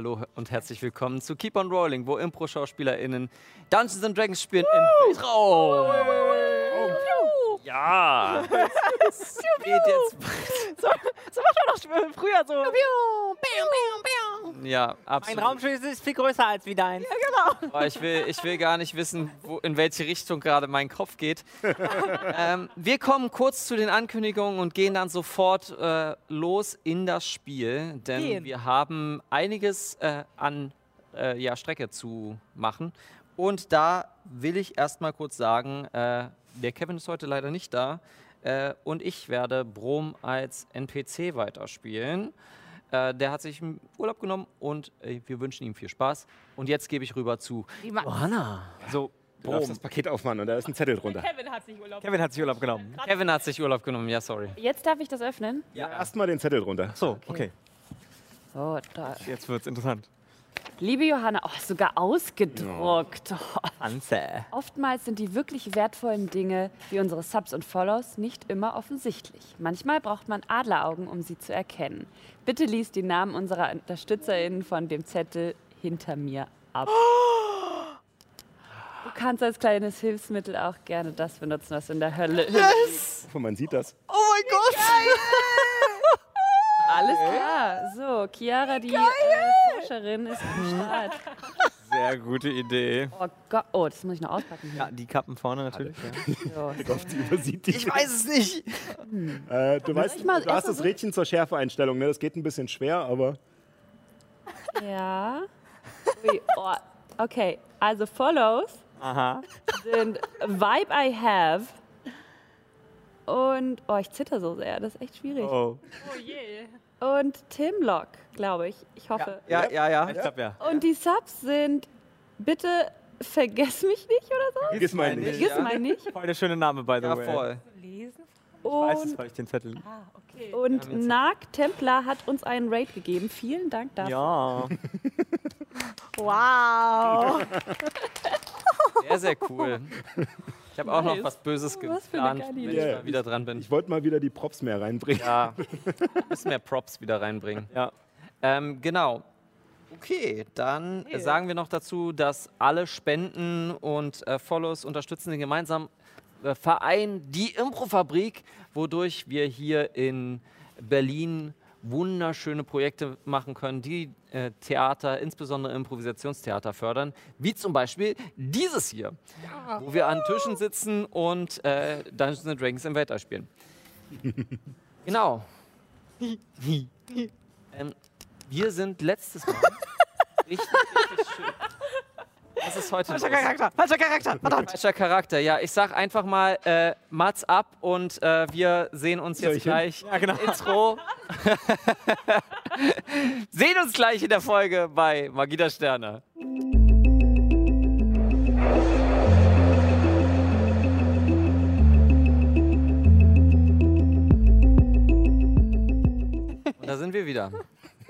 Hallo und herzlich willkommen zu Keep on Rolling, wo Impro-SchauspielerInnen Dungeons and Dragons spielen im Weltraum. Ja. Es geht jetzt. So, so macht man doch früher so. Ja, Mein absolut. Raumschiff ist viel größer als wie dein. Ja, genau. Aber ich will, ich will gar nicht wissen, wo, in welche Richtung gerade mein Kopf geht. ähm, wir kommen kurz zu den Ankündigungen und gehen dann sofort äh, los in das Spiel, denn Gehen. wir haben einiges äh, an äh, ja, Strecke zu machen. Und da will ich erstmal kurz sagen, äh, der Kevin ist heute leider nicht da äh, und ich werde Brom als NPC weiterspielen. Äh, der hat sich im Urlaub genommen und äh, wir wünschen ihm viel Spaß. Und jetzt gebe ich rüber zu Johanna. So, Du darfst das Paket aufmachen und da ist ein Zettel drunter. Kevin hat sich Urlaub. Kevin hat sich Urlaub genommen. Kevin hat sich Urlaub genommen, ja, sorry. Jetzt darf ich das öffnen. Ja. Erstmal den Zettel drunter. So, okay. So, da. Jetzt wird's interessant. Liebe Johanna, oh, sogar ausgedruckt. Oh. Anze. Oftmals sind die wirklich wertvollen Dinge wie unsere Subs und Follows nicht immer offensichtlich. Manchmal braucht man Adleraugen, um sie zu erkennen. Bitte lies die Namen unserer UnterstützerInnen von dem Zettel hinter mir ab. Du kannst als kleines Hilfsmittel auch gerne das benutzen, was in der Hölle ist. Hoffe, man sieht das. Oh mein Gott! Alles klar. So, Chiara, die äh, Forscherin, ist am Start. Sehr gute Idee. Oh Gott, oh, das muss ich noch auspacken. Ja, die Kappen vorne natürlich. Ja. Sie übersieht die. Ich weiß es nicht. Äh, du weißt, ich mal du hast das Rädchen zur Schärfeeinstellung. Ne? Das geht ein bisschen schwer, aber Ja. Ui, oh. Okay, also Follows Aha. sind Vibe I Have und, oh, ich zitter so sehr, das ist echt schwierig. Oh. Und Tim Lock, glaube ich. Ich hoffe. Ja, ja, ja. Ich glaub ja. Und die Subs sind Bitte vergess mich nicht oder so. vergiss mal nicht. Vergiss Ja. mal nicht. Voll der schöne Name, by the Ja, way. voll. Lesen? Ich weiß es, weil ich den Zettel. Ah, okay. und Nag Templar hat uns einen Raid gegeben. Vielen Dank dafür. Ja. Wow. Sehr, sehr cool. Ich habe auch noch was Böses Was für eine geplant, wenn ich mal wieder dran bin. Ich wollte mal wieder die Props mehr reinbringen. Ja, ein bisschen mehr Props wieder reinbringen. Ja. Ähm, genau. Okay, dann äh, sagen wir noch dazu, dass alle Spenden und äh, Follows unterstützen den gemeinsamen äh, Verein Die Improfabrik, wodurch wir hier in Berlin wunderschöne Projekte machen können, die äh, Theater, insbesondere Improvisationstheater fördern, wie zum Beispiel dieses hier, wo wir an Tischen sitzen und äh, Dungeons and Dragons im Weltall spielen. genau. ähm, wir sind letztes Mal richtig, richtig schön. Was ist heute los? Falscher Charakter. Falscher Charakter. Verdammt. Falscher Charakter, ja. Ich sag einfach mal äh, Mats ab und äh, wir sehen uns jetzt gleich Ja, genau. im Intro. sehen uns gleich in der Folge bei Magie der Sterne. Und da sind wir wieder.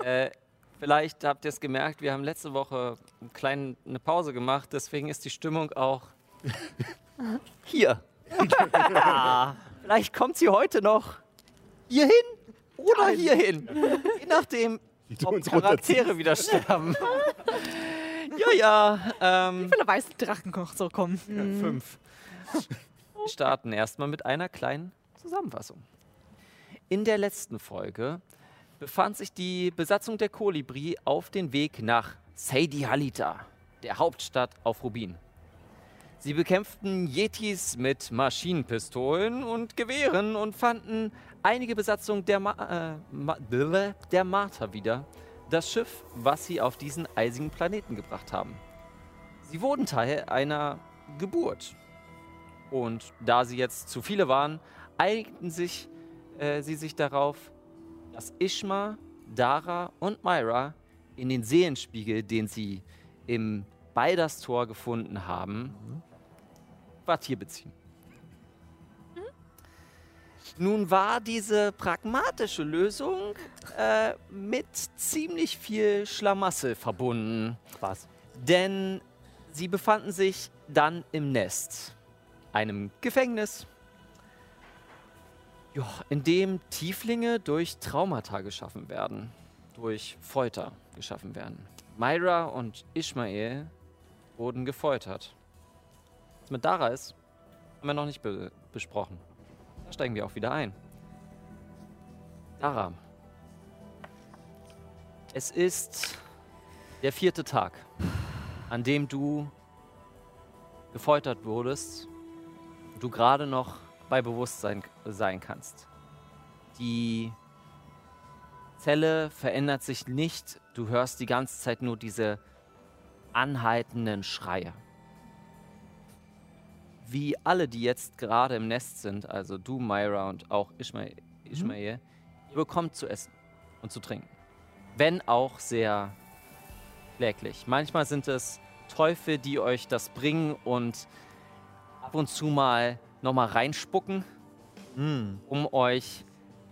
Äh, vielleicht habt ihr es gemerkt, wir haben letzte Woche eine kleine eine Pause gemacht, deswegen ist die Stimmung auch hier. Vielleicht kommt sie heute noch hierhin oder hierhin. Je nachdem, ob Charaktere wieder sterben. ja, ja. Ähm, Wie viele weiße Drachen noch so kommen? Fünf. Wir starten erstmal mit einer kleinen Zusammenfassung. In der letzten Folge befand sich die Besatzung der Kolibri auf den Weg nach Seidi Halita, der Hauptstadt auf Rubin. Sie bekämpften Yetis mit Maschinenpistolen und Gewehren und fanden einige Besatzung der, Ma äh, der Marter wieder, das Schiff, was sie auf diesen eisigen Planeten gebracht haben. Sie wurden Teil einer Geburt. Und da sie jetzt zu viele waren, einigten sich, äh, sie sich darauf, dass Ishma Dara und Myra in den Seelenspiegel, den sie im Balderstor gefunden haben, Quartier beziehen. Nun war diese pragmatische Lösung äh, mit ziemlich viel Schlamassel verbunden. Was? Denn sie befanden sich dann im Nest, einem Gefängnis, ja, in dem Tieflinge durch Traumata geschaffen werden, durch Folter geschaffen werden. Myra und Ishmael wurden gefoltert. Was mit Dara ist, haben wir noch nicht be besprochen. Da steigen wir auch wieder ein. Dara. Es ist der vierte Tag an dem du gefoltert wurdest, du gerade noch bei Bewusstsein sein kannst. Die Zelle verändert sich nicht, du hörst die ganze Zeit nur diese anhaltenden Schreie. Wie alle, die jetzt gerade im Nest sind, also du, Myra und auch Ishmael, Ishmael ihr bekommt zu essen und zu trinken. Wenn auch sehr kläglich. Manchmal sind es Teufel, die euch das bringen und ab und zu mal nochmal reinspucken, um euch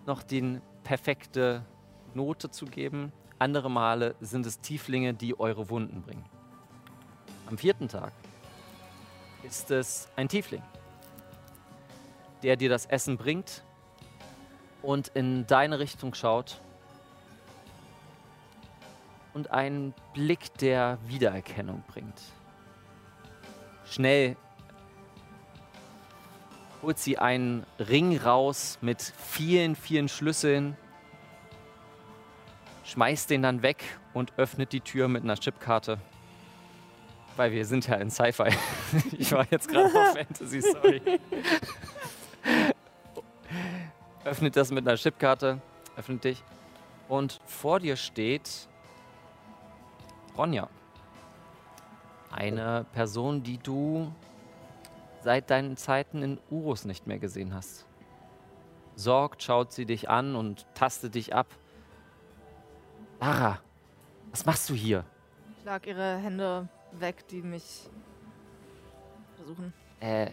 noch die perfekte Note zu geben. Andere Male sind es Tieflinge, die eure Wunden bringen. Am vierten Tag ist es ein Tiefling, der dir das Essen bringt und in deine Richtung schaut und einen Blick der Wiedererkennung bringt. Schnell holt sie einen Ring raus mit vielen, vielen Schlüsseln, schmeißt den dann weg und öffnet die Tür mit einer Chipkarte. Weil wir sind ja in Sci-Fi. Ich war jetzt gerade auf Fantasy, sorry. öffnet das mit einer Chipkarte, öffnet dich. Und vor dir steht Ronja. Eine Person, die du seit deinen Zeiten in Urus nicht mehr gesehen hast. Sorgt schaut sie dich an und tastet dich ab. Lara, was machst du hier? Ich lag ihre Hände weg, die mich versuchen. Äh,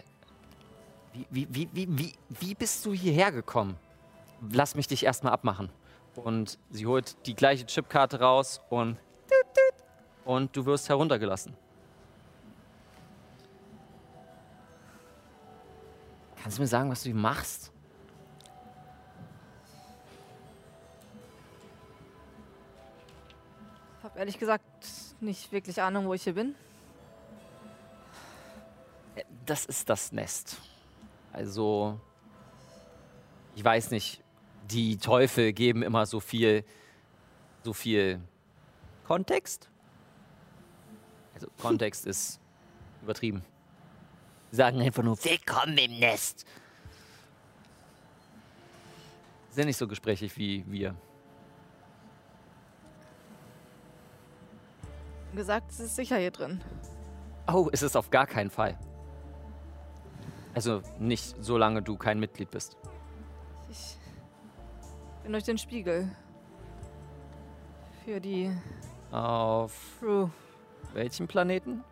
wie, wie, wie, wie, wie, wie bist du hierher gekommen? Lass mich dich erstmal abmachen. Und sie holt die gleiche Chipkarte raus und und du wirst heruntergelassen. Kannst du mir sagen, was du hier machst? Ich habe ehrlich gesagt nicht wirklich Ahnung, wo ich hier bin. Äh, Das ist das Nest. Also, ich weiß nicht, die Teufel geben immer so viel, so viel Kontext. Also, Kontext ist übertrieben. Sie sagen einfach nur, willkommen im Nest. Sind nicht so gesprächig wie wir. Gesagt, es ist sicher hier drin. Oh, ist es auf gar keinen Fall. Also nicht, solange du kein Mitglied bist. Ich bin durch den Spiegel. Für die Auf Crew. welchem Planeten?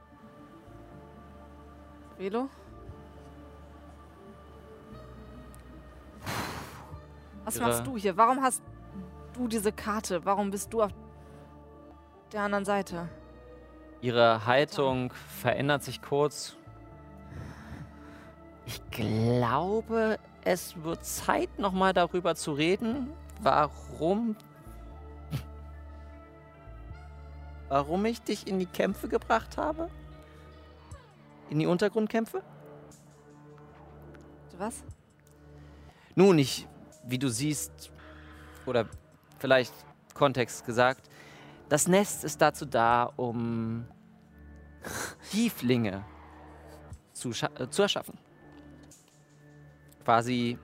Velo? Was Ihre- machst du hier? Warum hast du diese Karte? Warum bist du auf der anderen Seite? Ihre Haltung verändert sich kurz. Ich glaube, es wird Zeit, nochmal darüber zu reden, warum. Warum ich dich in die Kämpfe gebracht habe? In die Untergrundkämpfe? Was? Nun, ich, wie du siehst, oder vielleicht Kontext gesagt, das Nest ist dazu da, um Tieflinge zu, äh, zu erschaffen. Quasi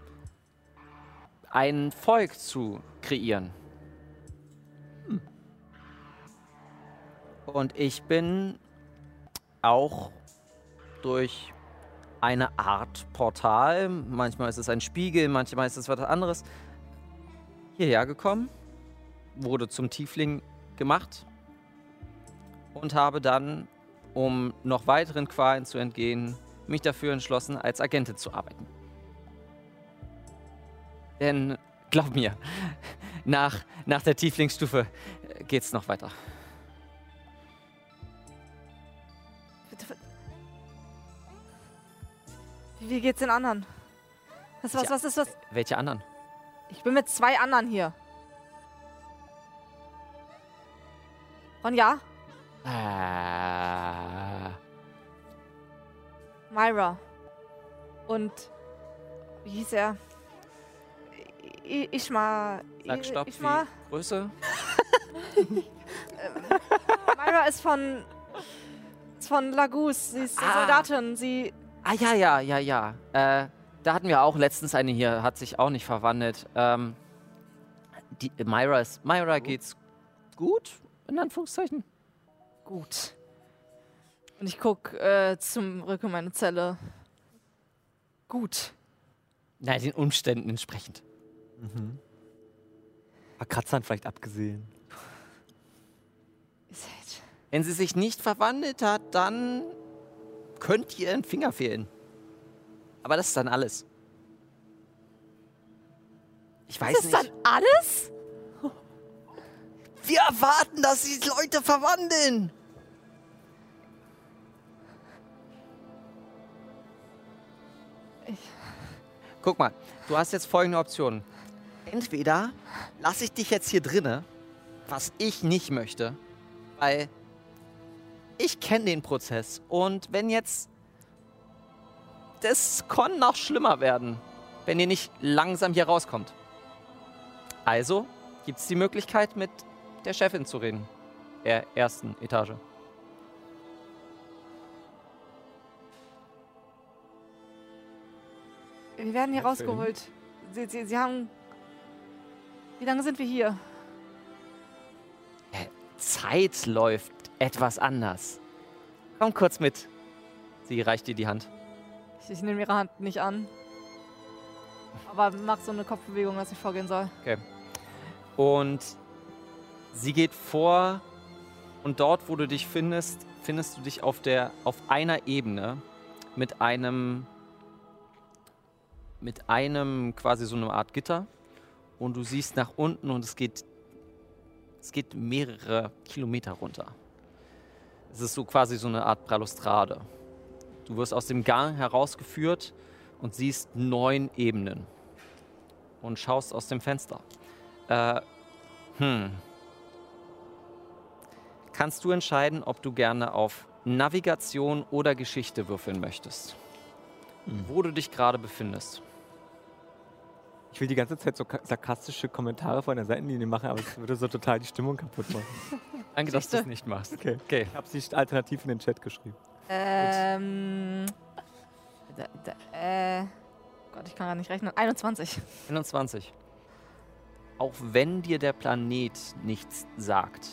ein Volk zu kreieren. Hm. Und ich bin auch durch eine Art Portal, manchmal ist es ein Spiegel, manchmal ist es was anderes, hierher gekommen wurde zum Tiefling gemacht und habe dann, um noch weiteren Qualen zu entgehen, mich dafür entschlossen, als Agentin zu arbeiten. Denn glaub mir, nach, nach der Tieflingsstufe geht's noch weiter. Wie geht's den anderen? Was, was, was ist das? Welche anderen? Ich bin mit zwei anderen hier. Ronja, Äh, Myra und wie hieß er? I Ishma. sag Stopp, Ishma. wie Größe? Myra ist von ist von Lagus. Sie ist Ah. Soldatin. Sie Ah, ja, ja, ja, ja. Äh, da hatten wir auch letztens eine hier, hat sich auch nicht verwandelt. Ähm, die, Myra, ist, Myra geht's gut, in Anführungszeichen. gut. Und ich guck äh, zum Rücken meine Zelle. Gut. Na, den Umständen entsprechend. Paar Kratzern vielleicht abgesehen. Ist halt- Wenn sie sich nicht verwandelt hat, dann könnt ihr ein Finger fehlen. Aber das ist dann alles. Ich weiß Ist das nicht. dann alles? Wir erwarten, dass sich Leute verwandeln. Guck mal, du hast jetzt folgende Optionen. Entweder lasse ich dich jetzt hier drinne, was ich nicht möchte, weil ich kenne den Prozess und wenn jetzt das kann noch schlimmer werden, wenn ihr nicht langsam hier rauskommt. Also gibt es die Möglichkeit, mit der Chefin zu reden. Der ersten Etage. Wir werden hier rausgeholt. Sie, sie, sie haben. Wie lange sind wir hier? Zeit läuft etwas anders. Komm kurz mit. Sie reicht dir die Hand. Ich, ich nehme ihre Hand nicht an. Aber mach so eine Kopfbewegung, dass ich vorgehen soll. Und sie geht vor und dort, wo du dich findest, findest du dich auf der auf einer Ebene mit einem mit einem quasi so eine Art Gitter und du siehst nach unten und es geht es geht mehrere Kilometer runter. Es ist so quasi so eine Art Balustrade. Du wirst aus dem Gang herausgeführt und siehst neun Ebenen und schaust aus dem Fenster. Äh, hm. Kannst du entscheiden, ob du gerne auf Navigation oder Geschichte würfeln möchtest? Wo du dich gerade befindest. Ich will die ganze Zeit so ka- sarkastische Kommentare von der Seitenlinie machen, aber es würde so total die Stimmung kaputt machen. Danke, dass du es nicht machst. Okay. Okay. Ich habe sie alternativ in den Chat geschrieben. Ähm. Da, da, äh. Gott, ich kann gar nicht rechnen. 21. 21. Auch wenn dir der Planet nichts sagt,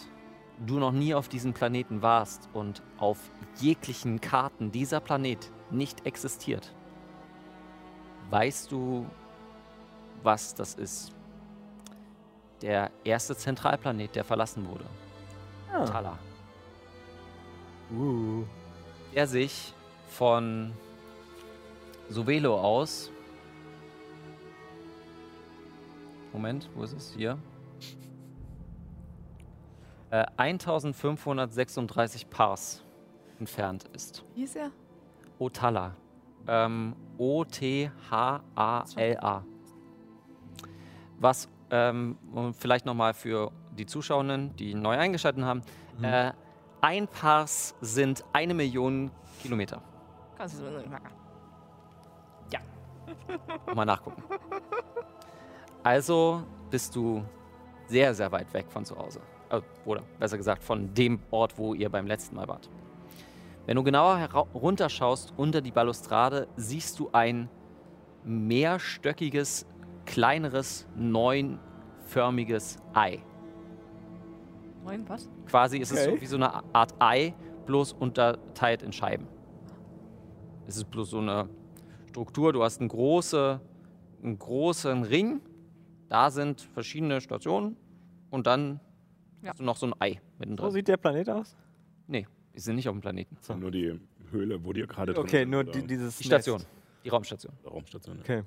du noch nie auf diesem Planeten warst und auf jeglichen Karten dieser Planet nicht existiert, weißt du, was das ist. Der erste Zentralplanet, der verlassen wurde. Ah. Tala. Uh. Der sich von Sovelo aus. Moment, wo ist es? Hier. Äh, 1536 Pars entfernt ist. Wie ist er? Otala. Ähm, O-T-H-A-L-A. Was ähm, vielleicht nochmal für die Zuschauenden, die neu eingeschaltet haben. Äh, ein Pars sind eine Million Kilometer. Kannst du so nicht machen. Mal nachgucken. Also bist du sehr, sehr weit weg von zu Hause. Äh, oder besser gesagt von dem Ort, wo ihr beim letzten Mal wart. Wenn du genauer herau- runterschaust unter die Balustrade, siehst du ein mehrstöckiges, kleineres, neunförmiges Ei. Moin, was? Quasi ist es so Okay. wie so eine Art Ei, bloß unterteilt in Scheiben. Es ist bloß so eine Struktur. Du hast einen, große, einen großen Ring. Da sind verschiedene Stationen. und dann Ja. hast du noch so ein Ei So mittendrin. sieht der Planet aus? nee, wir sind nicht auf dem Planeten. Das ist nur die Höhle, wo die gerade drin Okay, nur die, dieses Die Station, Nest. die Raumstation, Raumstation. Okay.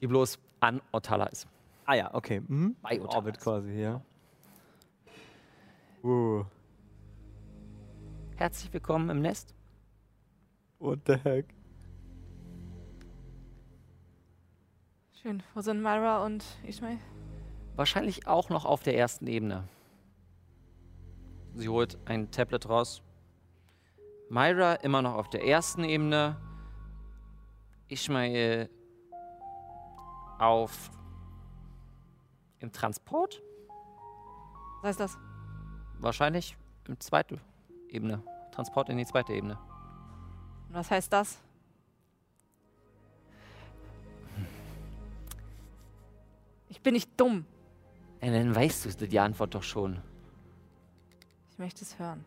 die bloß an Ortala ist. Ah ja, okay. Mhm. Bei Im Ottawa Orbit ist- quasi, ja. Uh, Herzlich willkommen im Nest. what the heck? Schön. Wo sind Myra und Ishmael? Wahrscheinlich auch noch auf der ersten Ebene. Sie holt ein Tablet raus. Myra immer noch auf der ersten Ebene. Ishmael auf im Transport. Was heißt das? Wahrscheinlich im zweiten Ebene. Transport in die zweite Ebene. Und was heißt das? Ich bin nicht dumm. Ja, dann weißt du die Antwort doch schon. Ich möchte es hören.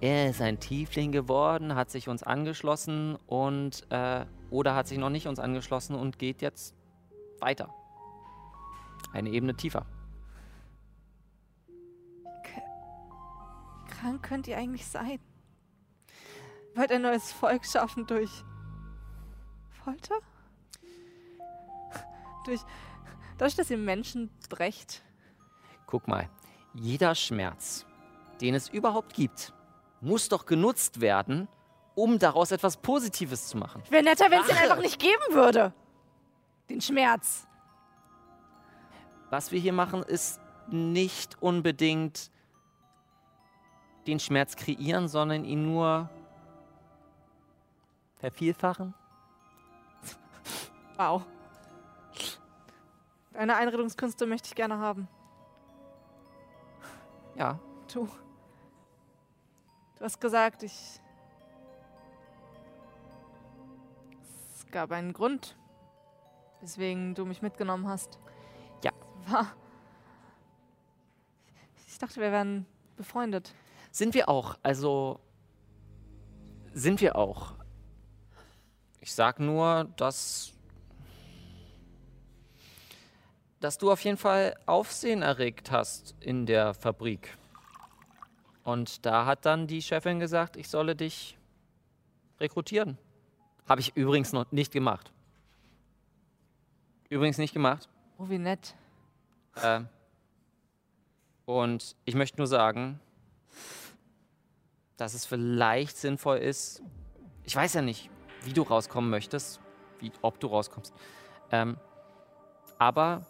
Er ist ein Tiefling geworden, hat sich uns angeschlossen und äh, oder hat sich noch nicht uns angeschlossen und geht jetzt weiter. Eine Ebene tiefer. Wie krank könnt ihr eigentlich sein? Ihr wollt ein neues Volk schaffen durch Folter? durch, dadurch, dass ihr Menschen brecht? Guck mal, jeder Schmerz, den es überhaupt gibt, muss doch genutzt werden, um daraus etwas Positives zu machen. Wäre netter, wenn es den einfach nicht geben würde. Den Schmerz. Was wir hier machen, ist nicht unbedingt den Schmerz kreieren, sondern ihn nur vervielfachen. Wow. Deine Einredungskünste möchte ich gerne haben. Ja, Du. Du hast gesagt, ich. Es gab einen Grund, weswegen du mich mitgenommen hast. Ja. War. Ich dachte, wir wären befreundet. Sind wir auch. Also sind wir auch. Ich sag nur, dass dass du auf jeden Fall Aufsehen erregt hast in der Fabrik. Und da hat dann die Chefin gesagt, ich solle dich rekrutieren. Habe ich übrigens noch nicht gemacht. Übrigens nicht gemacht. Oh, wie nett. Ähm, und ich möchte nur sagen, dass es vielleicht sinnvoll ist. Ich weiß ja nicht, wie du rauskommen möchtest, wie, ob du rauskommst. Ähm, aber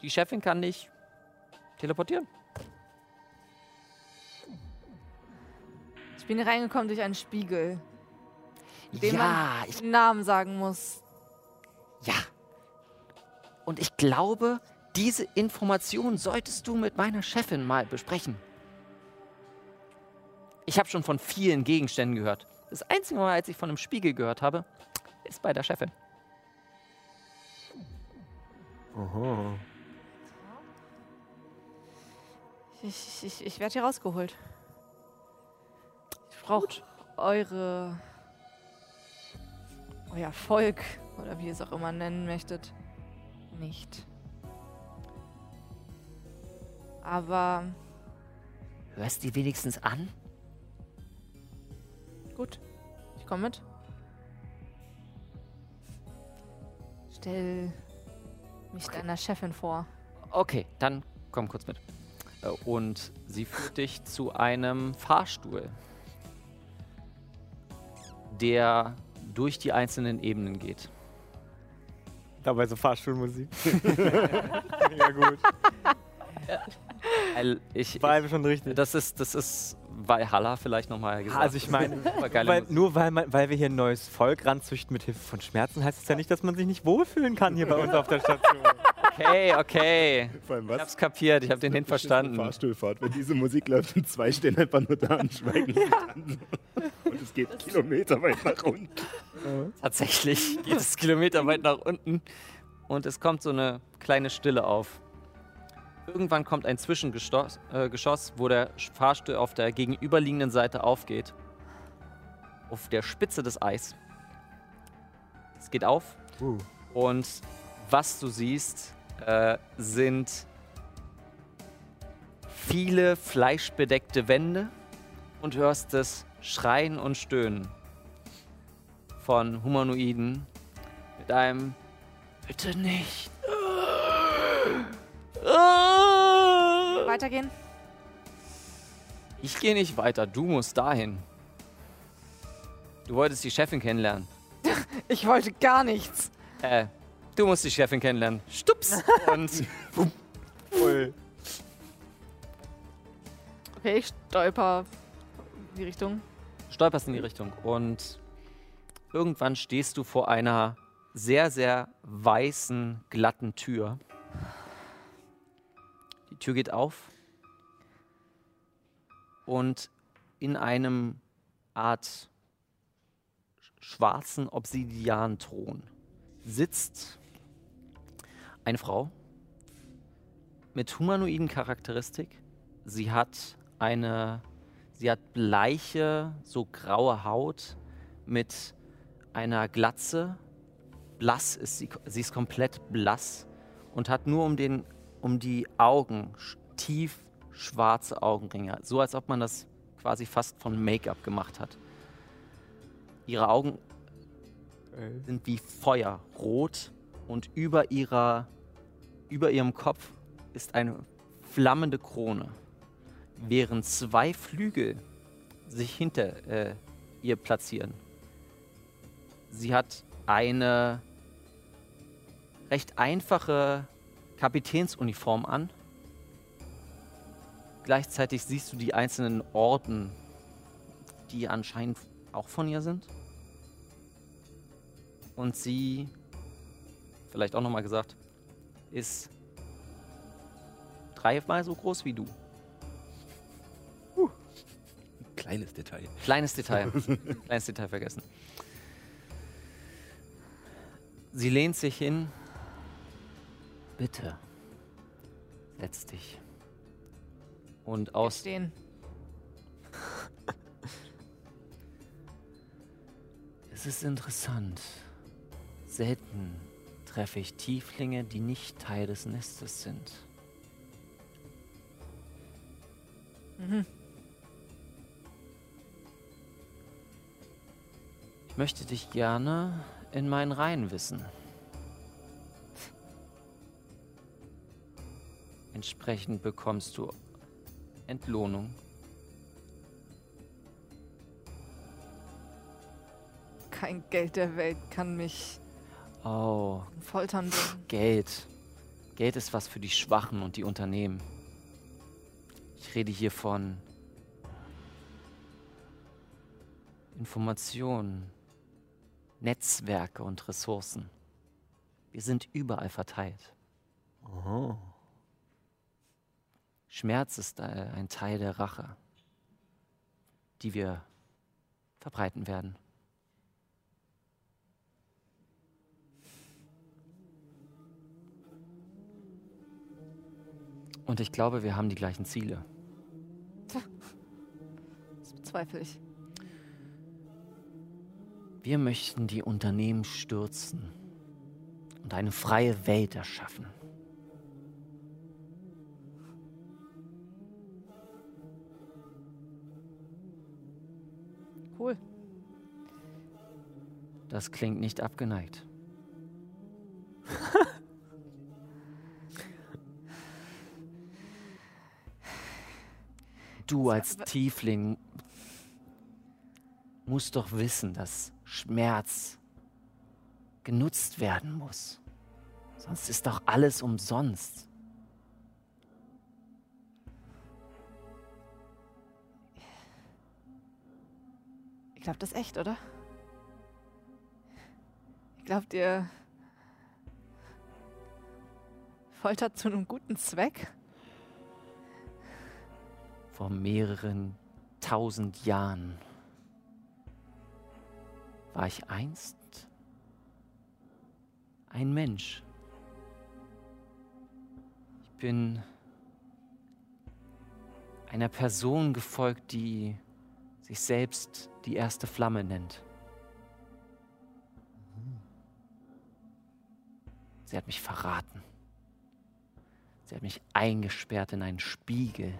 die Chefin kann dich teleportieren. Ich bin hier reingekommen durch einen Spiegel, dem ja, man ich, den Namen sagen muss. ja. Und ich glaube, diese Information solltest du mit meiner Chefin mal besprechen. Ich habe schon von vielen Gegenständen gehört. Das einzige Mal, als ich von einem Spiegel gehört habe, ist bei der Chefin. Oho. Ich, ich, ich werde hier rausgeholt. Ich brauche eure. euer Volk oder wie ihr es auch immer nennen möchtet. Nicht. Aber Hörst die wenigstens an? gut, ich komme mit. Stell mich deiner Chefin vor. Okay, dann komm kurz mit. Äh, Und sie führt dich zu einem Fahrstuhl, der durch die einzelnen Ebenen geht. Dabei so Fahrstuhlmusik. ja gut. Weil Ich, War schon richtig. das ist, das ist Valhalla vielleicht nochmal gesagt. Also ich meine, nur weil, man, weil wir hier ein neues Volk ranzüchten mit Hilfe von Schmerzen, heißt es ja nicht, dass man sich nicht wohlfühlen kann hier bei uns auf der Station. Okay, okay. Vor allem Ich was? hab's kapiert, ich hab den eine verstanden. Fahrstuhlfahrt. Wenn diese Musik läuft und zwei stehen einfach nur da und schweigen sich an. Und es geht Kilometer weit nach unten. Tatsächlich geht es Kilometer weit nach unten und es kommt so eine kleine Stille auf. Irgendwann kommt ein Zwischengeschoss, äh, Geschoss, wo der Fahrstuhl auf der gegenüberliegenden Seite aufgeht. Auf der Spitze des Eis. Es geht auf Uh. und was du siehst, äh, sind viele fleischbedeckte Wände und hörst das Schreien und Stöhnen von Humanoiden mit einem Bitte nicht. Weitergehen. Ich gehe nicht weiter, du musst dahin. Du wolltest die Chefin kennenlernen. Ich wollte gar nichts. Äh, du musst die Chefin kennenlernen. Stups. Und Okay, ich stolper in die Richtung. stolperst in die Richtung. Und irgendwann stehst du vor einer sehr, sehr weißen, glatten Tür. Die Tür geht auf. Und in einem Art schwarzen Obsidianthron sitzt eine Frau mit humanoiden Charakteristik. Sie hat eine, sie hat bleiche, so graue Haut mit einer Glatze. Blass ist sie, sie ist komplett blass und hat nur um den, um die Augen tief schwarze Augenringe, so als ob man das quasi fast von Make-up gemacht hat. Ihre Augen sind wie Feuer, rot und über ihrer, über ihrem Kopf ist eine flammende Krone, während zwei Flügel sich hinter äh, ihr platzieren. Sie hat eine recht einfache Kapitänsuniform an. Gleichzeitig siehst du die einzelnen Orden, die anscheinend auch von ihr sind. Und sie, vielleicht auch nochmal gesagt, ist dreimal so groß wie du. Kleines Detail. Kleines Detail. Kleines Detail vergessen. Sie lehnt sich hin. Bitte. Setz dich. Und aus Stehen. Es ist interessant. Selten treffe ich Tieflinge, die nicht Teil des Nestes sind. Ich möchte dich gerne in meinen Reihen wissen. Entsprechend bekommst du Entlohnung. Kein Geld der Welt kann mich Oh, Foltern bringen. Geld. Geld ist was für die Schwachen und die Unternehmen. Ich rede hier von Informationen, Netzwerke und Ressourcen. Wir sind überall verteilt. Schmerz ist äh, ein Teil der Rache, die wir verbreiten werden. Und ich glaube, wir haben die gleichen Ziele. Das bezweifle ich. Wir möchten die Unternehmen stürzen und eine freie Welt erschaffen. Cool. Das klingt nicht abgeneigt. Du als Tiefling musst doch wissen, dass Schmerz genutzt werden muss. Sonst ist doch alles umsonst. Ihr glaubt das echt, oder? Glaubt ihr, foltert zu einem guten Zweck? Vor mehreren tausend Jahren war ich einst ein Mensch. Ich bin einer Person gefolgt, die sich selbst die erste Flamme nennt. Sie hat mich verraten. Sie hat mich eingesperrt in einen Spiegel,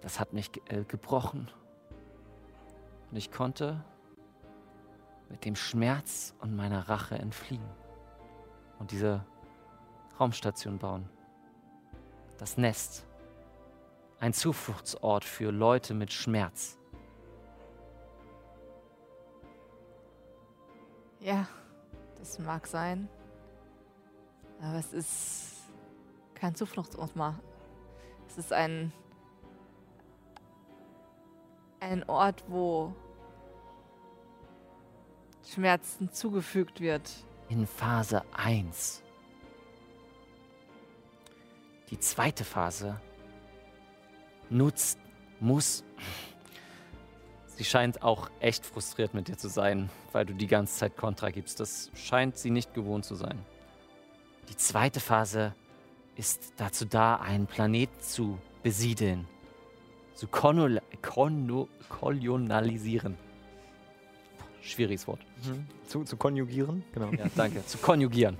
das hat mich äh, gebrochen. Und ich konnte mit dem Schmerz und meiner Rache entfliehen und diese Raumstation bauen. Das Nest. Ein Zufluchtsort für Leute mit Schmerz. Ja, das mag sein. Aber es ist kein Zufluchtsort mehr. Es ist ein ein Ort, wo Schmerzen zugefügt wird. In Phase 1. Die zweite Phase nutzt, muss. Sie scheint auch echt frustriert mit dir zu sein, weil du die ganze Zeit Kontra gibst. Das scheint sie nicht gewohnt zu sein. Die zweite Phase ist dazu da, einen Planeten zu besiedeln, zu konol kono kolonialisieren. Schwieriges Wort. Zu, zu konjugieren, genau. Ja, danke. zu konjugieren.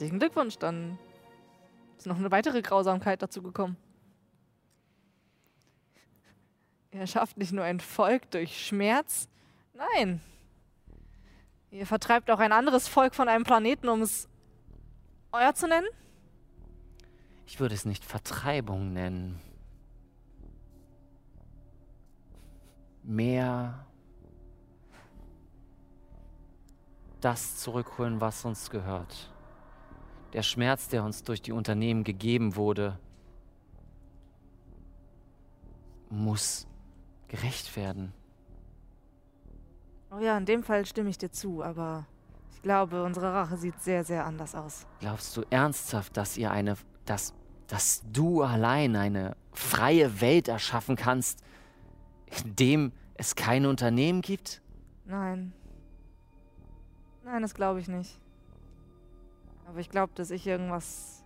Herzlichen Glückwunsch, dann ist noch eine weitere Grausamkeit dazu gekommen. Ihr schafft nicht nur ein Volk durch Schmerz, nein. Ihr vertreibt auch ein anderes Volk von einem Planeten, um es euer zu nennen? Ich würde es nicht Vertreibung nennen. Mehr das zurückholen, was uns gehört. Der Schmerz, der uns durch die Unternehmen gegeben wurde, muss gerecht werden. Oh ja, in dem Fall stimme ich dir zu, aber ich glaube, unsere Rache sieht sehr, sehr anders aus. Glaubst du ernsthaft, dass ihr eine, dass, dass du allein eine freie Welt erschaffen kannst, in dem es keine Unternehmen gibt? Nein. Nein, das glaube ich nicht. Aber ich glaube, dass ich irgendwas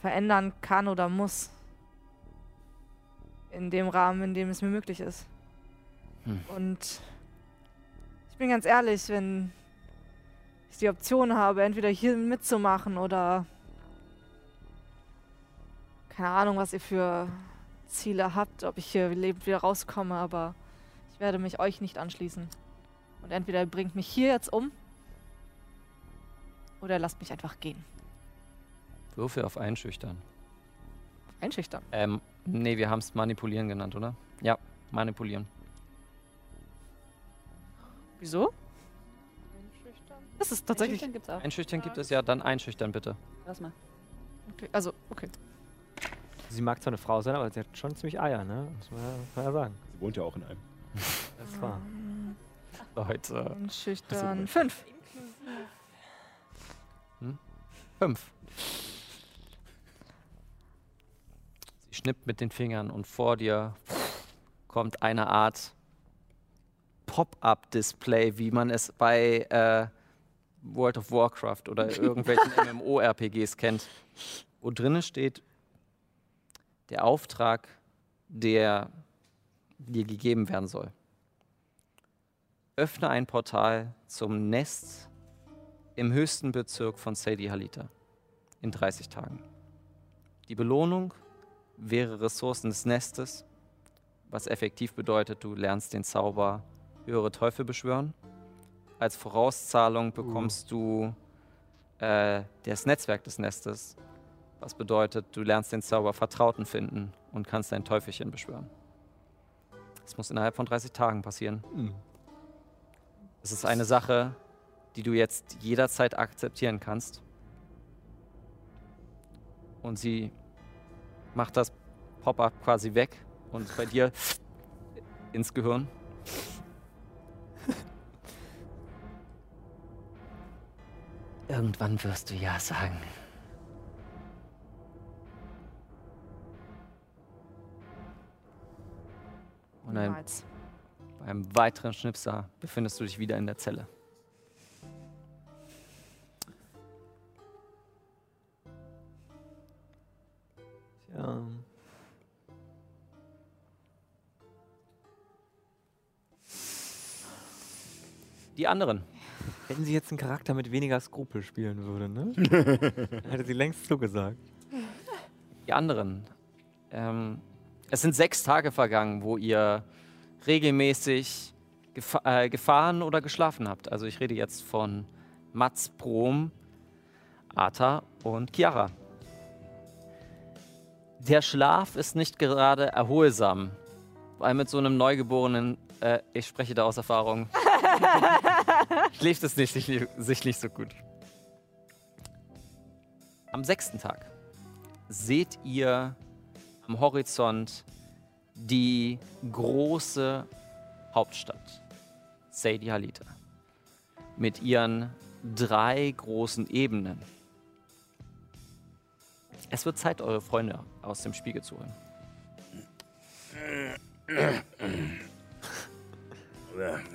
verändern kann oder muss. In dem Rahmen, in dem es mir möglich ist. Hm. Und ich bin ganz ehrlich, wenn ich die Option habe, entweder hier mitzumachen oder keine Ahnung, was ihr für Ziele habt, ob ich hier lebend wieder rauskomme, aber ich werde mich euch nicht anschließen. Und entweder bringt mich hier jetzt um oder lasst mich einfach gehen. Würfel auf Einschüchtern. Einschüchtern. Ähm, nee, wir haben es manipulieren genannt, oder? Ja, manipulieren. Wieso? Das ist tatsächlich. Einschüchtern gibt's auch. Einschüchtern gibt es ja, dann einschüchtern bitte. Lass mal. Okay, also, okay. Sie mag zwar eine Frau sein, aber sie hat schon ziemlich Eier, ne? Muss man ja, muss man ja sagen. Sie wohnt ja auch in einem. Das ist wahr. Leute. Einschüchtern. Fünf. Fünf. Sie schnippt mit den Fingern und vor dir kommt eine Art Pop-up-Display, wie man es bei äh, World of Warcraft oder irgendwelchen MMORPGs kennt, wo drinnen steht der Auftrag, der dir gegeben werden soll. Öffne ein Portal zum Nest im höchsten Bezirk von Sadie Halita in 30 Tagen. Die Belohnung wäre Ressourcen des Nestes, was effektiv bedeutet, du lernst den Zauber höhere Teufel beschwören. Als Vorauszahlung bekommst du äh, das Netzwerk des Nestes, was bedeutet, du lernst den Zauber Vertrauten finden und kannst dein Teufelchen beschwören. Das muss innerhalb von 30 Tagen passieren. Mhm. Es ist eine Sache, die du jetzt jederzeit akzeptieren kannst. Und sie macht das Pop-up quasi weg und bei dir ins Gehirn. Irgendwann wirst du ja sagen. Und ein Niemals. beim weiteren Schnipser befindest du dich wieder in der Zelle. Ja. Die anderen. Wenn sie jetzt einen Charakter mit weniger Skrupel spielen würde, ne? Hätte sie längst zugesagt. Die anderen. Ähm, es sind sechs Tage vergangen, wo ihr regelmäßig gefa äh, gefahren oder geschlafen habt. Also ich rede jetzt von Mats, Brom, Arta und Chiara. Der Schlaf ist nicht gerade erholsam, weil mit so einem Neugeborenen, äh, ich spreche da aus Erfahrung, schläft es nicht, sich, sich nicht so gut. Am sechsten Tag seht ihr am Horizont die große Hauptstadt, Sadie Halita, mit ihren drei großen Ebenen. Es wird Zeit, eure Freunde aus dem Spiegel zu holen.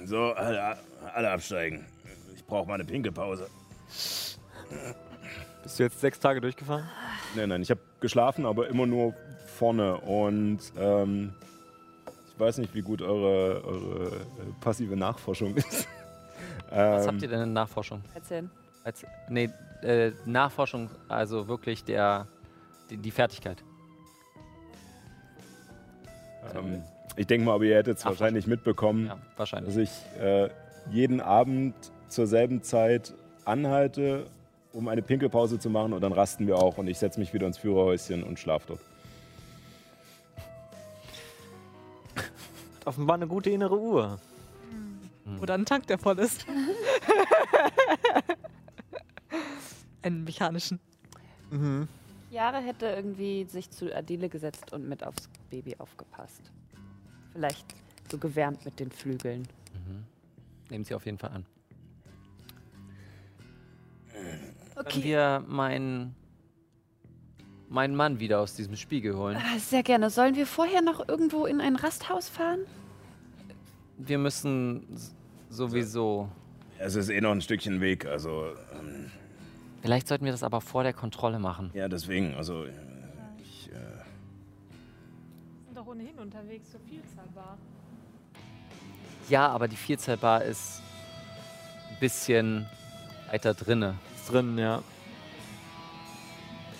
So, alle, alle absteigen. Ich brauche mal eine Pinkelpause. Bist du jetzt sechs Tage durchgefahren? Nein, nein, ich habe geschlafen, aber immer nur vorne. Und ähm, ich weiß nicht, wie gut eure, eure äh, passive Nachforschung ist. Was ähm, habt ihr denn in Nachforschung? Erzählen. Als, nee, äh, Nachforschung, also wirklich der, die, die Fertigkeit. ähm, ich denke mal, aber ihr hättet es wahrscheinlich mitbekommen, Ja, wahrscheinlich. dass ich äh, jeden Abend zur selben Zeit anhalte, um eine Pinkelpause zu machen und dann rasten wir auch und ich setze mich wieder ins Führerhäuschen und schlafe dort. Offenbar eine gute innere Uhr. Oder ein Tank, der voll ist. Einen mechanischen. Mhm. Jahre hätte irgendwie sich zu Adele gesetzt und mit aufs Baby aufgepasst. Vielleicht so gewärmt mit den Flügeln. Nehmt sie auf jeden Fall an. Können Okay. wir meinen meinen Mann wieder aus diesem Spiegel holen? Ah, Sehr gerne. Sollen wir vorher noch irgendwo in ein Rasthaus fahren? Wir müssen sowieso. Es ist eh noch ein Stückchen Weg, also ähm, Vielleicht sollten wir das aber vor der Kontrolle machen. ja, deswegen, also äh, ich, äh, sind doch ohnehin unterwegs zur Vielzahlbar. Ja, aber die Vielzahlbar ist ein bisschen weiter drinne. Ist drin, ja.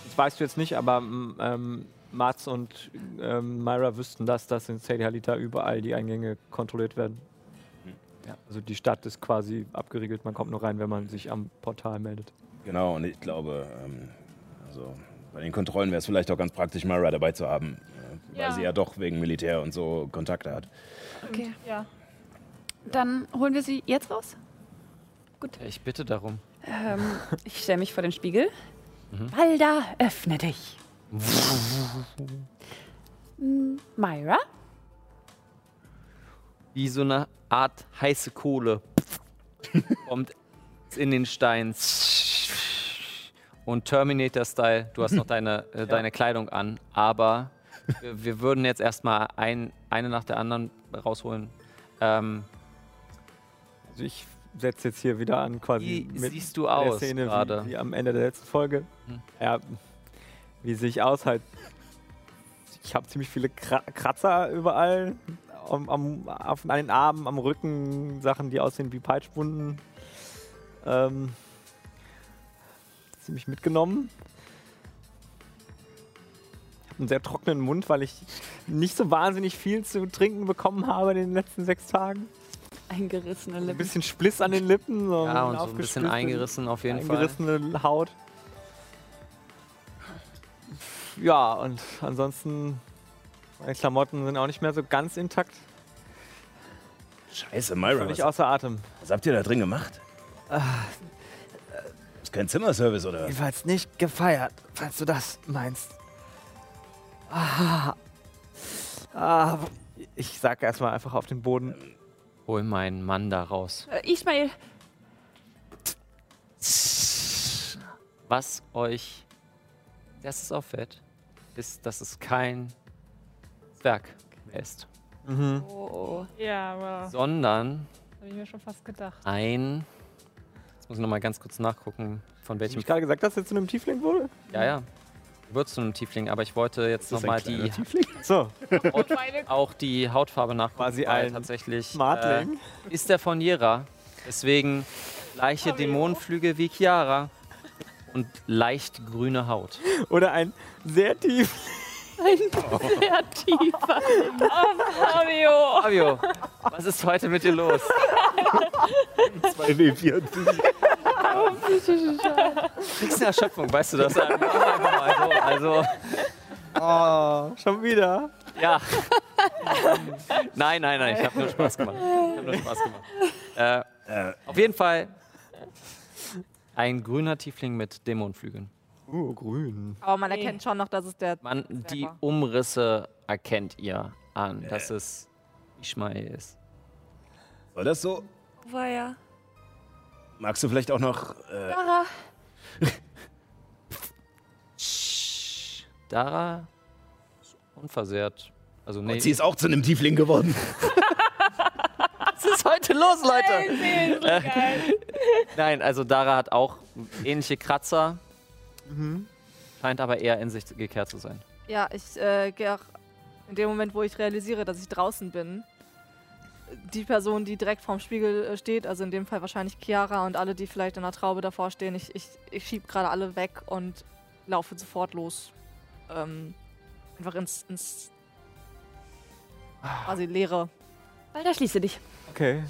Das weißt du jetzt nicht, aber ähm, Mats und ähm, Myra wüssten das, dass in Sadie Halita überall die Eingänge kontrolliert werden. Ja. Also die Stadt ist quasi abgeriegelt, man kommt nur rein, wenn man sich am Portal meldet. Genau, und ich glaube, ähm, also bei den Kontrollen wäre es vielleicht auch ganz praktisch, Mara dabei zu haben, äh, weil Ja. sie ja doch wegen Militär und so Kontakte hat. Okay. Ja. Dann holen wir sie jetzt raus. Ich bitte darum. Ähm, ich stelle mich vor den Spiegel. Mhm. Walda, öffne dich. Mm, Myra? Wie so eine Art heiße Kohle kommt in den Stein. Und Terminator-Style, du hast noch deine, äh, deine Kleidung an, aber wir, wir würden jetzt erstmal ein, eine nach der anderen rausholen. Ähm, Also ich setze jetzt hier wieder an quasi wie siehst du aus Szene gerade? wie, wie am Ende der letzten Folge. Hm. Ja, wie sehe ich aus halt. Ich habe ziemlich viele Kra Kratzer überall. Am, am, auf, an den Armen, am Rücken, Sachen, die aussehen wie Peitschwunden. Ähm, ziemlich mitgenommen. Ich habe einen sehr trockenen Mund, weil ich nicht so wahnsinnig viel zu trinken bekommen habe in den letzten sechs Tagen. Eingerissene Ein Lippen. bisschen Spliss an den Lippen. So Ja, und so ein bisschen eingerissen auf jeden Fall. eingerissene Haut. Ja, und ansonsten, meine Klamotten sind auch nicht mehr so ganz intakt. Scheiße, Myra, Völlig was, außer Atem. was habt ihr da drin gemacht? Ist kein Zimmerservice oder? Jedenfalls nicht gefeiert, falls du das meinst. Ah. Ah, ich sag erstmal einfach auf den Boden. Hol meinen Mann da raus. Äh, Ismail, Was euch als erstes auffällt, ist, dass es kein Zwerg mehr ist, Mhm. oh, Ja, aber sondern das habe ich mir schon fast gedacht. ein. Jetzt muss ich nochmal ganz kurz nachgucken, von welchem. ich gerade gesagt, dass er zu einem Tiefling wurde? Ja, ja. Wird zu einem Tiefling, aber ich wollte jetzt Ist das ein nochmal die, Tiefling? So, auch die Hautfarbe nachgucken. Quasi weil ein tatsächlich. Smartling. Äh, ist der von Jera. Deswegen gleiche Dämonenflügel wie Chiara und leicht grüne Haut. Oder ein sehr tief. Sehr tiefer. Fabio! Fabio, was ist heute mit dir los? 2W4. Kriegst eine Erschöpfung, weißt du das? Also, Oh, schon wieder. ja. Nein, nein, nein, ich habe nur Spaß gemacht. Ich habe nur Spaß gemacht. Äh, auf jeden Fall ein grüner Tiefling mit Dämonenflügeln. Oh, grün. Aber man erkennt schon noch, dass es der. Man, die. Umrisse erkennt ihr an, dass es Ishmael ist. War das so? War ja. Magst du vielleicht auch noch. Äh, Dara. Dara ist unversehrt. Also nee, sie ist auch zu einem Tiefling geworden. was ist heute los, Leute? Äh, Nein, also Dara hat auch ähnliche Kratzer, scheint aber eher in sich gekehrt zu sein. Ja, ich äh, gehe auch in dem Moment, wo ich realisiere, dass ich draußen bin. Die Person, die direkt vorm Spiegel äh, steht, also in dem Fall wahrscheinlich Chiara und alle, die vielleicht in der Traube davor stehen, ich, ich, ich schieb gerade alle weg und laufe sofort los. Ähm, einfach ins, ins quasi Leere. Walter, schließe dich. Okay.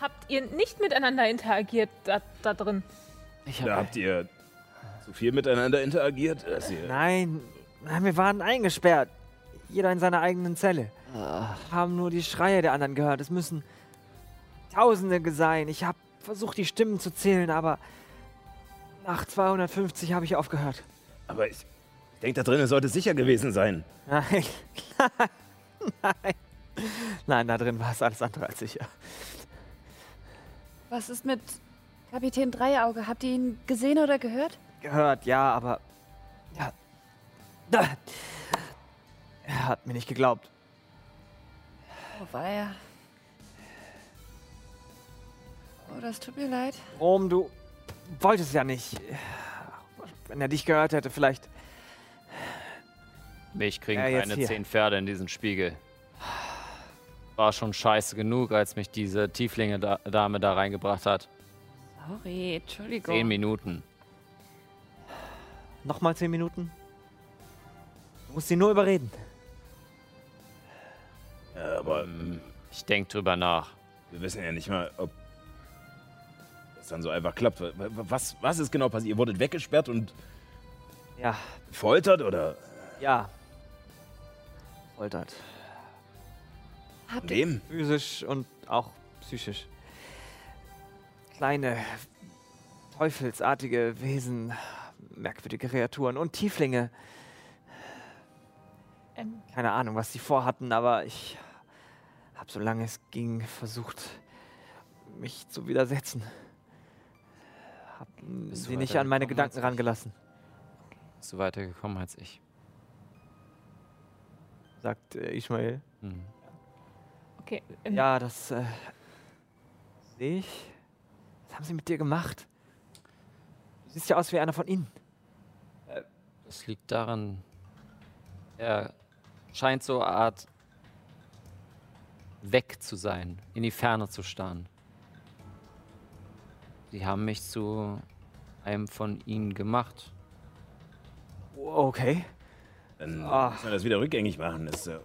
Habt ihr nicht miteinander interagiert da, da drin? Ich Da habt ihr so viel miteinander interagiert, dass ihr. Nein, nein, wir waren eingesperrt. Jeder in seiner eigenen Zelle. Haben nur die Schreie der anderen gehört. Es müssen Tausende sein. Ich habe versucht, die Stimmen zu zählen, aber nach 250 habe ich aufgehört. Aber ich denke, da drinnen sollte es sicher gewesen sein. Nein, nein, nein. Nein, da drin war es alles andere als sicher. Was ist mit Kapitän Dreiauge? Habt ihr ihn gesehen oder gehört? Gehört, ja, aber. Ja. Er hat mir nicht geglaubt. Oh, war er. Oh, das tut mir leid. Rom, du wolltest ja nicht. Wenn er dich gehört hätte, vielleicht. Mich kriegen Ja, keine hier. zehn Pferde in diesen Spiegel. War schon scheiße genug, als mich diese Tieflinge-Dame da reingebracht hat. Sorry, Entschuldigung. Zehn Minuten. Nochmal zehn Minuten? Du musst sie nur überreden. Ja, aber Ähm, ich denke drüber nach. wir wissen ja nicht mal, ob das dann so einfach klappt. Wa- wa- Was, was ist genau passiert? Ihr wurdet weggesperrt und Ja, gefoltert oder ja. Foltert. Habt ihr, wem? Physisch und auch psychisch. Kleine, teufelsartige Wesen, merkwürdige Kreaturen und Tieflinge. Ähm, Keine Ahnung, was sie vorhatten, aber ich habe, solange es ging, versucht, mich zu widersetzen. Hab Bist sie nicht an meine Gedanken rangelassen, Bist du weitergekommen als ich? sagt äh, Ishmael. Hm. okay. ähm, Ja, das äh, sehe ich. Was haben sie mit dir gemacht? Du siehst ja aus wie einer von ihnen. Das liegt daran, er scheint so eine Art weg zu sein, in die Ferne zu starren. Sie haben mich zu einem von ihnen gemacht. Okay. Dann Ah. müssen wir das wieder rückgängig machen. Das, äh,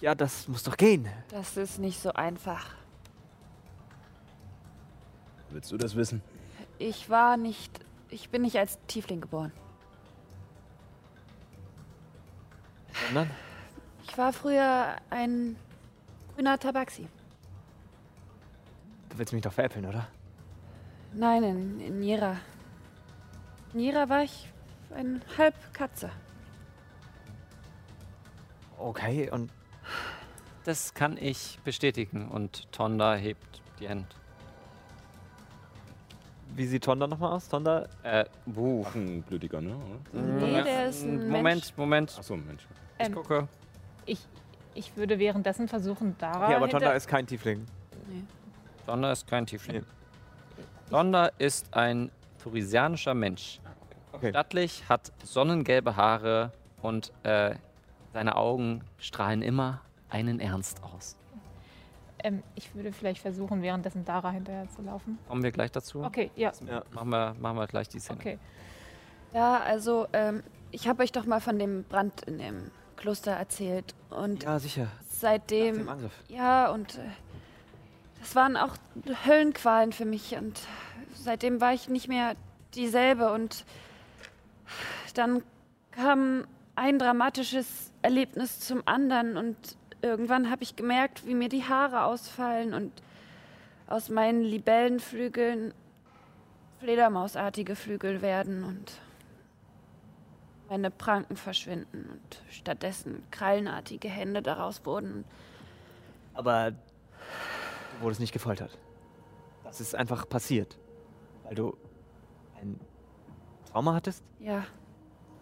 Ja, das muss doch gehen. das ist nicht so einfach. willst du das wissen? Ich war nicht. Ich bin nicht als Tiefling geboren. Sondern? Ich war früher ein grüner Tabaxi. Du willst mich doch veräppeln, oder? Nein, in, in Nira. In Nira war ich ein Halbkatze. Okay, und Das kann ich bestätigen und Tonda hebt die Hand. wie sieht Tonda nochmal aus? Tonda? Äh, buh. Drachenblütiger, ne? Oder? Nee, der ist ein Moment, Moment. Achso, Mensch. Ich Ähm, gucke. ich, ich würde währenddessen versuchen, Dara. Ja, aber Tonda ist kein Tiefling. Donda ist kein Tiefling. Nee. Donda ist ein turisianischer Mensch. Okay. Stattlich, hat sonnengelbe Haare und äh, seine Augen strahlen immer einen Ernst aus. Ähm, ich würde vielleicht versuchen, währenddessen Dara hinterher zu laufen. Kommen wir gleich dazu. Okay, ja. Ja. Machen, wir, machen wir gleich die Szene. Okay. Ja, also ähm, ich habe euch doch mal von dem Brand in dem Kloster erzählt. Und Ja, sicher. Nach seitdem. dem Angriff. Ja, und äh, das waren auch Höllenqualen für mich. Und seitdem war ich nicht mehr dieselbe. Und dann kam ein dramatisches Erlebnis zum anderen. Und irgendwann habe ich gemerkt, wie mir die Haare ausfallen und aus meinen Libellenflügeln Fledermausartige Flügel werden und meine Pranken verschwinden und stattdessen krallenartige Hände daraus wurden. Aber du wurdest nicht gefoltert. Das ist einfach passiert. Weil du ein Trauma hattest? Ja,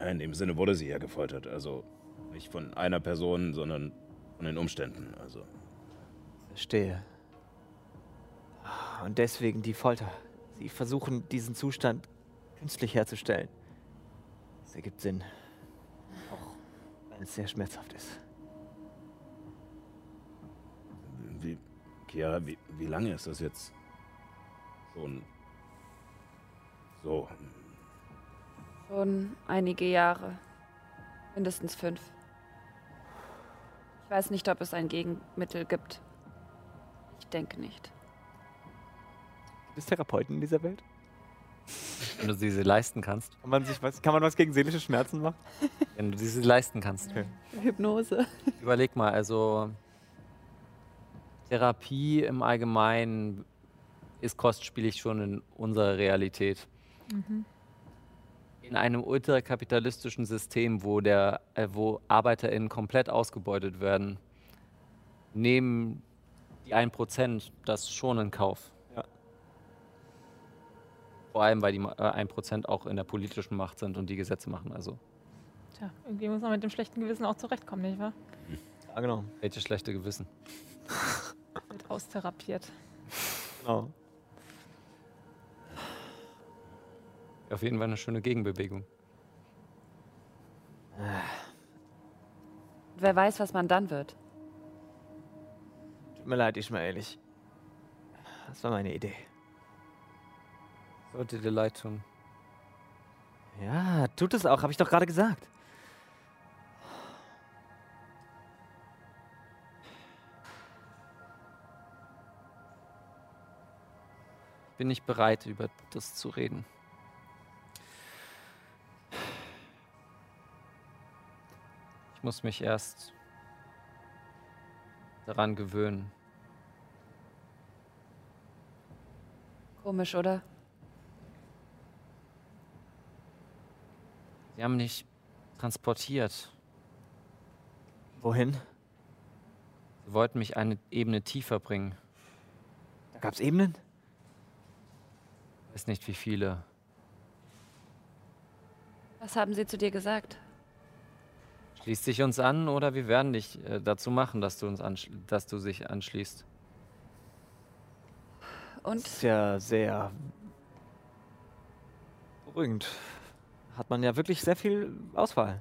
In dem Sinne wurde sie ja gefoltert. Also nicht von einer Person, sondern von den Umständen. Also Verstehe. Und deswegen die Folter. Sie versuchen, diesen Zustand künstlich herzustellen. Das ergibt Sinn. Auch wenn es sehr schmerzhaft ist. wie, Chiara, wie, wie lange ist das jetzt? Ein. So. schon einige Jahre. Mindestens fünf. Ich weiß nicht, ob es ein Gegenmittel gibt. Ich denke nicht. Gibt es Therapeuten in dieser Welt? Wenn du diese leisten kannst. Kann man, sich was, kann man was gegen seelische Schmerzen machen? Wenn du diese leisten kannst. Okay. Hypnose. Überleg mal, also Therapie im Allgemeinen ist kostspielig schon in unserer Realität. In einem ultrakapitalistischen System, wo, der, äh, wo ArbeiterInnen komplett ausgebeutet werden, nehmen die 1% das schon in Kauf. Vor allem, weil die Ma- äh, 1% auch in der politischen Macht sind und die Gesetze machen. Also, Tja, irgendwie muss man mit dem schlechten Gewissen auch zurechtkommen, nicht wahr? Ja, genau. welches schlechte Gewissen. Wird austherapiert. genau. Auf jeden Fall eine schöne Gegenbewegung. Wer weiß, was man dann wird. Tut mir leid. Ich. Das war meine Idee. Sollte dir leid tun. Ja, tut es auch, habe ich doch gerade gesagt. bin nicht bereit, über das zu reden. Ich muss mich erst daran gewöhnen. Komisch, oder? Sie haben mich transportiert. Wohin? Sie wollten mich eine Ebene tiefer bringen. Da gab's Ebenen? Ich weiß nicht, wie viele. Was haben sie zu dir gesagt? Schließ dich uns an oder wir werden dich äh, dazu machen, dass du uns anschli- dass du sich anschließt. Und Das ist ja sehr beruhigend. Hat man ja wirklich sehr viel Auswahl.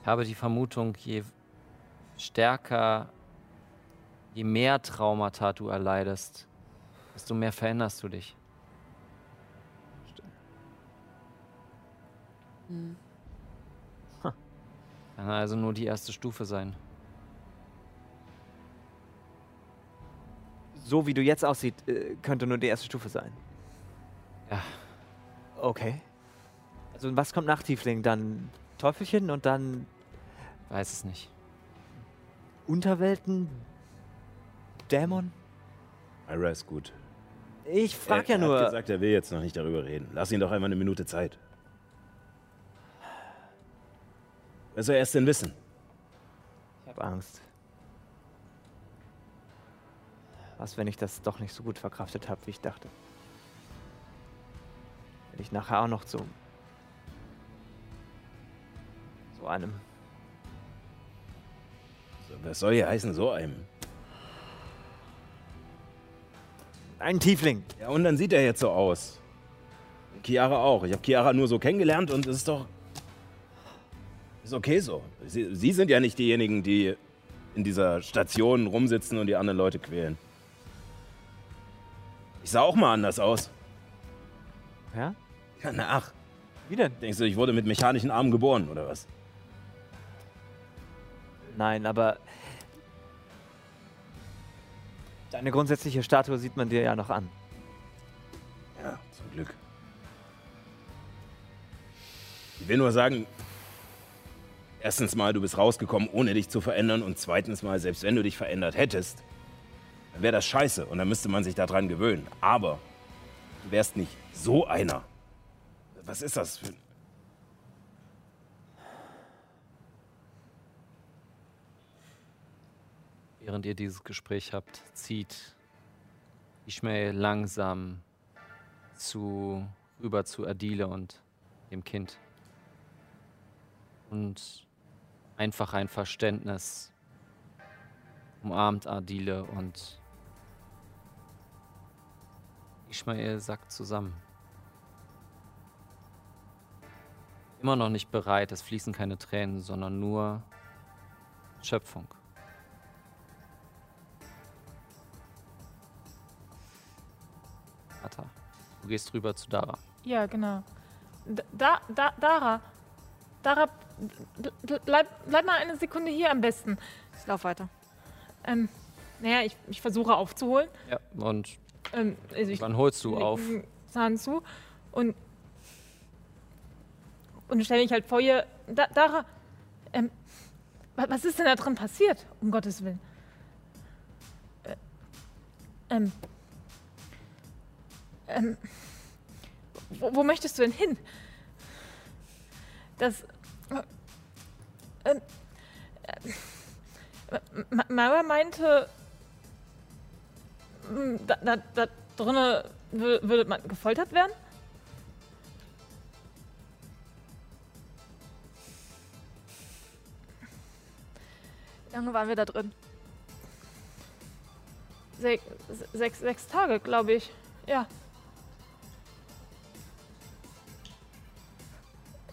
Ich habe die Vermutung, je stärker, je mehr Traumata du erleidest, desto mehr veränderst du dich. Hm. Kann also nur die erste Stufe sein. So wie du jetzt aussieht, äh, könnte nur die erste Stufe sein. Ja. Okay. Also was kommt nach Tiefling? Dann Teufelchen und dann Weiß es nicht. Unterwelten? Dämon? Ira ist gut. Ich frag ja er, Er nur. hat gesagt, er will jetzt noch nicht darüber reden. Lass ihn doch einmal eine Minute Zeit. Was soll er erst denn wissen? Ich habe Angst. Was, wenn ich das doch nicht so gut verkraftet habe, wie ich dachte? Wenn ich nachher auch noch zu so einem was soll hier heißen, so einem? ein Tiefling. Ja, und dann sieht er jetzt so aus. Und Chiara auch. Ich habe Chiara nur so kennengelernt und es ist doch. Ist okay so. Sie, Sie sind ja nicht diejenigen, die in dieser Station rumsitzen und die anderen Leute quälen. Ich sah auch mal anders aus. Ja? Ja, na ach. Wie denn? Denkst du, ich wurde mit mechanischen Armen geboren oder was? Nein, aber deine grundsätzliche Statue sieht man dir ja noch an. Ja, zum Glück. Ich will nur sagen, erstens mal, du bist rausgekommen, ohne dich zu verändern. Und zweitens mal, selbst wenn du dich verändert hättest, dann wäre das scheiße und dann müsste man sich daran gewöhnen. Aber du wärst nicht so einer. Was ist das für... Während ihr dieses Gespräch habt, zieht Ishmael langsam zu, rüber zu Adile und dem Kind. Und einfach ein Verständnis umarmt Adile und Ishmael sackt zusammen. Immer noch nicht bereit, es fließen keine Tränen, sondern nur Schöpfung. Atta, du gehst rüber zu Dara. Ja, genau. Da, da, Dara. Dara, bl- bl- bleib, bleib mal eine Sekunde hier am besten. Ich lauf weiter. Ähm, naja, ich, ich versuche aufzuholen. Ja, und Ähm, also wann holst du auf? Zahn zu und und stelle mich halt vor ihr. Da, Dara, ähm, wa- was ist denn da drin passiert? Um Gottes Willen. Äh, ähm, ähm, wo, wo möchtest du denn hin? Das. Äh, ähm, äh, Ma- Mara meinte, da, da, da drinnen wür- würde man gefoltert werden? Wie lange waren wir da drin? Sech, sechs, sechs Tage, glaube ich. Ja.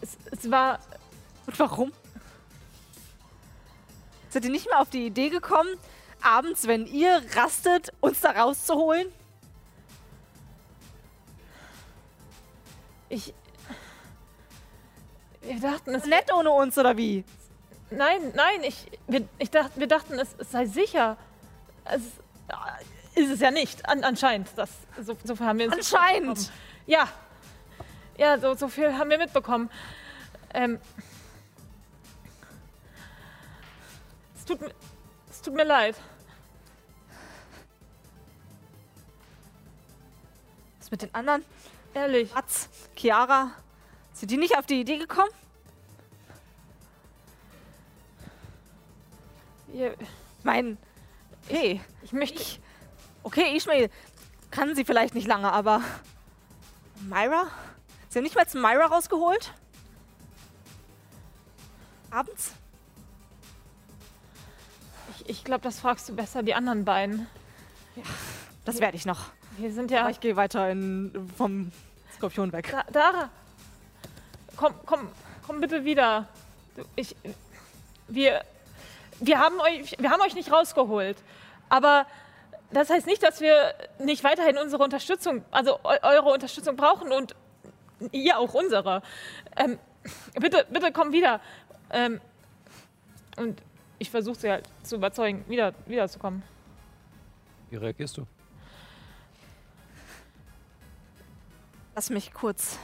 Es, es war. Und warum? Seid ihr nicht mehr auf die Idee gekommen, abends, wenn ihr rastet, uns da rauszuholen? Ich. Wir dachten, es. Nett ohne uns, oder wie? Nein, nein, ich. Wir, ich dacht, wir dachten, es, es sei sicher. Es äh, ist es ja nicht, an, anscheinend. Das, so, so viel haben wir Anscheinend. Ja. Ja, so, so viel haben wir mitbekommen. Ähm. Es tut, mir- es tut mir leid. Was mit den anderen? Ehrlich. Mats, Chiara, sind die nicht auf die Idee gekommen? Ihr, Ich meine, hey, ich möchte. ich. Okay, Ishmael kann sie vielleicht nicht lange, aber. Myra? Sie haben nicht mal zu Myra rausgeholt? Abends? Ich, glaube, das fragst du besser die anderen beiden. Das werde ich noch. Wir sind Aber ja. ich gehe weiter in, vom Skorpion weg. Da, Dara! Komm, komm, komm bitte wieder. Ich. Wir. Wir haben euch. Wir haben euch nicht rausgeholt. Aber das heißt nicht, dass wir nicht weiterhin unsere Unterstützung, also eu eure Unterstützung brauchen und ihr auch unsere. Ähm, bitte, bitte komm wieder. Ähm, und ich versuche sie halt zu überzeugen, wieder, wiederzukommen. Wie reagierst du? Lass mich kurz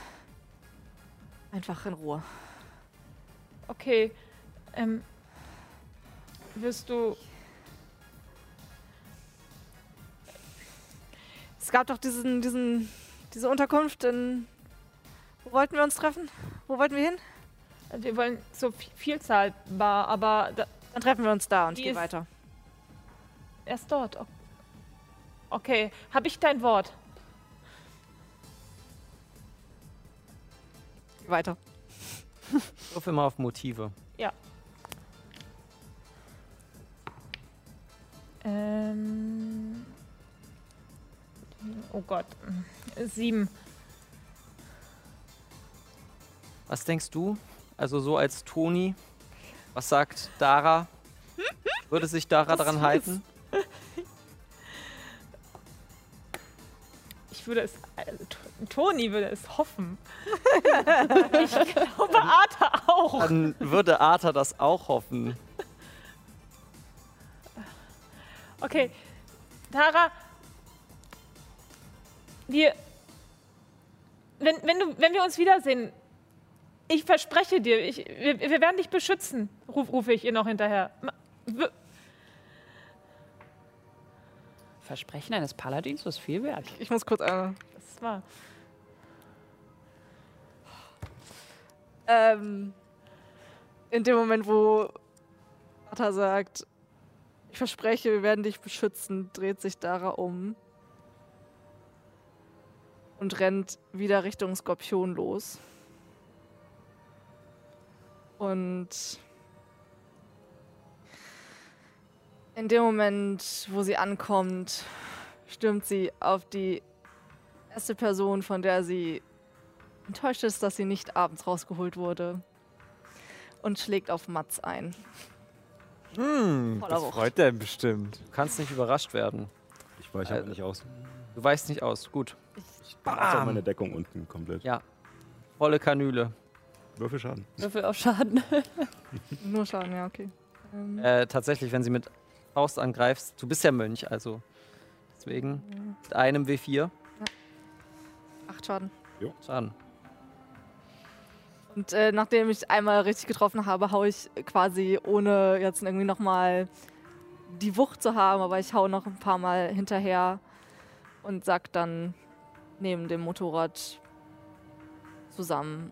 einfach in Ruhe. Okay. Ähm, wirst du. Es gab doch diesen, diesen, diese Unterkunft in. Wo wollten wir uns treffen? Wo wollten wir hin? Wir wollen zur Vi- Vielzahlbar, aber da, Dann treffen wir uns da und Die gehen ist- weiter. erst dort. O- Okay, habe ich dein Wort? Weiter. Wirf immer auf Motive. Ähm, oh Gott. Sieben. Was denkst du? Also so als Toni, Was sagt Dara? Würde sich Dara daran halten? Ich würde es. T- Toni würde es hoffen. ich glaube, Arthur auch. Dann würde Arthur das auch hoffen. Okay. Tara. Wir. Wenn, wenn, du, wenn wir uns wiedersehen, ich verspreche dir, ich, wir, wir werden dich beschützen, ruf, rufe ich ihr noch hinterher. Versprechen eines Paladins ist viel wert. Ich muss kurz. Äh, Das war. ähm, in dem Moment, wo Arthur sagt, ich verspreche, wir werden dich beschützen, dreht sich Dara um und rennt wieder Richtung Skorpion los. Und in dem Moment, wo sie ankommt, stürmt sie auf die erste Person, von der sie enttäuscht ist, dass sie nicht abends rausgeholt wurde. Und schlägt auf Mats ein. Hm, Voller das Wucht. freut der bestimmt. Du kannst nicht überrascht werden. Ich weiche aber nicht aus. Du weichst nicht aus. Gut. Ich auch meine Deckung unten komplett. Ja. Volle Kanüle. Würfelschaden. Würfel auf Schaden. Nur Schaden, ja, okay. Ähm, Äh, tatsächlich, wenn sie mit Faust angreifst, du bist ja Mönch, also deswegen mit einem W4 acht Schaden. Schaden. Und äh, nachdem ich einmal richtig getroffen habe, hau ich quasi, ohne jetzt irgendwie nochmal die Wucht zu haben, aber ich hau noch ein paar Mal hinterher und sack dann neben dem Motorrad zusammen.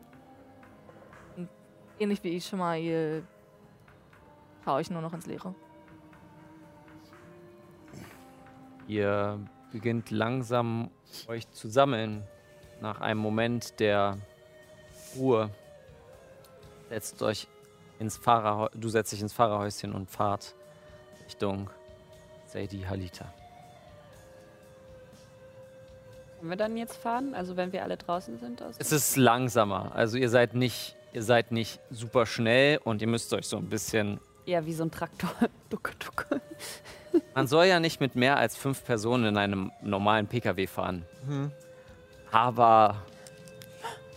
Ähnlich wie Ishmael hau ich nur noch ins Leere. Ihr beginnt langsam euch zu sammeln. Nach einem Moment der Ruhe setzt euch ins Fahrerhäu du setzt dich ins Fahrerhäuschen und fahrt Richtung Sadie Halita. Können wir dann jetzt fahren? Also wenn wir alle draußen sind? Aus Es ist langsamer, also ihr seid nicht ihr seid nicht super schnell und ihr müsst euch so ein bisschen ja, wie so ein Traktor. Ducke, ducke. Man soll ja nicht mit mehr als fünf Personen in einem normalen PKW fahren. Aber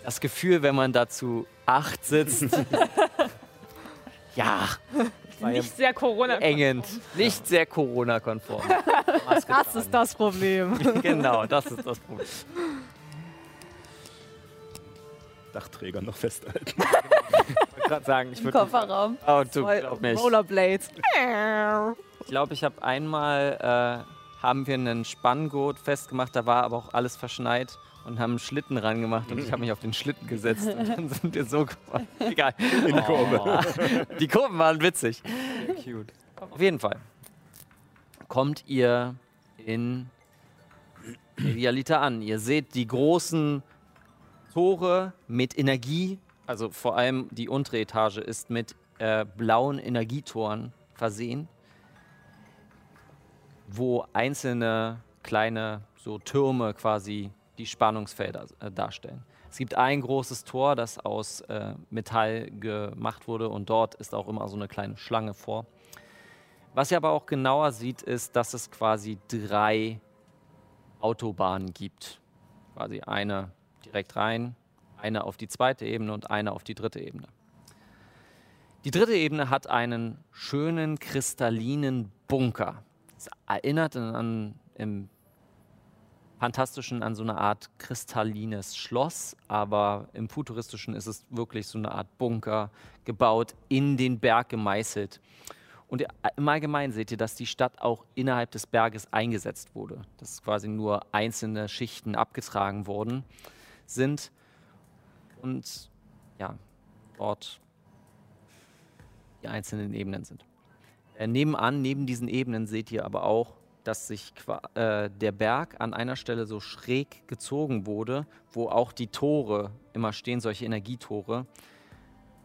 das Gefühl, wenn man dazu acht sitzt, ja, Nicht sehr Corona. engend, nicht sehr Corona-konform. Das ist das Problem. genau, das ist das Problem. Dachtträger noch festhalten. Ich wollte gerade sagen, ich würde. Kofferraum. Oh, du glaub nicht. Rollerblades. Ich glaube, ich habe einmal, äh, haben wir einen Spanngurt festgemacht, da war aber auch alles verschneit und haben einen Schlitten rangemacht und ich habe mich auf den Schlitten gesetzt und dann sind wir so gefahren. Egal. In die Kurve. Die Kurven waren witzig. Cute. Auf jeden Fall kommt ihr in Medialita an. Ihr seht die großen Tore mit Energie, also vor allem die untere Etage ist mit äh, blauen Energietoren versehen, wo einzelne kleine so Türme quasi die Spannungsfelder äh, darstellen. Es gibt ein großes Tor, das aus äh, Metall gemacht wurde und dort ist auch immer so eine kleine Schlange vor. Was ihr aber auch genauer sieht, ist, dass es quasi drei Autobahnen gibt. Quasi eine direkt rein, eine auf die zweite Ebene und eine auf die dritte Ebene. Die dritte Ebene hat einen schönen kristallinen Bunker. Es erinnert an, im Fantastischen an so eine Art kristallines Schloss, aber im Futuristischen ist es wirklich so eine Art Bunker gebaut, in den Berg gemeißelt. Und im Allgemeinen seht ihr, dass die Stadt auch innerhalb des Berges eingesetzt wurde. Dass quasi nur einzelne Schichten abgetragen worden sind. Und ja, dort die einzelnen Ebenen sind. Äh, nebenan, neben diesen Ebenen seht ihr aber auch, dass sich äh, der Berg an einer Stelle so schräg gezogen wurde, wo auch die Tore immer stehen, solche Energietore.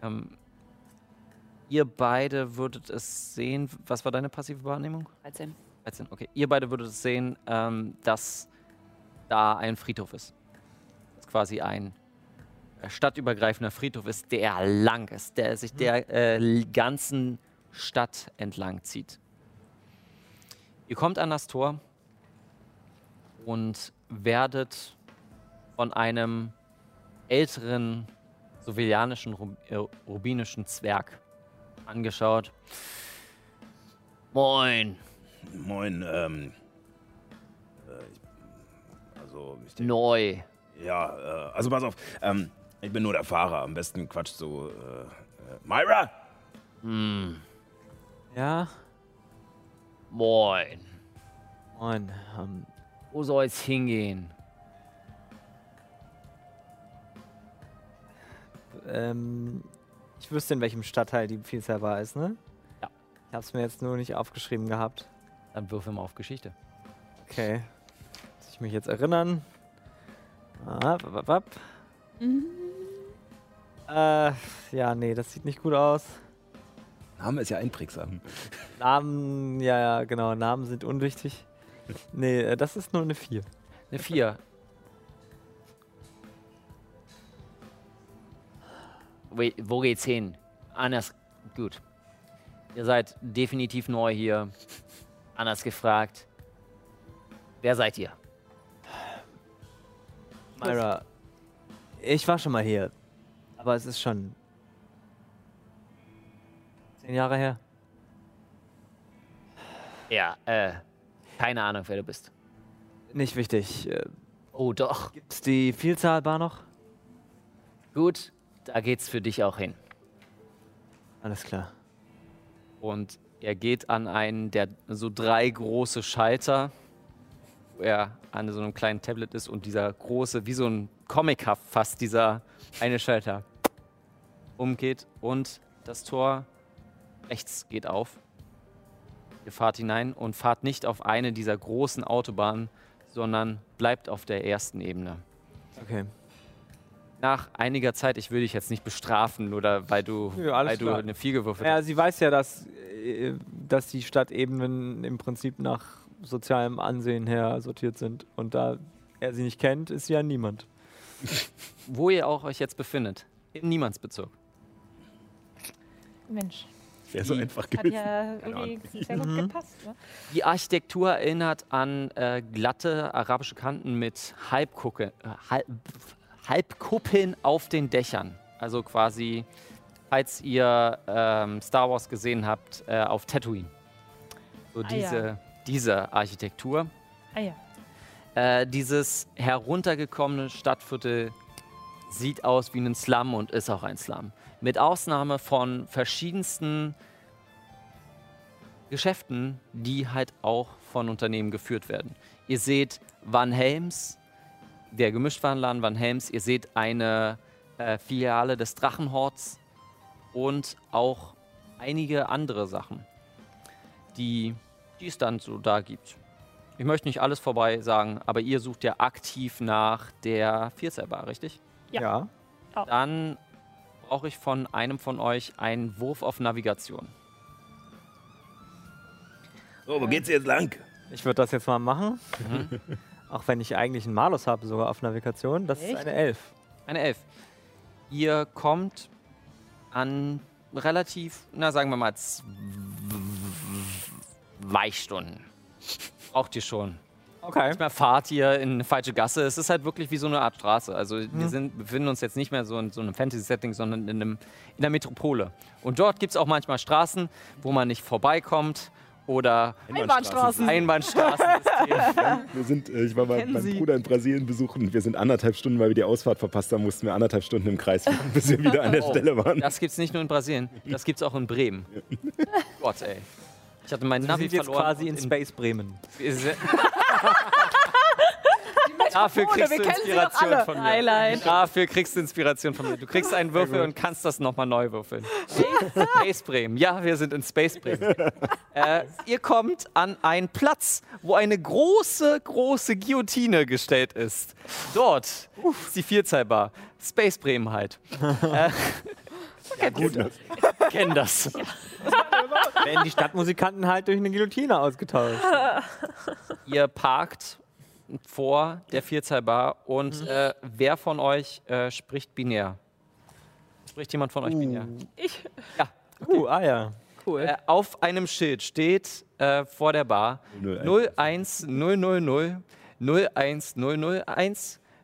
Ähm, ihr beide würdet es sehen, was war deine passive Wahrnehmung? 13. 13, okay. Ihr beide würdet es sehen, ähm, dass da ein Friedhof ist. Quasi ein stadtübergreifender Friedhof ist, der lang ist, der sich der äh, ganzen Stadt entlang zieht. Ihr kommt an das Tor und werdet von einem älteren sovilianischen, Rub äh, rubinischen Zwerg angeschaut. Moin, Moin, ähm. Äh, ich, also, ich denk, neu. Ja, äh, also pass auf, ähm, ich bin nur der Fahrer. Am besten quatscht so, äh, äh, Myra? Ja, Moin. moin. Ähm, Wo soll's hingehen? ähm, ich wüsste, in welchem Stadtteil die Vielzahl war ist, ne? Ja. Ich hab's mir jetzt nur nicht aufgeschrieben gehabt. Dann würfel mal auf Geschichte. Okay. Muss ich mich jetzt erinnern? Ah, wap, wap, wap. Äh, ja, nee, das sieht nicht gut aus. Name ist ja einprägsam. Namen, ja, ja, genau, Namen sind unwichtig. Nee, äh, das ist nur eine 4. Eine 4. Wo- Wo geht's hin? Anders. Gut. Ihr seid definitiv neu hier. Anders gefragt. Wer seid ihr? Myra, ich war schon mal hier. Aber es ist schon. zehn Jahre her. Ja, äh. Keine Ahnung, wer du bist. Nicht wichtig. Äh, Oh, doch. Gibt's die Vielzahlbar noch? Gut. Da geht's für dich auch hin. Alles klar. Und er geht an einen der so drei große Schalter, er an so einem kleinen Tablet ist und dieser große, wie so ein Comichaft fast, dieser eine Schalter umgeht und das Tor rechts geht auf. Ihr fahrt hinein und fahrt nicht auf eine dieser großen Autobahnen, sondern bleibt auf der ersten Ebene. Okay. Nach einiger Zeit, ich will dich jetzt nicht bestrafen, oder weil du, Ja, weil du eine 4 gewürfelt Ja, hast. sie weiß ja, dass, äh, dass die Stadtebenen im Prinzip nach sozialem Ansehen her sortiert sind. Und da er sie nicht kennt, ist sie ja niemand. Wo ihr auch euch jetzt befindet. Im Niemandsbezirk. Mensch, Wäre so Die- einfach hat gewesen. ja irgendwie sehr gut gepasst. Ne? Die Architektur erinnert an äh, glatte arabische Kanten mit Halbkucke, äh, Halb, Halbkuppeln auf den Dächern. Also quasi, als ihr ähm, Star Wars gesehen habt, äh, auf Tatooine. So Ah, diese, ja. Diese Architektur. Ah ja. Äh, dieses heruntergekommene Stadtviertel sieht aus wie ein Slum und ist auch ein Slum. Mit Ausnahme von verschiedensten Geschäften, die halt auch von Unternehmen geführt werden. Ihr seht Van Helms, der Gemischtwarenladen Van Helms, ihr seht eine äh, Filiale des Drachenhorts und auch einige andere Sachen, die, die es dann so da gibt. Ich möchte nicht alles vorbei sagen, aber ihr sucht ja aktiv nach der Vierzelbar, richtig? Ja. Dann brauche ich von einem von euch einen Wurf auf Navigation. So, wo geht's jetzt lang? Ich würde das jetzt mal machen. Auch wenn ich eigentlich einen Malus habe, sogar auf Navigation. Das ist Echt? eine 11. Eine Elf. Ihr kommt an relativ, na sagen wir mal, zwei Stunden. Braucht ihr schon. Okay. Manchmal fahrt ihr in eine falsche Gasse. Es ist halt wirklich wie so eine Art Straße. Also wir sind, befinden uns jetzt nicht mehr so in so einem Fantasy-Setting, sondern in, einem, in der Metropole. Und dort gibt es auch manchmal Straßen, wo man nicht vorbeikommt oder Einbahnstraßen. Einbahnstraßensystem. Wir sind, äh, ich war mal meinen Sie. Bruder in Brasilien besuchen. Wir sind anderthalb Stunden, weil wir die Ausfahrt verpasst haben, mussten wir anderthalb Stunden im Kreis fahren, bis wir wieder an der Oh. Stelle waren. Das gibt's nicht nur in Brasilien, das gibt's auch in Bremen. Gott, ey. Ich hatte meinen Wir Navi sind jetzt verloren. quasi in Space Bremen. Dafür kriegst du Inspiration von mir. Highlight. Dafür kriegst du Inspiration von mir. Du kriegst einen Würfel und kannst das nochmal neu würfeln. Space Bremen. Ja, wir sind in Space Bremen. äh, ihr kommt an einen Platz, wo eine große, große Guillotine gestellt ist. Dort ist die Vierzahlbar. Space Bremen halt. äh, ja, gut. Kennen das. Werden die Stadtmusikanten halt durch eine Guillotine ausgetauscht. Ihr parkt vor der Vielzahlbar. Und äh, wer von euch äh, spricht binär? Spricht jemand von euch binär? Ich, Uh, ah ja. Cool. Äh, auf einem Schild steht äh, vor der Bar 01000 01001 000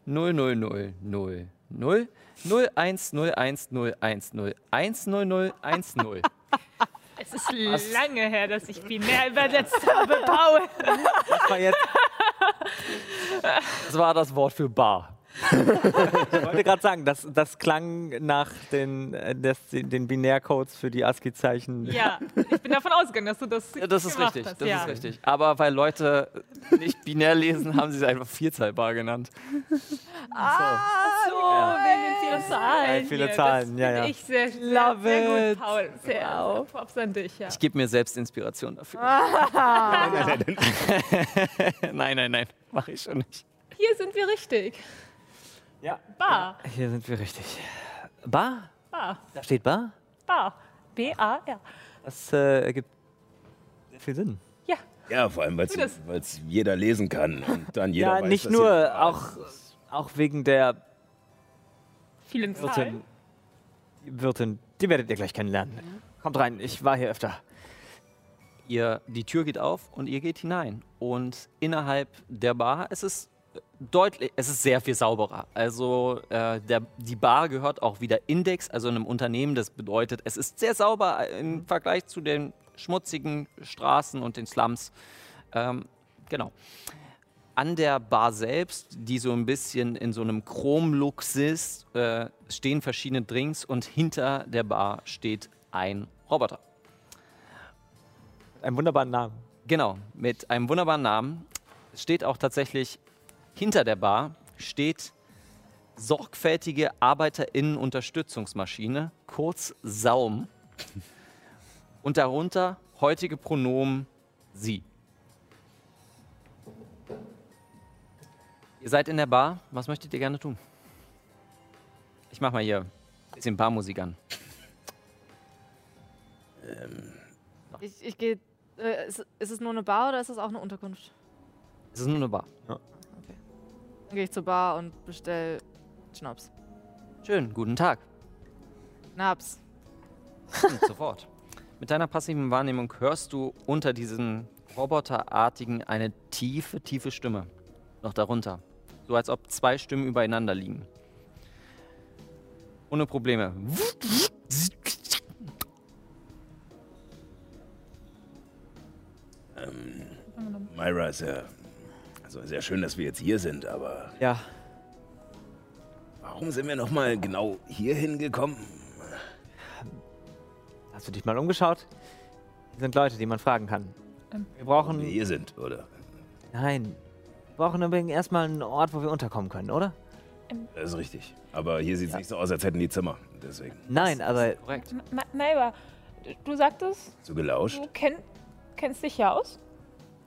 00000 010101010010. es ist lange her, dass ich binär übersetzt habe, Paul. Das war jetzt. Das war das Wort für Bar. Ich wollte gerade sagen, das, das klang nach den, äh, des, den Binärcodes für die ASCII-Zeichen. Ja, ich bin davon ausgegangen, dass du das Ja, das ist richtig, hast. das ja. ist richtig. Aber weil Leute nicht binär lesen, haben sie es einfach Vielzahlbar genannt. Ah, So, wegen den vielen Zahlen. Äh, viele. Zahlen, das ja, ja. Ich sehr, sehr, Love sehr it. gut, Paul. Sehr Props an dich, ja. Ich gebe mir selbst Inspiration dafür. nein, nein, nein, mache ich schon nicht. Hier sind wir richtig. Ja. Bar, Hier sind wir richtig. Bar? Bar, Da steht Bar? Bar. B-A-R. Das äh, ergibt sehr viel Sinn. Ja, Ja, vor allem, weil es jeder lesen kann und dann jeder ja, weiß, nicht nur, auch, auch wegen der vielen Zahlen. Wirtin. Wirtin. Die werdet ihr gleich kennenlernen. Kommt rein, ich war hier öfter. Ihr, die Tür geht auf und ihr geht hinein. Und innerhalb der Bar ist es deutlich, es ist sehr viel sauberer. Also äh, der, die Bar gehört auch wieder Index, also einem Unternehmen. Das bedeutet, es ist sehr sauber im Vergleich zu den schmutzigen Straßen und den Slums. Ähm, genau. An der Bar selbst, die so ein bisschen in so einem Chromlux ist, äh, stehen verschiedene Drinks und hinter der Bar steht ein Roboter. Einen wunderbaren Namen. Genau, mit einem wunderbaren Namen. Steht auch tatsächlich hinter der Bar, steht sorgfältige ArbeiterInnen-Unterstützungsmaschine, kurz SAUM. Und darunter heutige Pronomen Sie. Ihr seid in der Bar. Was möchtet ihr gerne tun? Ich mach mal hier ein bisschen Barmusik an. Ich, ich gehe. Äh, ist, ist es nur eine Bar oder ist es auch eine Unterkunft? Es ist nur eine Bar. Dann gehe ich zur Bar und bestell Schnaps. Schön, guten Tag. Schnaps. Sofort. Mit deiner passiven Wahrnehmung hörst du unter diesen Roboterartigen eine tiefe, tiefe Stimme. Noch darunter. So als ob zwei Stimmen übereinander liegen. Ohne Probleme. Myra ist ja. Also sehr schön, dass wir jetzt hier sind, aber Ja, warum sind wir nochmal genau hier hingekommen? hast du dich mal umgeschaut? Hier sind Leute, die man fragen kann. Ähm. Wir brauchen. wir hier sind, oder? Nein. Wir brauchen übrigens erstmal einen Ort, wo wir unterkommen können, oder? Das ist richtig. Aber hier sieht es nicht so aus, als hätten die Zimmer. Deswegen. Nein, aber Korrekt. Neighbor, du sagtest, So gelauscht. du kenn, kennst dich ja aus?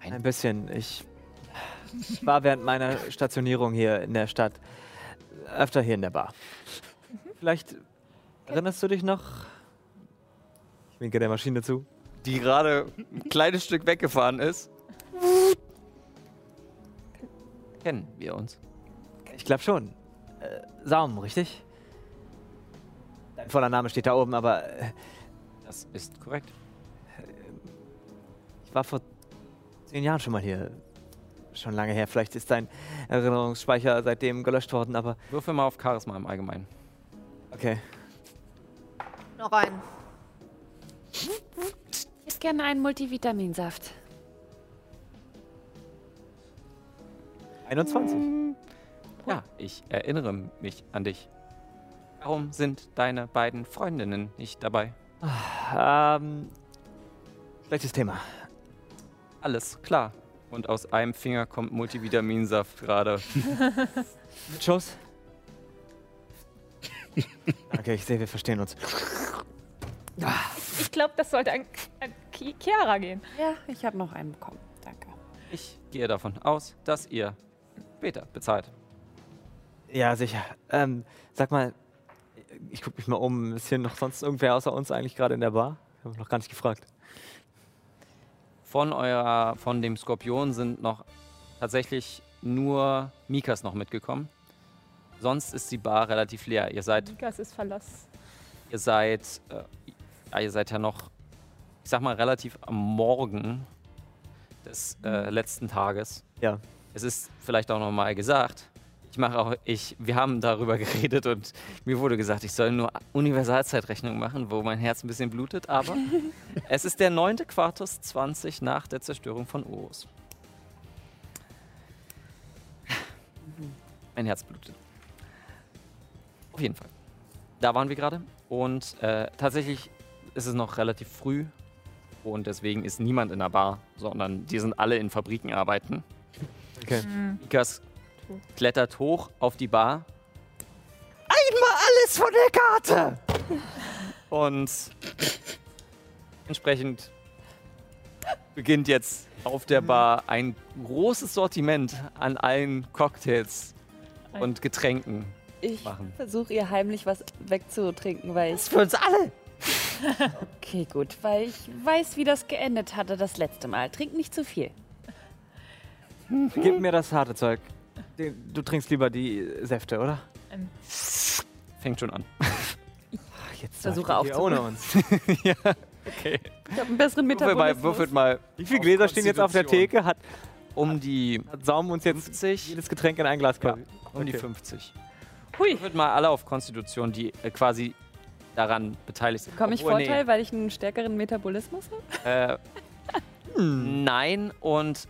ein bisschen. Ich war während meiner Stationierung hier in der Stadt öfter hier in der Bar. Vielleicht erinnerst du dich noch? Ich winke der Maschine zu. Die gerade ein kleines Stück weggefahren ist. Kennen wir uns? Ich glaube schon. Äh, Saum, richtig? Dein voller Name steht da oben, aber äh, Das ist korrekt. ich war vor zehn Jahren schon mal hier. Schon lange her. Vielleicht ist dein Erinnerungsspeicher seitdem gelöscht worden, aber Würfel mal auf Charisma im Allgemeinen. okay. Noch ein. Ich hätte gerne einen Multivitaminsaft. 21. Ja, ich erinnere mich an dich. Warum sind deine beiden Freundinnen nicht dabei? Ähm, schlechtes Thema. Alles klar. Und aus einem Finger kommt Multivitaminsaft gerade. Mit Schuss? Okay, ich sehe, wir verstehen uns. Ich glaube, das sollte an, an Chiara gehen. Ja, ich habe noch einen bekommen. Danke. Ich gehe davon aus, dass ihr später bezahlt. Ja, sicher. Ähm, sag mal, ich gucke mich mal um. Ist hier noch sonst irgendwer außer uns eigentlich gerade in der Bar? Ich habe noch gar nicht gefragt. Von eurer, von dem Skorpion sind noch tatsächlich nur Mikas noch mitgekommen. Sonst ist die Bar relativ leer. Ihr seid, Mikas ist Verlass. ihr seid, äh, ja, ihr seid ja noch, ich sag mal, relativ am Morgen des äh, letzten Tages. Ja. Es ist vielleicht auch noch mal gesagt. Ich mache auch, ich, wir haben darüber geredet und mir wurde gesagt, ich soll nur Universalzeitrechnung machen, wo mein Herz ein bisschen blutet, aber es ist der 9. Quartus 20 nach der Zerstörung von Urus. Mein Herz blutet. Auf jeden Fall. Da waren wir gerade und äh, tatsächlich ist es noch relativ früh und deswegen ist niemand in der Bar, sondern die sind alle in Fabriken arbeiten. Okay. Mikas klettert hoch auf die Bar. Einmal alles von der Karte! Und entsprechend beginnt jetzt auf der Bar ein großes Sortiment an allen Cocktails und Getränken. Ich Machen. versuche ihr heimlich was wegzutrinken, weil ich. Für uns alle! Okay, gut, weil ich weiß, wie das geendet hatte das letzte Mal. Trink nicht zu viel. Gib mir das harte Zeug. Den- Du trinkst lieber die Säfte, oder? Ähm, Fängt schon an. Jetzt Versuche aufzuholen. ohne uns. ja, okay. Ich habe einen besseren Metabolismus. würfelt mal Wie viele Gläser stehen jetzt auf der. Theke? Hat, um die hat Saum uns jetzt 50, jedes Getränk in ein Glas quasi? um die Okay. 50. hui. Würfelt mal alle auf Konstitution, die äh, quasi daran beteiligt sind. Bekomme ich Obwohl, nee. Vorteil, weil ich einen stärkeren Metabolismus habe? Äh, nein, und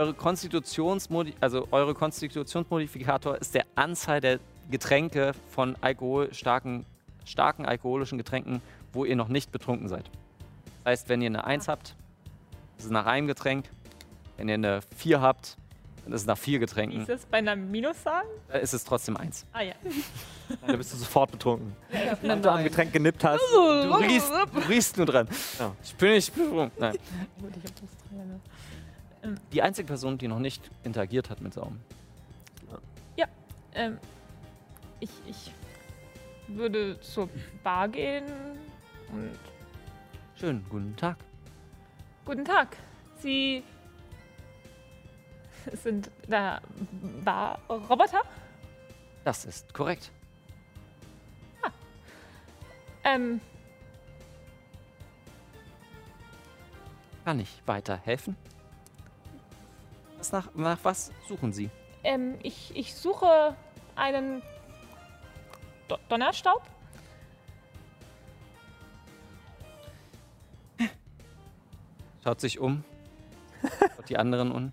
eure Konstitutionsmodi also eure Konstitutionsmodifikator ist der Anzahl der Getränke von Alkohol, starken, starken alkoholischen Getränken, wo ihr noch nicht betrunken seid. Das heißt, wenn ihr eine 1 habt, ist es nach einem Getränk. Wenn ihr eine 4 habt, dann ist es nach vier Wie Getränken. ist das bei einer Minuszahl? Äh, ist es trotzdem 1. Ah ja. Da bist du sofort betrunken. Nein, Wenn du am Getränk genippt hast. Du riechst, du riechst nur dran. Ja. Ich bin nicht betrunken. Nein. Ne? Die einzige Person, die noch nicht interagiert hat mit Saum. Ähm, ich, ich würde zur Bar gehen und Schön, guten Tag. guten Tag. Sie sind der Bar-Roboter? Das ist korrekt. Ähm, Kann ich weiterhelfen? Was nach, nach was suchen Sie? ähm, ich, ich suche einen Do Donnerstaub. Schaut sich um. Schaut die anderen um.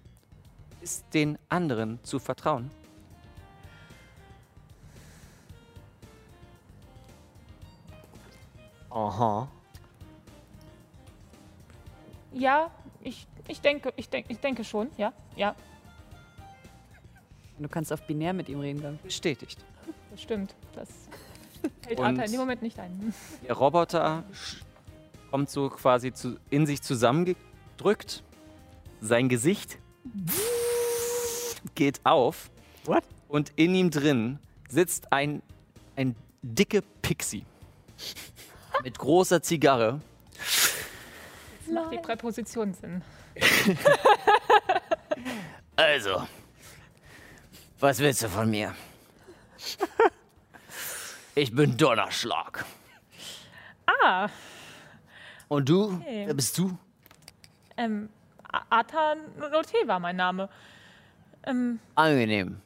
Ist den anderen zu vertrauen? Aha. Ja, ich, ich denke, ich denke, ich denke schon, ja, ja, Du kannst auf binär mit ihm reden, glaube Bestätigt. das stimmt. Das fällt Und- Arthur in dem Moment nicht ein. Der Roboter kommt so quasi zu, in sich zusammengedrückt. Sein Gesicht geht auf. What? Und in ihm drin sitzt ein, ein dicke Pixie. Mit großer Zigarre. Jetzt macht die Präposition Sinn. Also, was willst du von mir? Ich bin Donnerschlag. Ah, Und du? Okay. Wer bist du? ähm, A- Arthur Noté war mein Name. Ähm, Angenehm.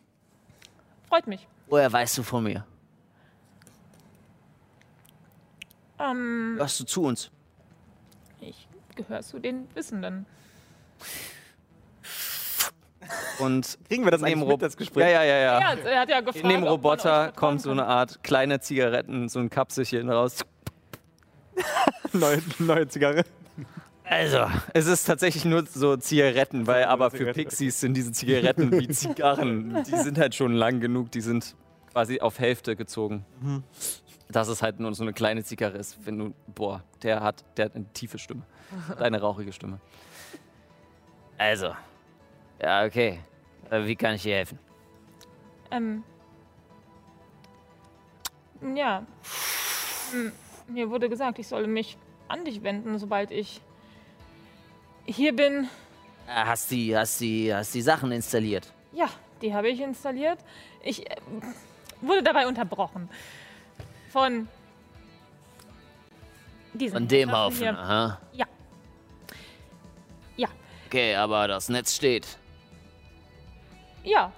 freut mich. Woher weißt du von mir? Ähm, Gehörst du zu uns? ich gehöre zu den Wissenden. Und Kriegen wir das neben eigentlich Rob- mit, das Gespräch? Ja, ja, ja, ja. Er hat ja gefragt. In dem ob man Roboter kommt so eine Art kleine Zigaretten, so ein Kapselchen raus. Neue, neue Zigarre. Also, es ist tatsächlich nur so Zigaretten, weil aber für Pixies sind diese Zigaretten wie Zigarren. Die sind halt schon lang genug, die sind quasi auf Hälfte gezogen. Dass es halt nur so eine kleine Zigarre ist, wenn du, boah, der hat, der hat eine tiefe Stimme. Hat eine rauchige Stimme. Also, ja, okay. Äh, Wie kann ich dir helfen? Ähm. Ja. Hm, Mir wurde gesagt, ich solle mich an dich wenden, sobald ich hier bin. Äh, Hast die, hast die, hast die Sachen installiert? Ja, die habe ich installiert. Ich äh, wurde dabei unterbrochen. Von diesem Von dem Haufen, hier. aha. Ja. Okay, aber das Netz steht. Ja.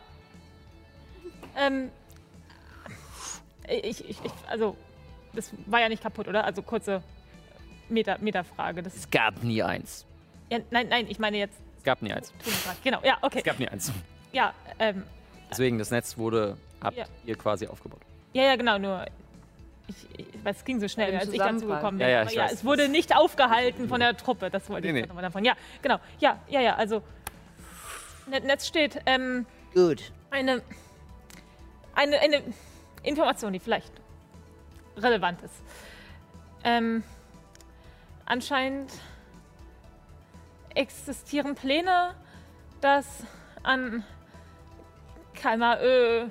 Ähm. Ich, ich, ich, also, das war ja nicht kaputt, oder? Also kurze Meter, Meterfrage. Das Es gab nie eins. ja, nein, nein, ich meine jetzt. Es gab nie eins. Genau, ja, okay. Es gab nie eins. Ja, ähm, Deswegen, das Netz wurde, habt Ja. ihr quasi aufgebaut. ja, ja, genau, nur. Ich, ich, weil es ging so schnell, dem als ich dazu gekommen bin. Ja, ja, ja es wurde nicht aufgehalten von der Truppe. Das wollte Nee, ich nee. nochmal davon. Ja, genau. Ja, ja, ja, also. Net- Netz steht, ähm, Gut. eine, eine, eine Information, die vielleicht relevant ist. Ähm, anscheinend existieren Pläne, dass an Kalmaö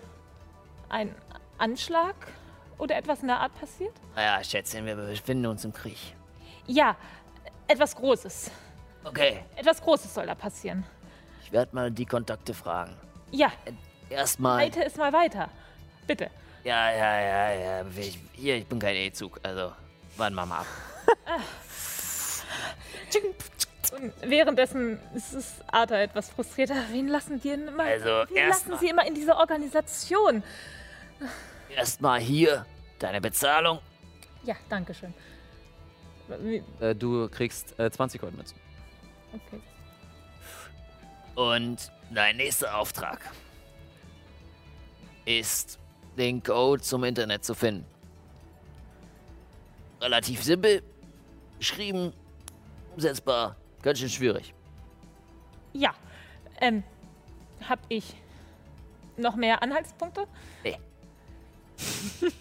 ein Anschlag oder etwas in der Art passiert? Naja, Schätzchen, wir befinden uns im Krieg. Ja, etwas Großes. Okay, Etwas Großes soll da passieren. ich werde mal die Kontakte fragen. Ja, Erstmal. leite es mal weiter. Bitte. Ja, ja, ja, ja. Ich, hier, ich bin kein E-Zug, also warten wir mal ab. Und währenddessen ist es Arthur etwas frustrierter. Wen lassen die denn immer? Also, wen lassen mal- sie immer in dieser Organisation? Erstmal hier deine Bezahlung. Ja, danke schön. Wie- Äh, du kriegst äh, 20 Goldmünzen. Okay. Und dein nächster Auftrag ist, den Code zum Internet zu finden. Relativ simpel, geschrieben, umsetzbar, ganz schön schwierig. Ja, ähm, hab ich noch mehr Anhaltspunkte? Nee.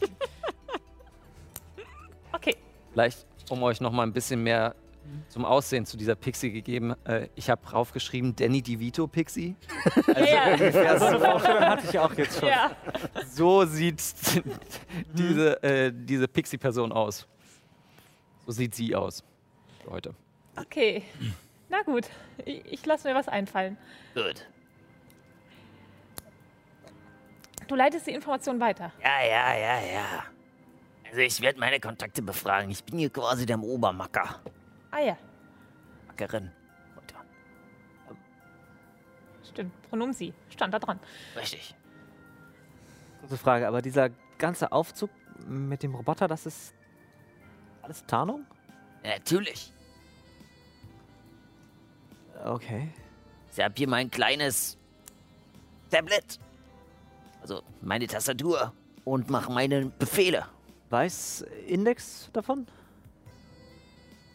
Okay. Vielleicht, um euch noch mal ein bisschen mehr zum Aussehen zu dieser Pixie gegeben. Äh, ich habe draufgeschrieben, Danny DeVito Pixie. ja, ja, So eine Vorstellung hatte ich auch jetzt schon. ja. So sieht diese, äh, diese Pixie-Person aus. So sieht sie aus. Heute. Okay. Na gut, ich, ich lasse mir was einfallen. Gut. Du leitest die Information weiter. Ja, ja, ja, ja. Also ich werde meine Kontakte befragen. Ich bin hier quasi der Obermacker. Ah ja, Mackerin. Heute. stimmt. Pronomen sie. Stand da dran. Richtig. Kurze Frage, aber dieser ganze Aufzug mit dem Roboter, das ist alles Tarnung? Ja, natürlich. Okay. Ich habe hier mein kleines Tablet. Also meine Tastatur. Und mache meine Befehle. Weiß Index davon?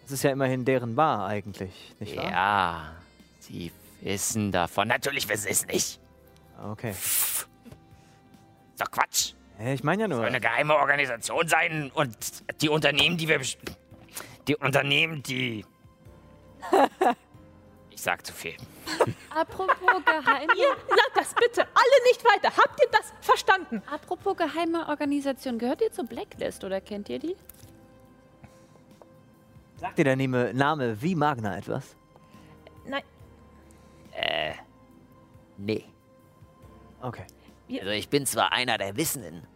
Das ist ja immerhin deren Bar eigentlich, nicht wahr? Ja, sie wissen davon. Natürlich wissen sie es nicht. Okay. Ist doch Quatsch. Ich meine ja nur. Soll eine geheime Organisation sein und die Unternehmen, die wir. Die Unternehmen, die. Ich sag zu viel. Apropos geheime, Sag das bitte alle nicht weiter. Habt ihr das verstanden? apropos geheime Organisation, gehört ihr zur Blacklist oder kennt ihr die? Sagt dir der Name, Name wie Magna etwas? Nein, Äh. Nee. Okay. Also ich bin zwar einer der Wissenden,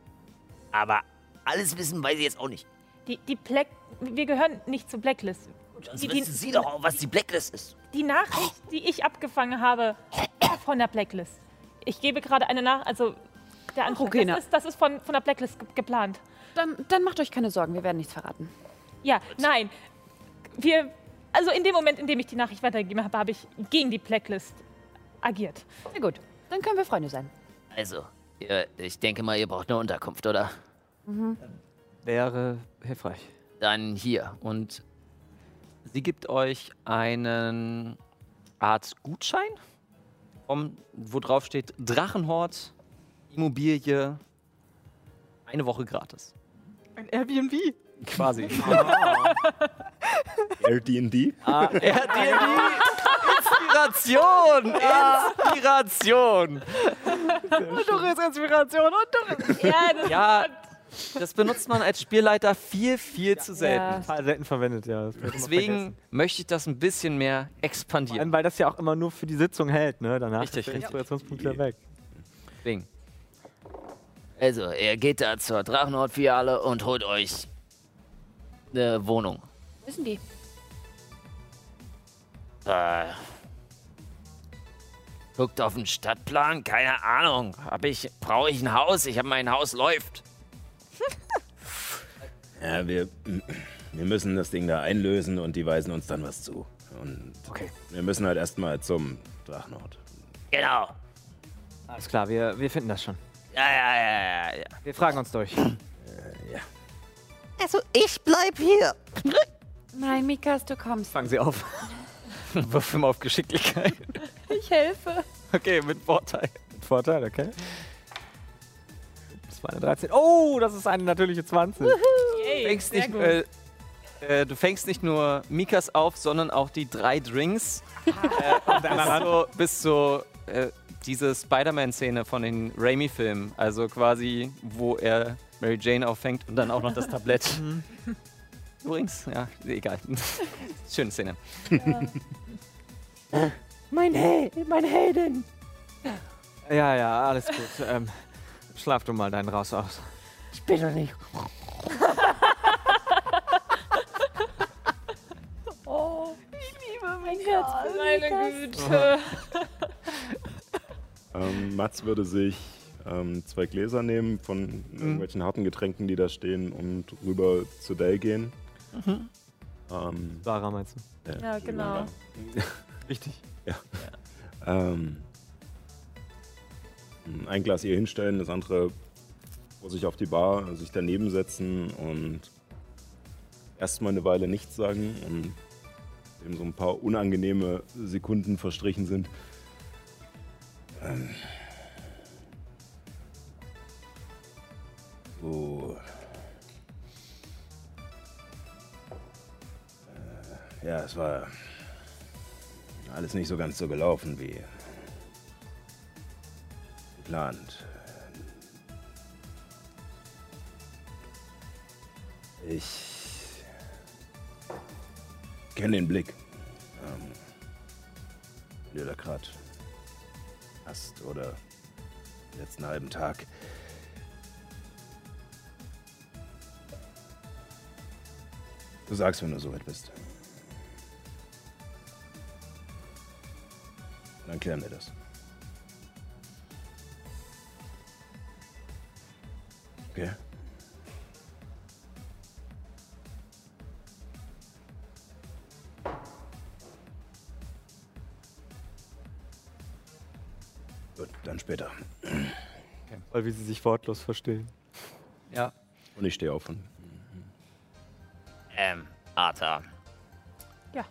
aber alles wissen weiß ich jetzt auch nicht. die, die Black. Wir gehören nicht zur Blacklist. Sonst Die- die- wissen Sie doch auch, was die Blacklist ist. Die Nachricht, die ich abgefangen habe, von der Blacklist. Ich gebe gerade eine nach. Also, der Antrag. okay, das, ist, das ist von, von der Blacklist ge geplant. Dann, dann macht euch keine Sorgen, wir werden nichts verraten. Ja, nein. Wir. Also, in dem Moment, in dem ich die Nachricht weitergegeben habe, habe ich gegen die Blacklist agiert. Na gut, dann können wir Freunde sein. Also, ihr, ich denke mal, ihr braucht eine Unterkunft, oder? Wäre hilfreich. Dann hier. Und sie gibt euch einen Art Gutschein, vom, wo drauf steht Drachenhort, Immobilie, eine Woche gratis. Ein Airbnb. Quasi. Airbnb? Inspiration! Inspiration! Und du Inspiration und du Ja, das Ja, Das benutzt man als Spielleiter viel, viel zu selten. Ja. Total selten verwendet, ja. Deswegen möchte ich das ein bisschen mehr Vor expandieren. allem, weil das ja auch immer nur für die Sitzung hält, ne? Danach Richtig, ist der. Inspirationspunkt wieder weg. Deswegen. Also, ihr geht da zur Drachenhort-Filiale und holt euch eine Wohnung. Wissen die? Äh, guckt auf den Stadtplan, keine Ahnung. Hab ich, brauche ich ein Haus? Ich habe mein Haus läuft. Ja, wir, wir müssen das Ding da einlösen und die weisen uns dann was zu. Und Okay. wir müssen halt erstmal zum Drachenort. Genau. Alles klar, wir, wir finden das schon. Ja, ja, ja, ja, ja. Wir fragen uns durch. Also ich bleib hier. Nein, Mikas, du kommst. Fangen Sie auf. Wirf ihm auf Geschicklichkeit. Ich helfe. Okay, mit Vorteil. Mit Vorteil, okay. Das war eine 13. Oh, das ist eine natürliche 20. Yay, fängst nicht, äh, äh, du fängst nicht nur Mikas auf, sondern auch die drei Drinks. äh, bis so, bis so äh, diese Spider-Man-Szene von den Raimi-Filmen. Also quasi, wo er Mary Jane auffängt und dann auch noch das Tablett. Übrigens, ja, egal. Schöne Szene. Mein Held, mein Heldin. Ja, ja, alles gut. ähm, schlaf du mal deinen raus aus. Ich bin doch nicht. Ähm, Mats würde sich ähm, zwei Gläser nehmen von irgendwelchen harten Getränken, die da stehen, und rüber zu Dale gehen. Ähm, Sarah meinst du? äh, Ja, genau. Richtig. Ähm, ein Glas ihr hinstellen, das andere vor sich auf die Bar, sich daneben setzen und erstmal eine Weile nichts sagen und eben so ein paar unangenehme Sekunden verstrichen sind. Ähm, so. Äh, ja, es war alles nicht so ganz so gelaufen wie geplant. Ich kenne den Blick. Ähm, gerade hast oder letzten halben Tag. Du sagst, wenn du soweit bist. Dann klären wir das. Okay. Später. Weil wie sie sich wortlos verstehen. Ja. Und ich stehe auf und Ähm, Arthur. Ja.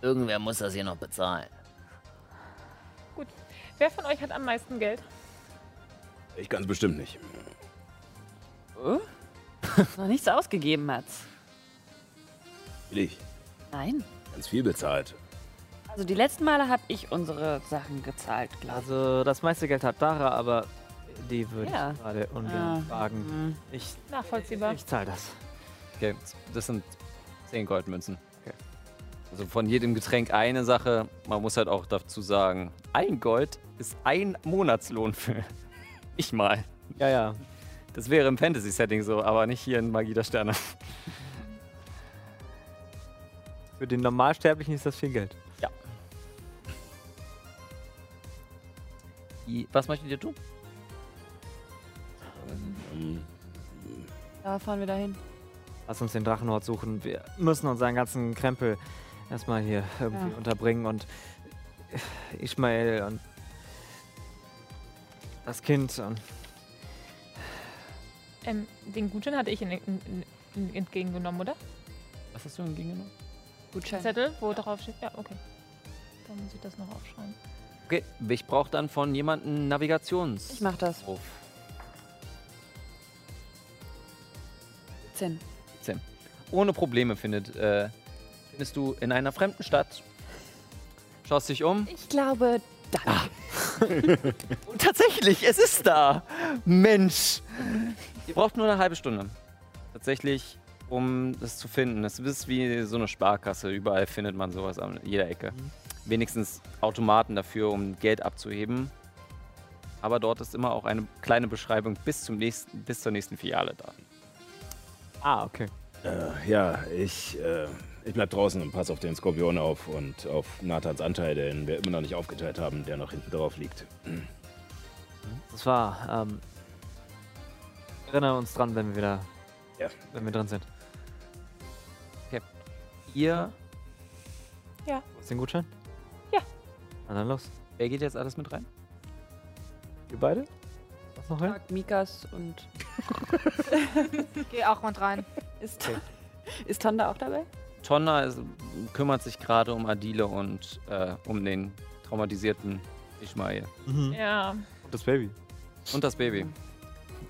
Irgendwer muss das hier noch bezahlen. Gut. Wer von euch hat am meisten Geld? ich ganz bestimmt nicht. Noch nichts ausgegeben, Mats. Ich. Nein. Ganz viel bezahlt. Also die letzten Male habe ich unsere Sachen gezahlt, glaube Also das meiste Geld hat Dara, aber die würde Ja. ich gerade ich. ungern Ah, fragen. hm. Ich, Nachvollziehbar. ich zahle das. Okay, das sind 10 Goldmünzen. Also von jedem Getränk eine Sache. Man muss halt auch dazu sagen, ein Gold ist ein Monatslohn für ich mal. Ja, ja. Das wäre im Fantasy-Setting so, aber nicht hier in Magie der Sterne. Für den Normalsterblichen ist das viel Geld. Was möchtet ihr tun? Ähm, Da fahren wir dahin. Lass uns den Drachenhort suchen. Wir müssen unseren ganzen Krempel erstmal hier irgendwie Ja. unterbringen und Ismael und das Kind und Ähm, den Gutschein hatte ich in, in, in, entgegengenommen, oder? Was hast du entgegengenommen? Gutschein. Zettel, wo drauf steht. Ja, okay. Dann muss ich das noch aufschreiben. Okay, ich brauche dann von jemandem Navigations. Ich mach das. Ruf. 10. Ohne Probleme findet, äh, findest du in einer fremden Stadt. Schaust dich um. Ich glaube, da. Und tatsächlich, es ist da. Mensch. Ihr braucht nur eine halbe Stunde. Tatsächlich, um das zu finden. Es ist wie so eine Sparkasse. Überall findet man sowas an jeder Ecke. Wenigstens Automaten dafür, um Geld abzuheben. Aber dort ist immer auch eine kleine Beschreibung bis, zum nächsten, bis zur nächsten Filiale da. Ah, okay. Äh, ja, ich, äh, ich bleib draußen und pass auf den Skorpion auf und auf Nathans Anteil, den wir immer noch nicht aufgeteilt haben, der noch hinten drauf liegt. Das war. Ähm, erinnern uns dran, wenn wir wieder. Ja. Wenn wir drin sind. Ihr, Ist den Gutschein? Na dann los. wer geht jetzt alles mit rein? Wir beide? Was noch hin? Fragt Mikas und Geh auch mal rein. ist, ist Tonda auch dabei? Tonna ist, kümmert sich gerade um Adile und äh, um den traumatisierten Ishmael. Mhm. Ja. Und das Baby. Und das Baby.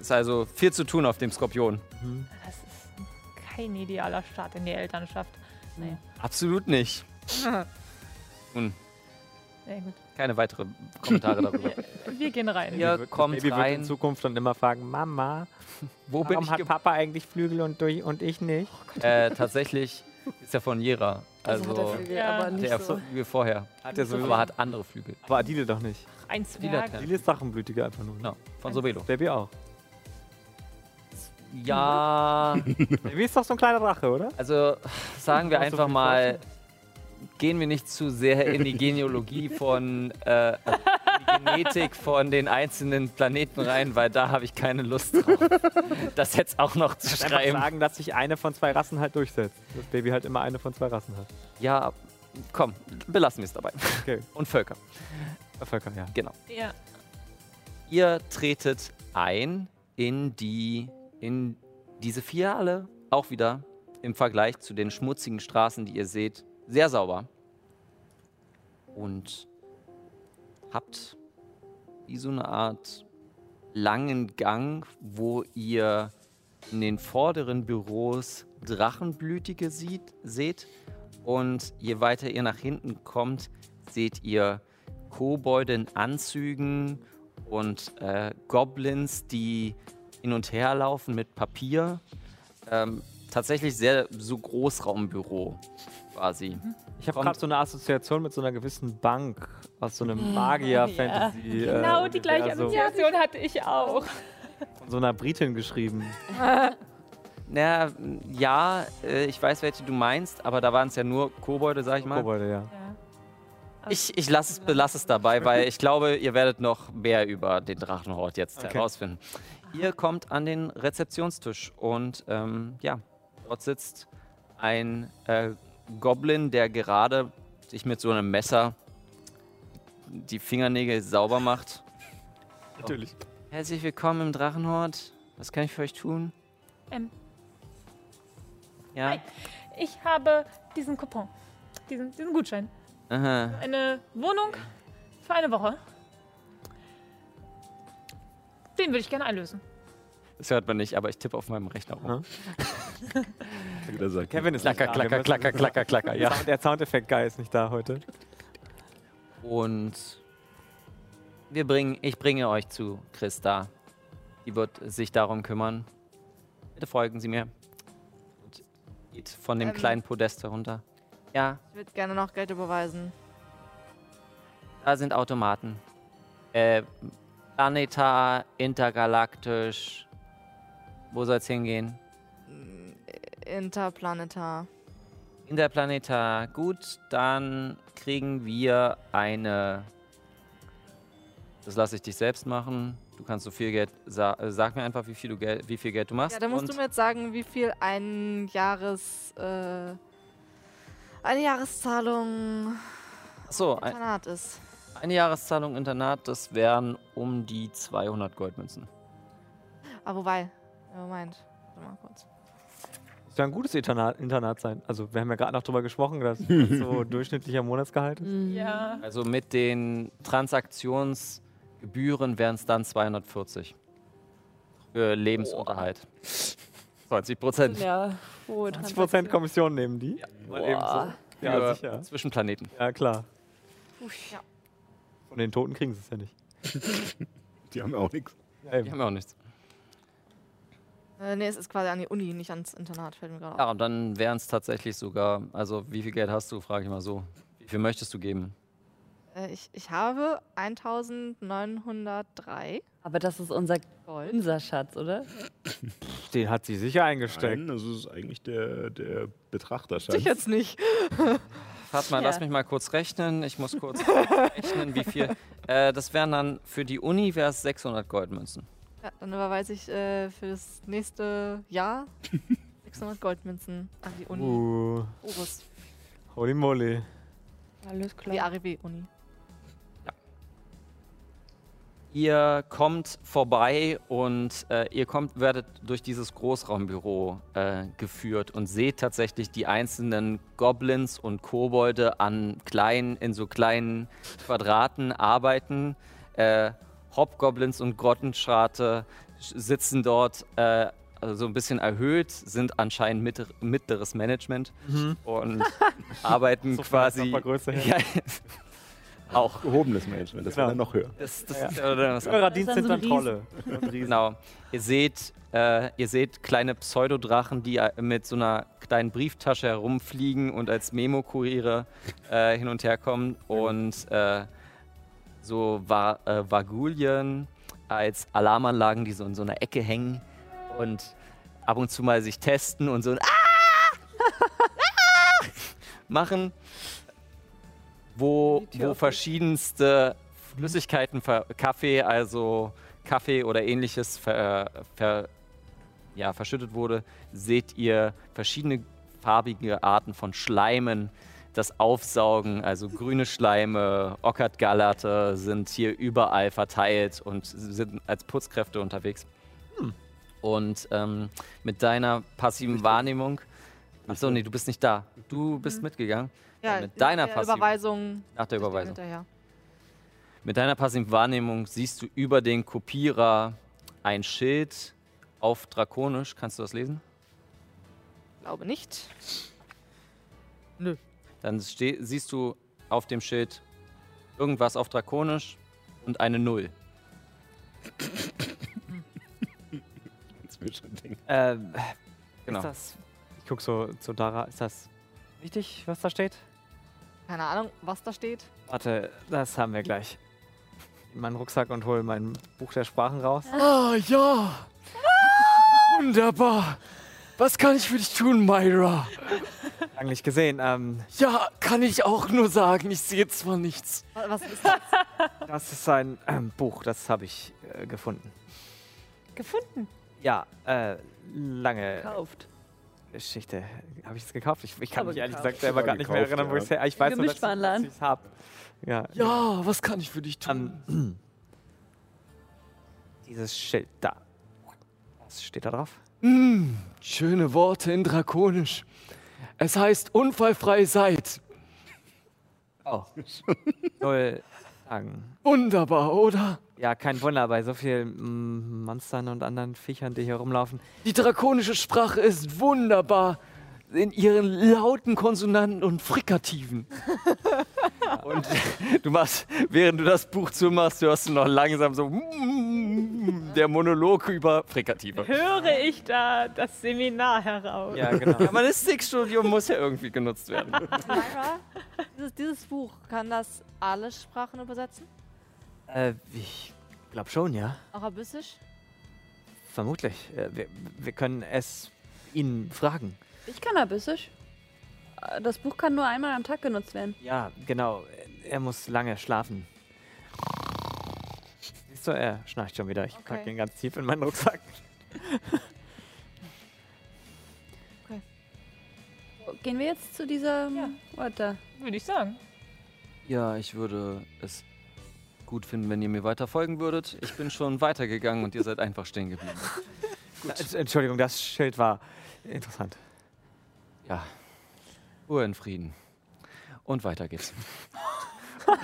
Ist also viel zu tun auf dem Skorpion. Mhm. Das ist kein idealer Start in die Elternschaft. Nee. Absolut nicht. Nun, Gut. keine weitere Kommentare darüber. Wir gehen rein. Ihr wird- kommt Baby wird in rein. Zukunft dann immer fragen, Mama, Wo bin warum ich hat Papa eigentlich Flügel und, durch, und ich nicht? äh, Tatsächlich ist er von Jera. Also hat er Also Flügel, Ja. aber nicht der so. Flügel vorher. Hat er sowieso. Aber hat andere Flügel. Aber Adile doch nicht. Ein Adile hat Zwerg. Adile ist Drachenblütige einfach nur. Ja, von Sovelo. Baby auch. Ja, Baby ist doch so ein kleiner Drache, oder? also sagen wir einfach mal, gehen wir nicht zu sehr in die Genealogie von, äh, die Genetik von den einzelnen Planeten rein, weil da habe ich keine Lust drauf, das jetzt auch noch zu schreiben. sagen, dass sich eine von zwei Rassen halt durchsetzt. Das Baby halt immer eine von zwei Rassen hat. Ja, komm, belassen wir es dabei. Okay. Und Völker, Äh, Völker, ja. genau. Ja. Ihr tretet ein in die in diese Filiale, auch wieder im Vergleich zu den schmutzigen Straßen, die ihr seht, sehr sauber. Und habt wie so eine Art langen Gang, wo ihr in den vorderen Büros Drachenblütige sieht, seht. Und je weiter ihr nach hinten kommt, seht ihr Kobolde in Anzügen und äh, Goblins, die hin und her laufen mit Papier. Ähm, tatsächlich sehr so Großraumbüro quasi. Ich habe gerade so eine Assoziation mit so einer gewissen Bank aus so einem Magier-Fantasy. Genau äh, die gleiche. Assoziation hatte ich auch. Von so einer Britin geschrieben. Na, ja, äh, ich weiß, welche du meinst, aber da waren es ja nur Kobolde, sag ich mal. Kobolde, ja. Ich, ich lass es, belasse es dabei, weil ich glaube, ihr werdet noch mehr über den Drachenhort jetzt Okay. herausfinden. Ihr kommt an den Rezeptionstisch und ähm, ja, dort sitzt ein äh, Goblin, der gerade sich mit so einem Messer die Fingernägel sauber macht. Natürlich. Herzlich willkommen im Drachenhort. Was kann ich für euch tun? Ähm. Ja. Hi. Ich habe diesen Coupon, diesen, diesen Gutschein. Aha. Eine Wohnung für eine Woche. Den würde ich gerne einlösen. Das hört man nicht, aber ich tippe auf meinem Rechner rum. Kevin ist Klacker, nicht da. Wir klacker, klacker, klacker, klacker, ja. Der Soundeffekt-Guy ist nicht da heute. Und wir bringen, ich bringe euch zu Christa. Die wird sich darum kümmern. Bitte folgen Sie mir. Und geht von dem Ähm. kleinen Podest herunter. Ja, Ich würde gerne noch Geld überweisen. da sind Automaten. Äh, planetar, intergalaktisch. Wo soll es hingehen? Interplanetar. Interplanetar. Gut, dann kriegen wir eine. Das lasse ich dich selbst machen. Du kannst so viel Geld. Sa äh, sag mir einfach, wie viel, du Geld, wie viel Geld du machst. Ja, da musst du mir jetzt sagen, wie viel ein Jahres, äh, eine Jahreszahlung so, ein, Internat ist. eine Jahreszahlung Internat, das wären um die 200 Goldmünzen. Ah, wobei, Moment, warte mal kurz. Das soll ein gutes Internat, Internat sein. Also, wir haben ja gerade noch drüber gesprochen, dass das so durchschnittlicher Monatsgehalt ist. Ja. Also mit den Transaktionsgebühren wären es dann 240. Für Lebensunterhalt. 20 Prozent. Ja, hohe 20% Kommission nehmen die. Mal eben so. Ja, sicher. Zwischenplaneten. Ja, klar. Ja. Von den Toten kriegen sie es ja nicht. Die haben auch nichts. Die haben ja auch nichts. Äh, nee, es ist quasi an die Uni, nicht ans Internat, fällt mir gerade Ja, und dann wären es tatsächlich sogar, also wie viel Geld hast du, frage ich mal so. Wie viel möchtest du geben? Äh, ich, ich habe 1903 Aber das ist unser, Gold. unser Schatz, oder? Den hat sie sicher eingesteckt. Nein, das ist eigentlich der, der Betrachterschatz. Ich jetzt nicht. Warte mal, Ja. lass mich mal kurz rechnen. Ich muss kurz rechnen, wie viel. Äh, das wären dann für die Uni wäre es 600 Goldmünzen. Ja, dann überweise ich äh, für das nächste Jahr 600 Goldmünzen an die Uni. Uh, Oberst. holy moly. Alles Die klar. ARB-Uni. Ihr kommt vorbei und äh, ihr kommt, werdet durch dieses Großraumbüro äh, geführt und seht tatsächlich die einzelnen Goblins und Kobolde an kleinen, in so kleinen Quadraten arbeiten. Äh, Hobgoblins und Grottenschrate sch- sitzen dort äh, also so ein bisschen erhöht, sind anscheinend mitter- mittleres Management und arbeiten So quasi. Ja, auch. Gehobenes Management, das Genau. war dann noch höher. Das, das Ja. ist ja Das ist Dienst sind dann Trolle. Genau. Ihr seht, äh, ihr seht kleine Pseudodrachen, die äh, mit so einer kleinen Brieftasche herumfliegen und als Memo-Kuriere äh, hin und her kommen. Und äh, so Va äh, Vagulien als Alarmanlagen, die so in so einer Ecke hängen und ab und zu mal sich testen und so ein Ah! Machen, wo, wo verschiedenste Flüssigkeiten, ver Kaffee, also Kaffee oder ähnliches ver, ver, ja, verschüttet wurde, seht ihr verschiedene farbige Arten von Schleimen. Das Aufsaugen, also grüne Schleime, Ockertgallerte sind hier überall verteilt und sind als Putzkräfte unterwegs. Und ähm, mit deiner passiven Wahrnehmung. Achso, nee, du bist nicht da. Du bist mitgegangen. Ja, mit deiner der passiven Überweisung. Nach der Überweisung. Mit deiner passiven Wahrnehmung siehst du über den Kopierer ein Schild auf Drakonisch. Kannst du das lesen? Glaube nicht. Dann siehst du auf dem Schild irgendwas auf Drakonisch und eine Null. Das will schon denken. Ähm, Genau. Ist das, ich guck so zu Dara. Ist das richtig, was da steht? Keine Ahnung, was da steht. Warte, das haben wir gleich. In meinen Rucksack und hol mein Buch der Sprachen raus. Ah, ja. Wunderbar. Was kann ich für dich tun, Myra? Lang nicht gesehen. Ähm, Ja, kann ich auch nur sagen. Ich sehe zwar nichts. Wa- Was ist das? das ist ein ähm, Buch, das habe ich äh, gefunden. Gefunden. Ja, äh, lange Kauft. Geschichte. Habe ich es gekauft? Ich, ich kann Aber mich ehrlich gekauft. gesagt selber gar nicht mehr gekauft, erinnern, wo ich es her. Ich weiß nur, dass ich es habe. Ja. Ja, was kann ich für dich tun? Ähm, dieses Schild da. Was steht da drauf? Hm, schöne Worte in Drakonisch. Es heißt unfallfrei seid. Oh. Null sagen. Wunderbar, oder? Ja, kein Wunder bei so vielen mm, Monstern und anderen Viechern, die hier rumlaufen. Die drakonische Sprache ist wunderbar in ihren lauten Konsonanten und Frikativen. Und du machst, während du das Buch zumachst, hörst du noch langsam so der Monolog über Frikative. Höre ich da das Seminar heraus? Ja, genau. Ja, man ist Six-Studium, muss ja irgendwie genutzt werden. Dieses, dieses Buch, kann das alle Sprachen übersetzen? äh, ich glaube schon, ja. Auch Abyssisch? Vermutlich. Äh, wir, wir können es Ihnen fragen. Ich kann Abyssisch. Äh, Das Buch kann nur einmal am Tag genutzt werden. Ja, genau. Er muss lange schlafen. Siehst du, er schnarcht schon wieder. Ich Okay. ihn ganz tief in meinen Rucksack. Gehen wir jetzt zu dieser Ja. Ort da? Würde ich sagen. Ja, ich würde es gut finden, wenn ihr mir weiter folgen würdet. Ich bin schon weitergegangen und ihr seid einfach stehen geblieben. Entschuldigung, das Schild war interessant. Ja, Ruhe in Frieden. Und weiter geht's.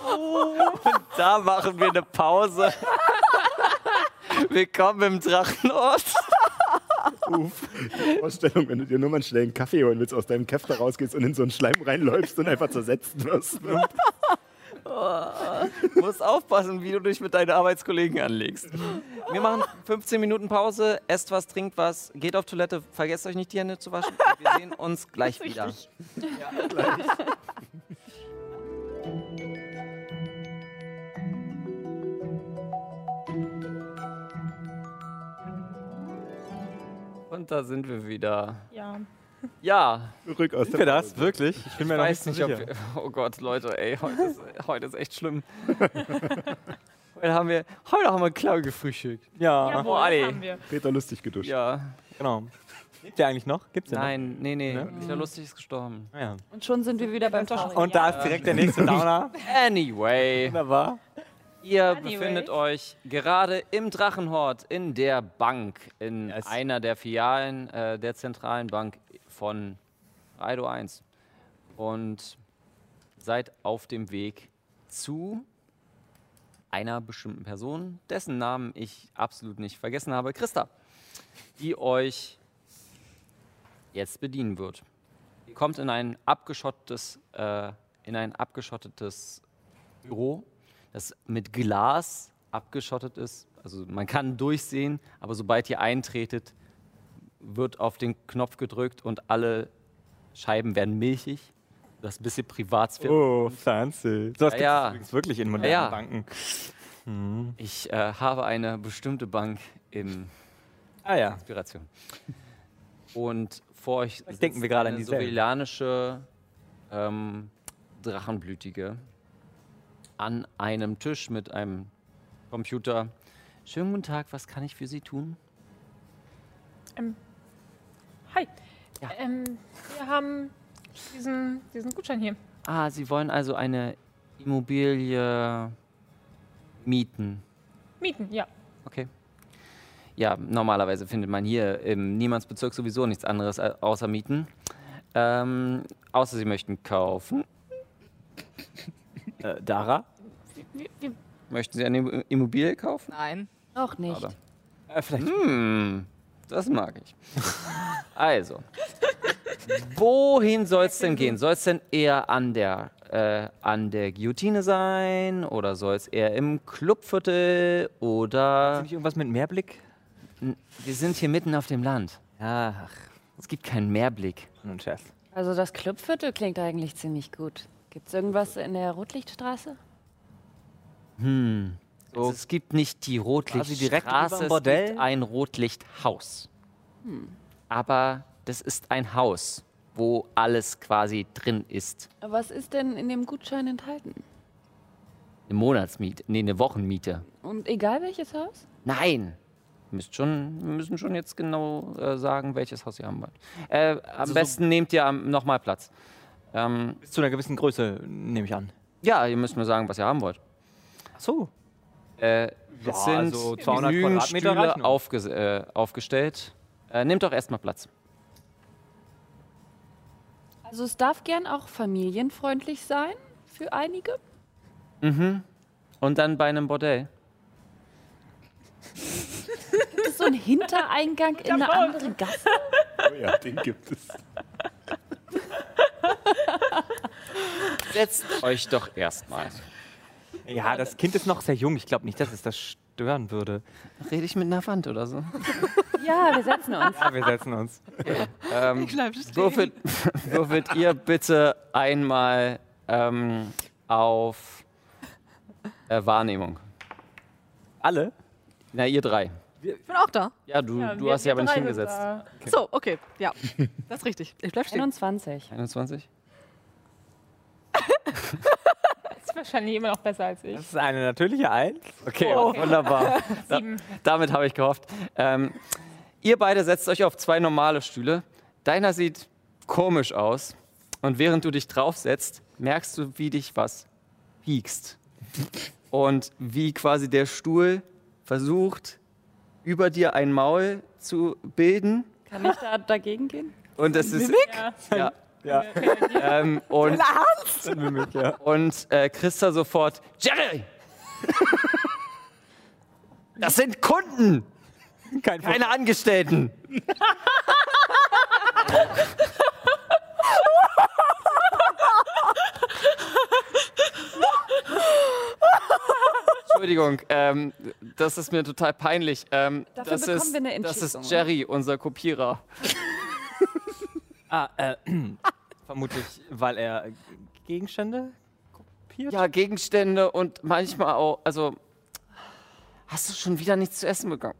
und da machen wir eine Pause. Willkommen im Drachenort. Vorstellung, wenn du dir nur mal einen schnellen Kaffee holen willst, aus deinem Käfter rausgehst und in so einen Schleim reinläufst und einfach zersetzt wirst. Du musst aufpassen, wie du dich mit deinen Arbeitskollegen anlegst. Wir machen 15 Minuten Pause, esst was, trinkt was, geht auf Toilette, vergesst euch nicht die Hände zu waschen. Und wir sehen uns gleich wieder. Und da sind wir wieder. Ja. Ja, Zurück aus Sind wir das? Wirklich? Ich bin mir ich noch weiß nicht nicht, so ob sicher. wir, Oh Gott, Leute, ey, heute ist, heute ist echt schlimm. heute, haben wir, heute haben wir Klau gefrühstückt. Ja, Jawohl, oh, wir. Peter lustig geduscht. Ja, genau. Lebt der eigentlich noch? Gibt's den nein, nee, nee. Ne? Der Lustig ist gestorben. noch? Ja. Und schon sind wir wieder beim Tauchen. Und da ist direkt der nächste Downer. Anyway, Wunderbar. ihr Anyway. befindet euch gerade im Drachenhort in der Bank, in Yes. einer der Filialen äh, der zentralen Bank von Raido 1. Und seid auf dem Weg zu einer bestimmten Person, dessen Namen ich absolut nicht vergessen habe, Christa, die euch jetzt bedienen wird. Ihr kommt in ein abgeschottetes, äh, in ein abgeschottetes Büro, das mit Glas abgeschottet ist. Also man kann durchsehen, aber sobald ihr eintretet, wird auf den Knopf gedrückt und alle Scheiben werden milchig. Das ist ein bisschen Privatsphäre. Oh, fancy. So was Ja, ja. übrigens wirklich in modernen Ja, ja. Banken. Ich äh, habe eine bestimmte Bank in Ah ja. Inspiration. Und vor euch Vielleicht denken wir gerade an sovilanische ähm, Drachenblütige an einem Tisch mit einem Computer. Schönen guten Tag, was kann ich für Sie tun? Hi. Ja. Ähm, wir haben diesen, diesen Gutschein hier. Ah, Sie wollen also eine Immobilie mieten. Mieten, ja. Okay. Ja, normalerweise findet man hier im Niemandsbezirk sowieso nichts anderes äh, außer Mieten. Ähm, außer Sie möchten kaufen. Äh, Dara? Wir, wir, Möchten Sie eine Immo- Immobilie kaufen? Nein. Noch nicht. Äh, vielleicht. Hm, das mag ich. Also, wohin soll es denn gehen? Soll es denn eher an der, äh, an der Guillotine sein? Oder soll es eher im Clubviertel? Oder. Nicht irgendwas mit Mehrblick? N- Wir sind hier mitten auf dem Land. Ach, Es gibt keinen Mehrblick. nur ein Scherz. Also das Clubviertel klingt eigentlich ziemlich gut. Gibt es irgendwas in der Rotlichtstraße? Hm. So es gibt nicht die Rotlichtstraße, es Bordell? gibt ein Rotlichthaus. Aber das ist ein Haus, wo alles quasi drin ist. Was ist denn in dem Gutschein enthalten? Eine Monatsmiete, nee, eine Wochenmiete. Und egal welches Haus? Nein. Ihr müsst schon, wir müssen schon jetzt genau äh, sagen, welches Haus ihr haben wollt. Äh, am Also so- besten nehmt ihr nochmal Platz. Ähm, Bis zu einer gewissen Größe, nehme ich an. ja, ihr müsst mir sagen, was ihr haben wollt. Ach so. Äh, Ja, es sind also 200 genügend Quadratmeter Stühle aufges äh, aufgestellt. Äh, nehmt doch erstmal Platz. Also es darf gern auch familienfreundlich sein für einige. Mhm. Und dann bei einem Bordell. Gibt es so einen Hintereingang in eine andere Gasse? Oh ja, den gibt es. Setzt euch doch erstmal. Ja, das Kind ist noch sehr jung. Ich glaube nicht, dass es das stören würde. Rede ich mit einer Wand oder so? Ja, wir setzen uns. Ja, wir setzen uns. Ähm, würfelt, würfelt ihr bitte einmal ähm, auf äh, Wahrnehmung. Alle? Na, ihr drei. Ich bin auch da. Ja, du, ja, du wir- hast dich aber nicht drei sind hingesetzt. da. So, okay. Ja, das ist richtig. Ich bleib stehen. 21. 21? Wahrscheinlich immer noch besser als ich. Das ist eine natürliche Eins. Okay, okay. wunderbar. Da, damit habe ich gehofft. Ähm, ihr beide setzt euch auf zwei normale Stühle. Deiner sieht komisch aus. Und während du dich draufsetzt, merkst du, wie dich was piekst. Und wie quasi der Stuhl versucht, über dir ein Maul zu bilden. Kann ich da dagegen gehen? Und es ist. Ja. Ja. Ja. Ähm, und Mimik, ja. und äh, Christa sofort: Jerry! Das sind Kunden, Kein keine Angestellten. Entschuldigung, ähm, das ist mir total peinlich. Ähm, Dafür das bekommen ist, wir eine Das Entschädigung, ist Jerry, unser Kopierer. Ah, äh, vermutlich, weil er Gegenstände kopiert? Ja, Gegenstände und manchmal auch, also. Hast du schon wieder nichts zu essen bekommen?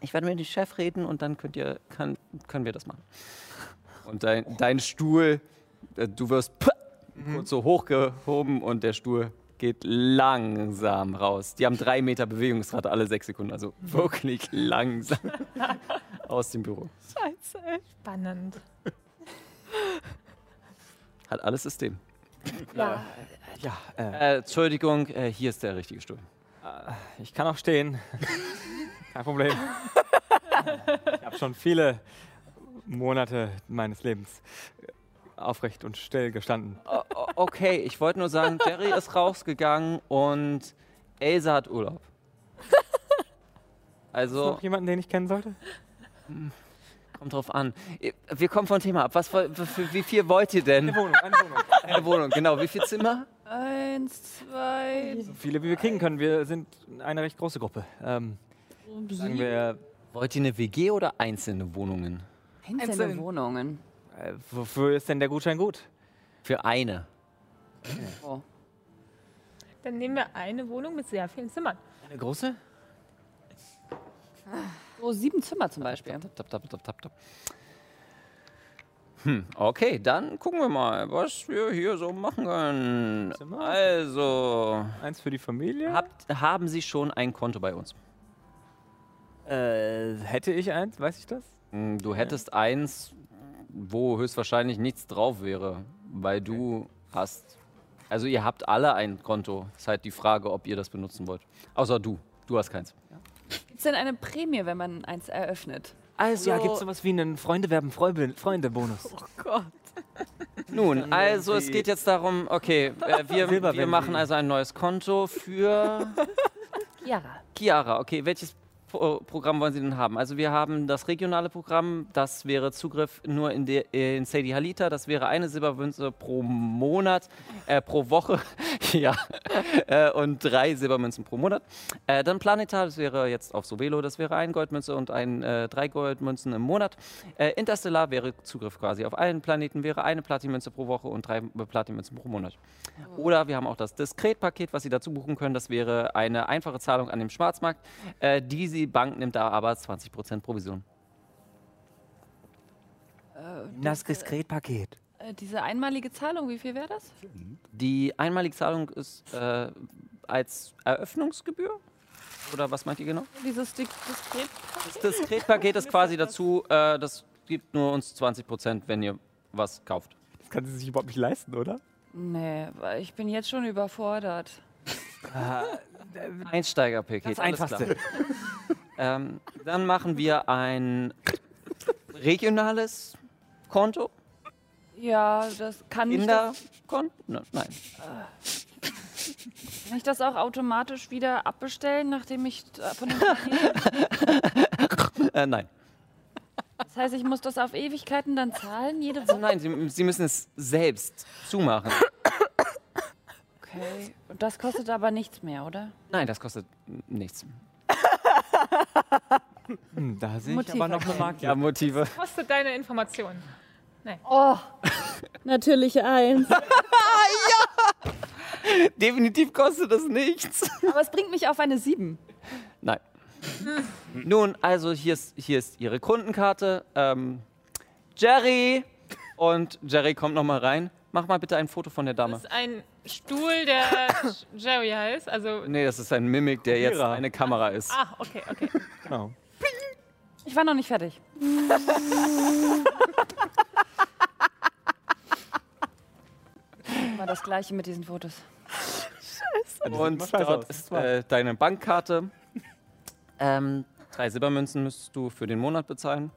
Ich werde mit dem Chef reden und dann könnt ihr, kann, können wir das machen. Und dein, dein Stuhl, äh, du wirst kurz so hochgehoben und der Stuhl geht langsam raus. Die haben drei Meter Bewegungsrate alle sechs Sekunden, also wirklich langsam aus dem Büro. Scheiße, ey. Spannend. Hat alles System. Ja, äh, Äh, Entschuldigung, äh, hier ist der richtige Stuhl. ich kann auch stehen. Kein Problem. ich habe schon viele Monate meines Lebens aufrecht und still gestanden. Okay, ich wollte nur sagen, Jerry ist rausgegangen und Elsa hat Urlaub. Ist Also, noch jemanden, den ich kennen sollte? kommt drauf an. Wir kommen vom Thema ab. Was, für, wie viel wollt ihr denn? Eine Wohnung, eine Wohnung. Eine Wohnung, genau. Wie viel Zimmer? Eins, zwei, So viele, wie wir kriegen können. Wir sind eine recht große Gruppe. Ähm, sagen wir, Wollt ihr eine WG oder einzelne Wohnungen? einzelne Einzeln. Wohnungen. Äh, wofür ist denn der Gutschein gut? Für eine. Oh. Dann nehmen wir eine Wohnung mit sehr vielen Zimmern. Eine große? So sieben Zimmer zum Beispiel. Tap, tap, tap, tap, tap, tap. Hm, okay, dann gucken wir mal, was wir hier so machen können. Zimmer? Also, Eins für die Familie? habt, haben Sie schon ein Konto bei uns? Äh, hätte ich eins? Weiß ich das? Hm, Du hättest eins, wo höchstwahrscheinlich nichts drauf wäre, weil du hast. Also ihr habt alle ein Konto. Ist halt die Frage, ob ihr das benutzen wollt. Außer du. Du hast keins. Gibt es denn eine Prämie, wenn man eins eröffnet? Also, Ja, gibt es sowas wie einen Freunde werben Freunde, Freunde-Bonus? nun, also es geht jetzt darum, okay, äh, wir, wir machen also ein neues Konto für Jara. Chiara. Okay, welches Programm wollen Sie denn haben? Also wir haben das regionale Programm, das wäre Zugriff nur in, der, in Sadie Halita, das wäre eine Silbermünze pro Monat, äh, pro Woche, ja, äh, und drei Silbermünzen pro Monat. Äh, dann Planetar, das wäre jetzt auf Sovelo, das wäre eine Goldmünze und ein, äh, drei Goldmünzen im Monat. Äh, Interstellar wäre Zugriff quasi auf allen Planeten, wäre eine Platinmünze pro Woche und drei Platinmünzen pro Monat. Oder wir haben auch das Diskretpaket, was Sie dazu buchen können. Das wäre eine einfache Zahlung an dem Schwarzmarkt. Äh, die Bank nimmt da aber 20% Provision. Das Diskretpaket. Äh, diese einmalige Zahlung, wie viel wäre das? Die einmalige Zahlung ist äh, als Eröffnungsgebühr? Oder was meint ihr genau? Dieses Dis Diskret. Das Diskretpaket ist quasi dazu, äh, das gibt nur uns 20%, wenn ihr was kauft. Das kann sie sich überhaupt nicht leisten, oder? Nee, weil ich bin jetzt schon überfordert. Einsteigerpaket. Das alles Einfachste. Klar. ähm, dann machen wir ein regionales Konto. Ja, das kann ich Kinderkonto? Ne, Nein. kann ich das auch automatisch wieder abbestellen, nachdem ich äh, von dem Äh, nein. Das heißt, ich muss das auf Ewigkeiten dann zahlen, jede Also Woche. nein, Sie, Sie müssen es selbst zumachen. Okay. Und das kostet aber nichts mehr, oder? Nein, das kostet nichts. Hm, da sehe ich Motiv aber noch eine erkennen. Marke. Ja, Motive. Kostet deine Information. Oh, natürlich eins. Definitiv kostet das nichts. Aber es bringt mich auf eine sieben. Nein. Nun, also hier ist, hier ist Ihre Kundenkarte. Ähm, Jerry! Und Jerry kommt noch mal rein. Mach mal bitte ein Foto von der Dame. Das ist ein Stuhl, der Jerry heißt. Also, Nee, das ist ein Mimik, der jetzt eine Kamera ist. ah, okay, okay. Genau. Ich war noch nicht fertig. Immer das gleiche mit diesen Fotos. Und scheiße dort aus, ist äh, deine Bankkarte. Ähm, drei Silbermünzen müsstest du für den Monat bezahlen.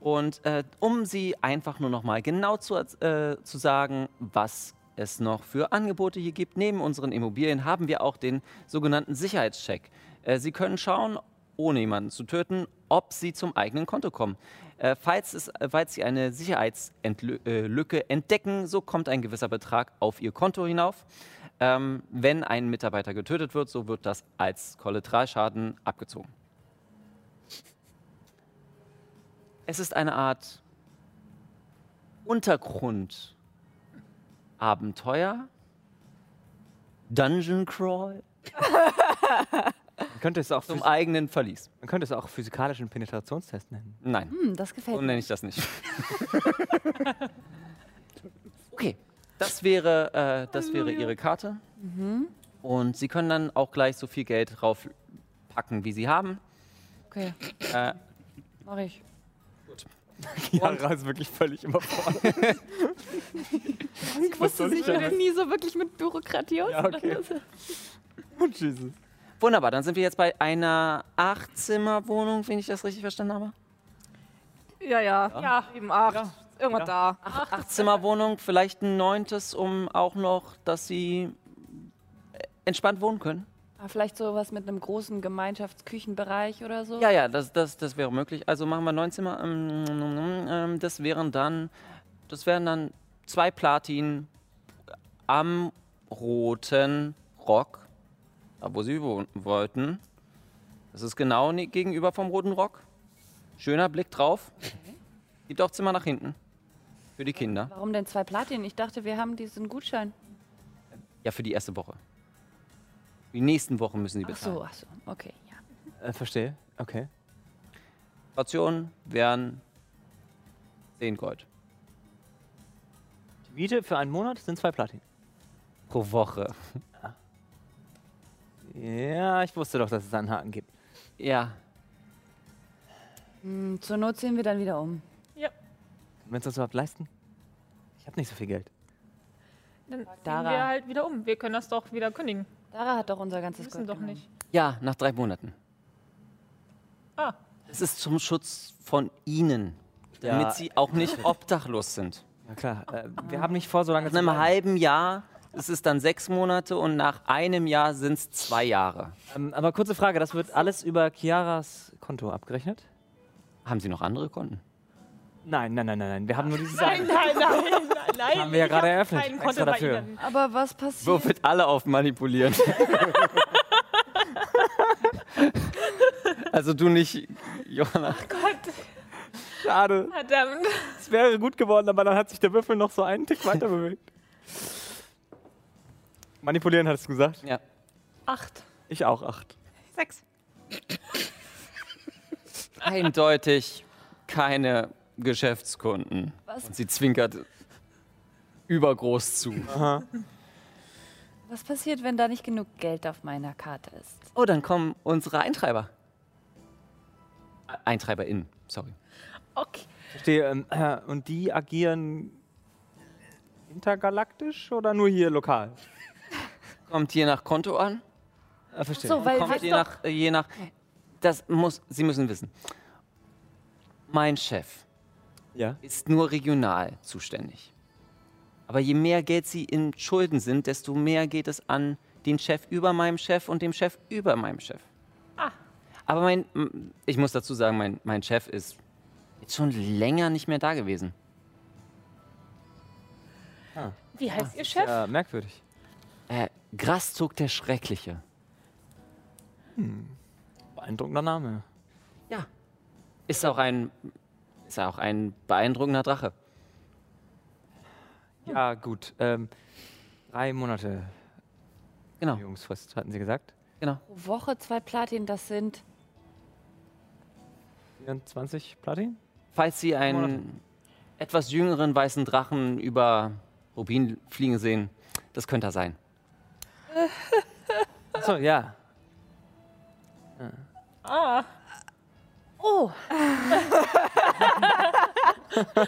Und äh, um sie einfach nur noch mal genau zu, äh, zu sagen, was es noch für Angebote hier gibt, neben unseren Immobilien haben wir auch den sogenannten Sicherheitscheck. Äh, sie können schauen, ohne jemanden zu töten, ob sie zum eigenen Konto kommen. Äh, falls, es, äh, falls sie eine Sicherheitslücke entdecken, so kommt ein gewisser Betrag auf ihr Konto hinauf. Ähm, wenn ein Mitarbeiter getötet wird, so wird das als Kollateralschaden abgezogen. Es ist eine Art Untergrundabenteuer, Dungeon Crawl Man könnte es auch, zum eigenen Verlies. man könnte es auch physikalischen Penetrationstest nennen. Nein, Hm, das gefällt so mir. nenne ich das nicht. okay, das wäre, äh, das wäre Ihre Karte. Und Sie können dann auch gleich so viel Geld drauf packen, wie Sie haben. Okay, Äh, mach ich. Chiara ist wirklich völlig überfordert. Ich wusste sich wieder nie so wirklich mit Bürokratie aus. Ja, okay. Oh, Jesus. wunderbar, dann sind wir jetzt bei einer Achtzimmerwohnung, wenn ich das richtig verstanden habe. Ja, ja. Ja. 7, 8. Irgendwas da. Achtzimmerwohnung, vielleicht ein neuntes, um auch noch, dass Sie äh, entspannt wohnen können. Ah, Vielleicht sowas mit einem großen Gemeinschaftsküchenbereich oder so? Ja, ja, das, das, das wäre möglich. Also machen wir neun Zimmer. Ähm, ähm, das wären dann, das wären dann zwei Platin am roten Rock, da wo sie wohnen wollten. Das ist genau gegenüber vom roten Rock. Schöner Blick drauf. Gibt auch Zimmer nach hinten. Für die Kinder. Warum denn zwei Platin? Ich dachte, wir haben diesen Gutschein. Ja, für die erste Woche. Die nächsten Wochen müssen sie Ach bezahlen. so, ach so. Okay, ja. Äh, verstehe. Okay. Kaution wären 10 Gold. Die Miete für einen Monat sind zwei Platin. Pro Woche. Ja, ich wusste doch, dass es einen Haken gibt. Ja, Hm, zur Not ziehen wir dann wieder um. Können wir uns das überhaupt leisten? Ich habe nicht so viel Geld. Dann ziehen Dara. wir halt wieder um. Wir können das doch wieder kündigen. Dara hat doch unser ganzes wissen Gold doch genommen. nicht. Ja, nach drei Monaten. Ah. Es ist zum Schutz von Ihnen, damit Ja. Sie auch nicht obdachlos sind. Ja klar, äh, wir haben nicht vor, so lange Nach zu einem bleiben. halben Jahr ist es dann sechs Monate und nach einem Jahr sind es zwei Jahre. Ähm, aber kurze Frage, das wird alles über Chiaras Konto abgerechnet? Haben Sie noch andere Konten? Nein, nein, nein, nein, nein. Wir haben nur dieses Nein, eine. nein, nein, nein. Haben wir ja gerade eröffnet, extra dafür. Ihnen. Aber was passiert? Würfelt alle auf manipulieren. also du nicht, Johanna. Gott, Schade. verdammt. Es wäre gut geworden, aber dann hat sich der Würfel noch so einen Tick weiter bewegt. Manipulieren hattest du gesagt? Ja. Acht. Ich auch acht. Sechs. Eindeutig keine Geschäftskunden. Was? Und sie zwinkert übergroß zu. Was passiert, wenn da nicht genug Geld auf meiner Karte ist? Oh, dann kommen unsere Eintreiber. EintreiberInnen, sorry. Okay. Verstehe. Ähm, äh, und die agieren intergalaktisch oder nur hier lokal? Kommt je nach Konto an. Äh, verstehe. So, weil Kommt weißt je nach, äh, je nach. Das muss, Sie müssen wissen. Mein Chef ja. ist nur regional zuständig. Aber je mehr Geld Sie in Schulden sind, desto mehr geht es an den Chef über meinem Chef und dem Chef über meinem Chef. Ah. Aber mein, ich muss dazu sagen, mein, mein Chef ist jetzt schon länger nicht mehr da gewesen. Wie heißt Ihr Chef? Ja, merkwürdig. Äh, Graszug der Schreckliche. Beeindruckender Name. Ja. Ist auch ein, ist auch ein beeindruckender Drache. Ja, gut. Ähm, drei Monate Genau, Übungsfrist, hatten Sie gesagt. genau. Pro Woche zwei Platin, das sind 24 Platin? Falls Sie einen etwas jüngeren weißen Drachen über Rubin fliegen sehen, das könnte er sein. Achso, ja. Ah, Oh,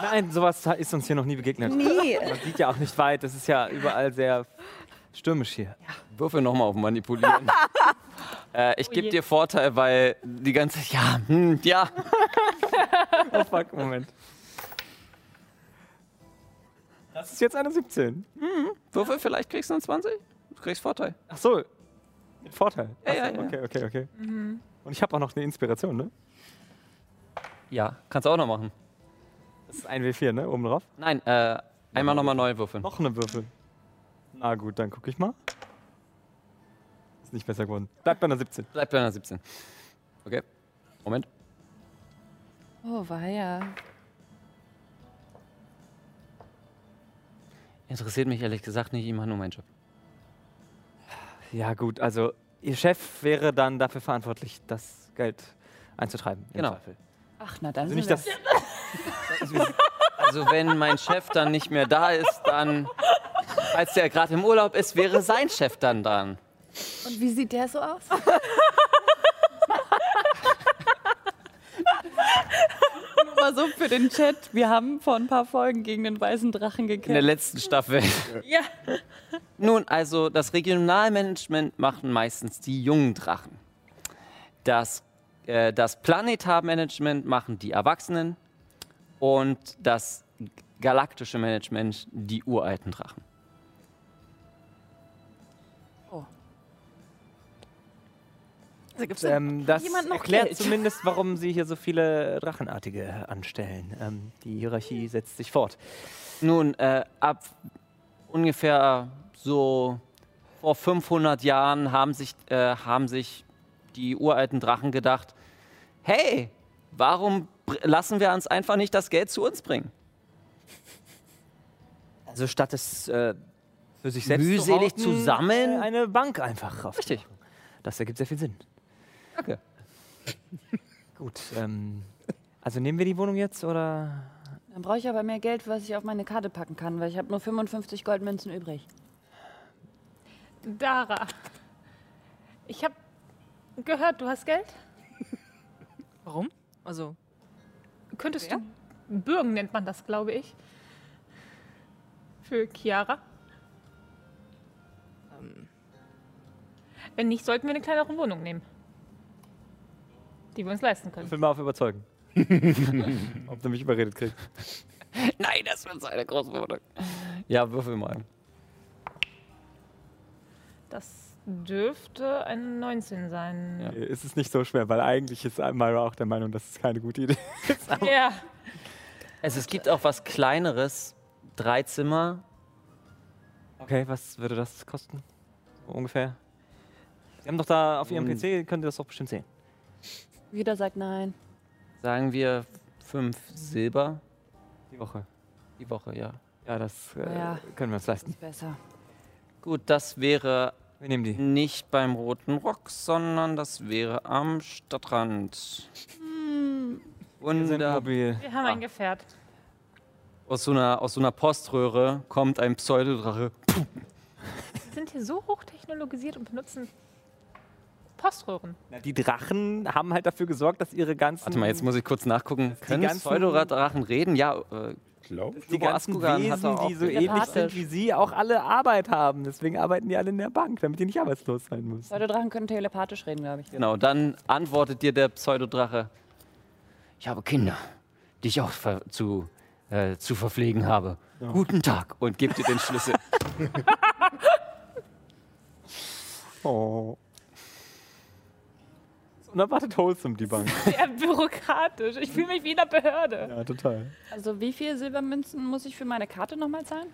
Nein, sowas ist uns hier noch nie begegnet. nie. Man sieht ja auch nicht weit. Das ist ja überall sehr stürmisch hier. Würfel nochmal auf Manipulieren. äh, ich Oh gebe dir Vorteil, weil die ganze ja, hm, ja. Oh fuck, Moment. Das ist jetzt eine 17. Würfel, vielleicht kriegst du einen 20. Du kriegst Vorteil. Ach so. Mit Vorteil. Ja, Ach ja, ja. Okay, okay, okay. Und ich habe auch noch eine Inspiration, ne? Ja, kannst du auch noch machen. Das ist ein W4, ne? Oben drauf. Nein, äh, einmal nochmal neu würfeln. Noch eine Würfel. Na gut, dann gucke ich mal. Ist nicht besser geworden. Bleibt bei einer 17. Bleibt bei einer 17. Okay. Moment. Oh, war ja. Interessiert mich ehrlich gesagt nicht, ich mache nur meinen Job. Ja gut, also Ihr Chef wäre dann dafür verantwortlich, das Geld einzutreiben. im Genau. Zweifel. Ach, na dann. Also nicht sind das. wir- Also wenn mein Chef dann nicht mehr da ist, dann, als der gerade im Urlaub ist, wäre sein Chef dann dran. Und wie sieht der so aus? Nur mal so für den Chat. Wir haben vor ein paar Folgen gegen den weißen Drachen In der gekämpft. letzten Staffel. Ja. Nun, also das Regionalmanagement machen meistens die jungen Drachen. Das, äh, das Planetarmanagement machen die Erwachsenen und das galaktische Management die uralten Drachen. Also gibt's Ähm, das jemand noch erklärt Geld? zumindest, warum Sie hier so viele Drachenartige anstellen. Ähm, die Hierarchie setzt sich fort. Nun, äh, ab ungefähr so vor 500 Jahren haben sich, äh, haben sich die uralten Drachen gedacht, hey, warum lassen wir uns einfach nicht das Geld zu uns bringen? Also statt es äh, für sich selbst Mühselig zu, sammeln? äh, Eine Bank einfach. Auf Richtig. Das ergibt sehr viel Sinn. Danke. Gut. Ähm, also nehmen wir die Wohnung jetzt oder? Dann brauche ich aber mehr Geld, was ich auf meine Karte packen kann, weil ich habe nur 55 Goldmünzen übrig. Dara. Ich habe gehört, du hast Geld. Warum? Also, Könntest Wer? du bürgen, nennt man das, glaube ich. Für Chiara. ähm, Wenn nicht, sollten wir eine kleinere Wohnung nehmen. Die wir uns leisten können. Würfel mal auf überzeugen. Ob du mich überredet kriegst. Nein, das wird so eine große Wohnung. Ja, würfel mal. Das dürfte ein 19 sein. Ja. Es ist nicht so schwer, weil eigentlich ist Myra auch der Meinung, dass es keine gute Idee ist. Ja. Es, es gibt auch was Kleineres. Drei Zimmer. Okay, was würde das kosten? So ungefähr. Sie haben doch da auf Ihrem Hm. PC, könnt ihr das doch bestimmt sehen. Jeder sagt nein. Sagen wir fünf Silber Die Woche. die Woche, ja. Ja, das äh, Ja. können wir uns Das leisten. ist besser. Gut, das wäre Wir nehmen die. nicht beim Roten Rock, sondern das wäre am Stadtrand. Wir sind Wunderbar. mobil. Wir haben ein Gefährt. Aus so, einer, aus so einer Poströhre kommt ein Pseudodrache. Wir sind hier so hochtechnologisiert und benutzen Poströhren. Na, Die Drachen haben halt dafür gesorgt, dass ihre ganzen. Warte mal, jetzt muss ich kurz nachgucken. Können ganzen- Pseudodrachen reden? Ja, äh, Glaub. die ganzen Wesen, die so ähnlich sind wie sie, auch alle Arbeit haben. Deswegen arbeiten die alle in der Bank, damit die nicht arbeitslos sein müssen. Pseudodrachen können telepathisch reden, glaube ich. genau. Dann antwortet dir der Pseudodrache. Ich habe Kinder, die ich auch ver zu, äh, zu verpflegen habe. Guten Tag und gibt dir den Schlüssel. Oh. Unerwartet wholesome, die Bank. Sehr bürokratisch. Ich fühle mich wie in einer Behörde. ja, total. Also wie viel Silbermünzen muss ich für meine Karte nochmal zahlen?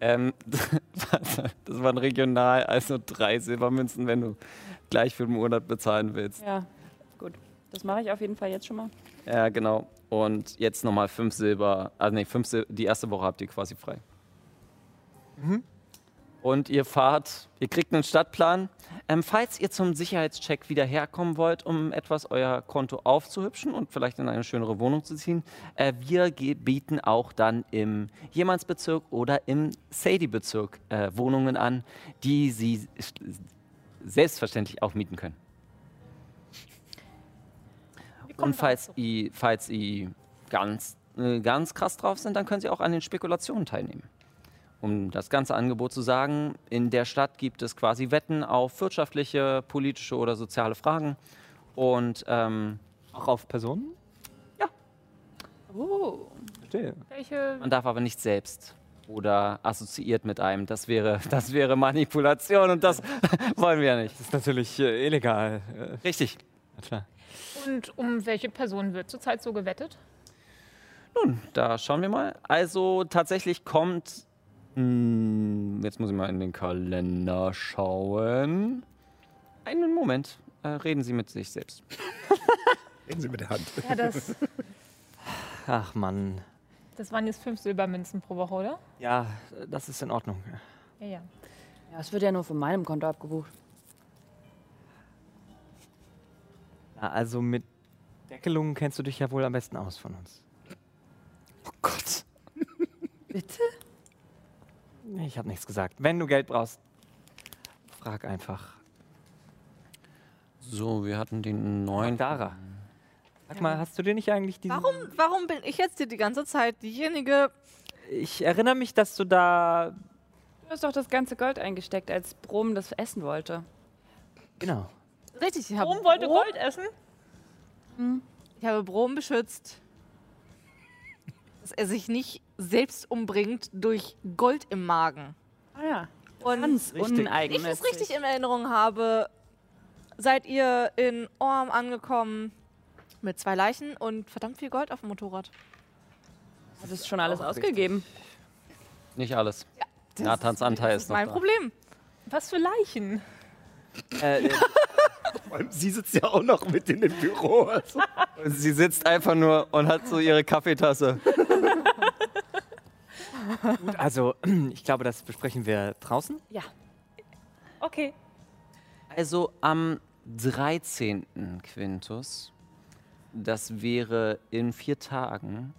ähm, das waren regional, also drei Silbermünzen, wenn du gleich für den Monat bezahlen willst. Ja, gut. Das mache ich auf jeden Fall jetzt schon mal. Ja, genau. Und jetzt nochmal fünf Silber. Also nee, fünf Sil die erste Woche habt ihr quasi frei. Und ihr fahrt, ihr kriegt einen Stadtplan. Ähm, falls ihr zum Sicherheitscheck wieder herkommen wollt, um etwas euer Konto aufzuhübschen und vielleicht in eine schönere Wohnung zu ziehen, äh, wir bieten auch dann im Jemansbezirk oder im Sadie-Bezirk äh, Wohnungen an, die sie selbstverständlich auch mieten können. Und falls ihr, falls ihr ganz, äh, ganz krass drauf sind, dann können Sie auch an den Spekulationen teilnehmen. Um das ganze Angebot zu sagen, in der Stadt gibt es quasi Wetten auf wirtschaftliche, politische oder soziale Fragen. Und ähm, Auch auf Personen? Oh. Verstehe. Welche man darf aber nicht selbst oder assoziiert mit einem. Das wäre, das wäre Manipulation und das wollen wir ja nicht. Das ist natürlich äh, illegal. Äh, Richtig. na klar. Und um welche Person wird zurzeit so gewettet? Nun, da schauen wir mal. Also tatsächlich kommt. Hm, jetzt muss ich mal in den Kalender schauen. Einen Moment. Äh, reden Sie mit sich selbst. Reden Sie mit der Hand. Ja, das, Ach Mann. das waren jetzt fünf Silbermünzen pro Woche, oder? Ja, das ist in Ordnung. Ja, ja. Ja, es wird ja nur von meinem Konto abgebucht. Na, also mit Deckelungen kennst du dich ja wohl am besten aus von uns. Oh Gott. Bitte? Ich habe nichts gesagt. Wenn du Geld brauchst, frag einfach. So, wir hatten den neuen. Dara. Sag mal, hast du dir nicht eigentlich diesen... Warum, warum bin ich jetzt hier die ganze Zeit diejenige? Ich erinnere mich, dass du da... Du hast doch das ganze Gold eingesteckt, als Brom das essen wollte. Genau. Richtig, ich habe Warum wollte Brom, Gold essen? ich habe Brom beschützt, dass er sich nicht selbst umbringt durch Gold im Magen. Ah ja. Und Ganz richtig. wenn ich es richtig in Erinnerung habe, seid ihr in Orm angekommen mit zwei Leichen und verdammt viel Gold auf dem Motorrad. Hat es schon alles ausgegeben. Nicht alles. Das Nathans Anteil das ist noch mein da. Problem. Was für Leichen? Äh, äh, Sie sitzt ja auch noch mit in dem Büro. Also. Sie sitzt einfach nur und hat so ihre Kaffeetasse. Gut, also, ich glaube, das besprechen wir draußen. Ja. Okay. Also am 13. Quintus, das wäre in vier Tagen,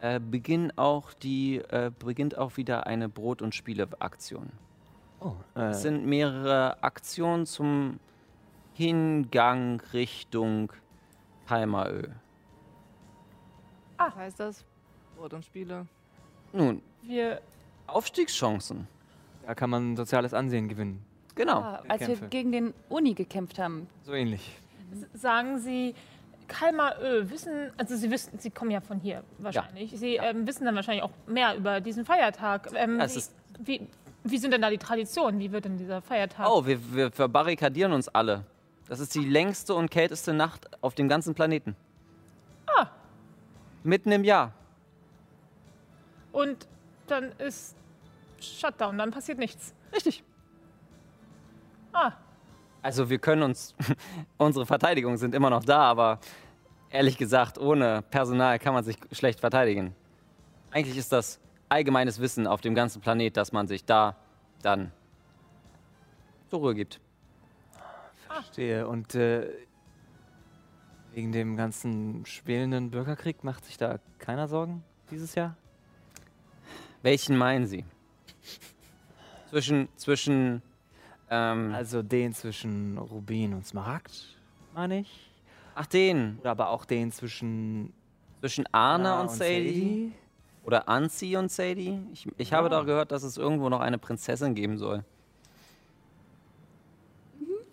äh, beginn auch die, äh, beginnt auch wieder eine Brot- und Spiele-Aktion. Oh, äh, Es sind mehrere Aktionen zum Hingang Richtung Palmaö. Was heißt das? Brot und Spiele. Nun, Wir, Aufstiegschancen. da kann man soziales Ansehen gewinnen. Genau. Ah, als wir gegen den Uni gekämpft haben. So ähnlich. sagen Sie, Kalmarö, wissen, also Sie wissen, Sie kommen ja von hier wahrscheinlich. Sie ähm, wissen dann wahrscheinlich auch mehr über diesen Feiertag. Ähm, Ja, es wie, wie, wie sind denn da die Traditionen? Wie wird denn dieser Feiertag? Oh, wir, wir verbarrikadieren uns alle. Das ist die längste und kälteste Nacht auf dem ganzen Planeten. Ah. Mitten im Jahr. Und dann ist Shutdown, dann passiert nichts. Richtig. Ah, Also wir können uns, unsere Verteidigungen sind immer noch da, aber ehrlich gesagt, ohne Personal kann man sich schlecht verteidigen. Eigentlich ist das allgemeines Wissen auf dem ganzen Planet, dass man sich da dann zur Ruhe gibt. Verstehe. Und äh, wegen dem ganzen schwelenden Bürgerkrieg macht sich da keiner Sorgen dieses Jahr? Welchen meinen Sie? Zwischen, zwischen, ähm, Also den zwischen Rubin und Smaragd, meine ich. ach den, Oder aber auch den zwischen zwischen Arna Anna und Sadie? Oder Anzi und Sadie? Ich, ich habe Ja. doch gehört, dass es irgendwo noch eine Prinzessin geben soll.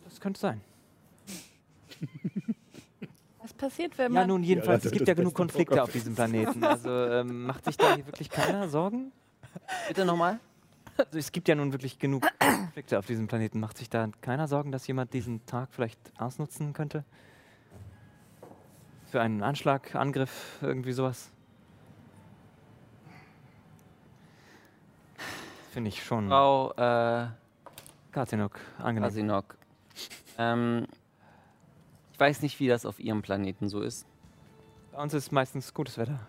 Das könnte sein. Was passiert, wenn Ja, man. nun jedenfalls, das es gibt ja genug Konflikte auf diesem Planeten. Also ähm, macht sich da hier wirklich keiner Sorgen? Bitte nochmal? Also es gibt ja nun wirklich genug Konflikte auf diesem Planeten. Macht sich da keiner Sorgen, dass jemand diesen Tag vielleicht ausnutzen könnte? Für einen Anschlag, Angriff, irgendwie sowas? Finde ich schon. Frau, äh, Katinok, angenehm. Asinok. Ähm, ich weiß nicht, wie das auf Ihrem Planeten so ist. Bei uns ist meistens gutes Wetter.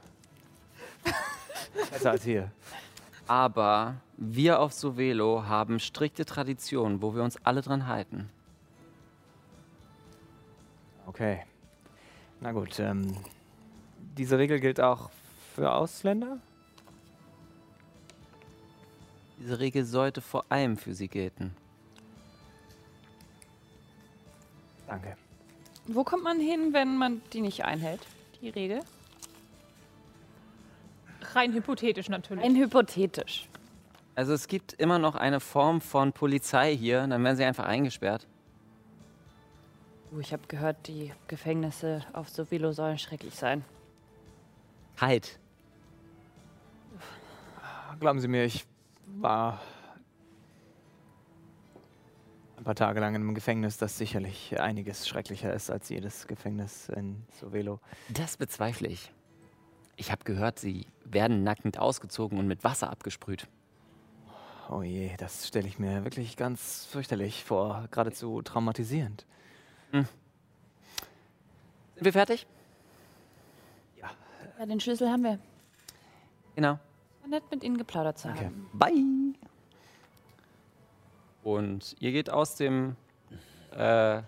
Besser als hier. Aber wir auf Sovelo haben strikte Traditionen, wo wir uns alle dran halten. Okay. Na gut, ähm, diese Regel gilt auch für Ausländer? Diese Regel sollte vor allem für Sie gelten. Danke. Wo kommt man hin, wenn man die nicht einhält? Die Regel? Rein hypothetisch natürlich. Ein hypothetisch. Also es gibt immer noch eine Form von Polizei hier, dann werden Sie einfach eingesperrt. Uh, ich habe gehört, die Gefängnisse auf Sovilo sollen schrecklich sein. Halt. glauben Sie mir, ich war ein paar Tage lang in einem Gefängnis, das sicherlich einiges schrecklicher ist als jedes Gefängnis in Sovelo. Das bezweifle ich. Ich habe gehört, sie werden nackend ausgezogen und mit Wasser abgesprüht. Oh je, das stelle ich mir wirklich ganz fürchterlich vor, geradezu traumatisierend. Sind wir fertig? Ja, den Schlüssel haben wir. Genau. War nett, mit Ihnen geplaudert zu Okay. haben. Bye. Und ihr geht aus dem, äh,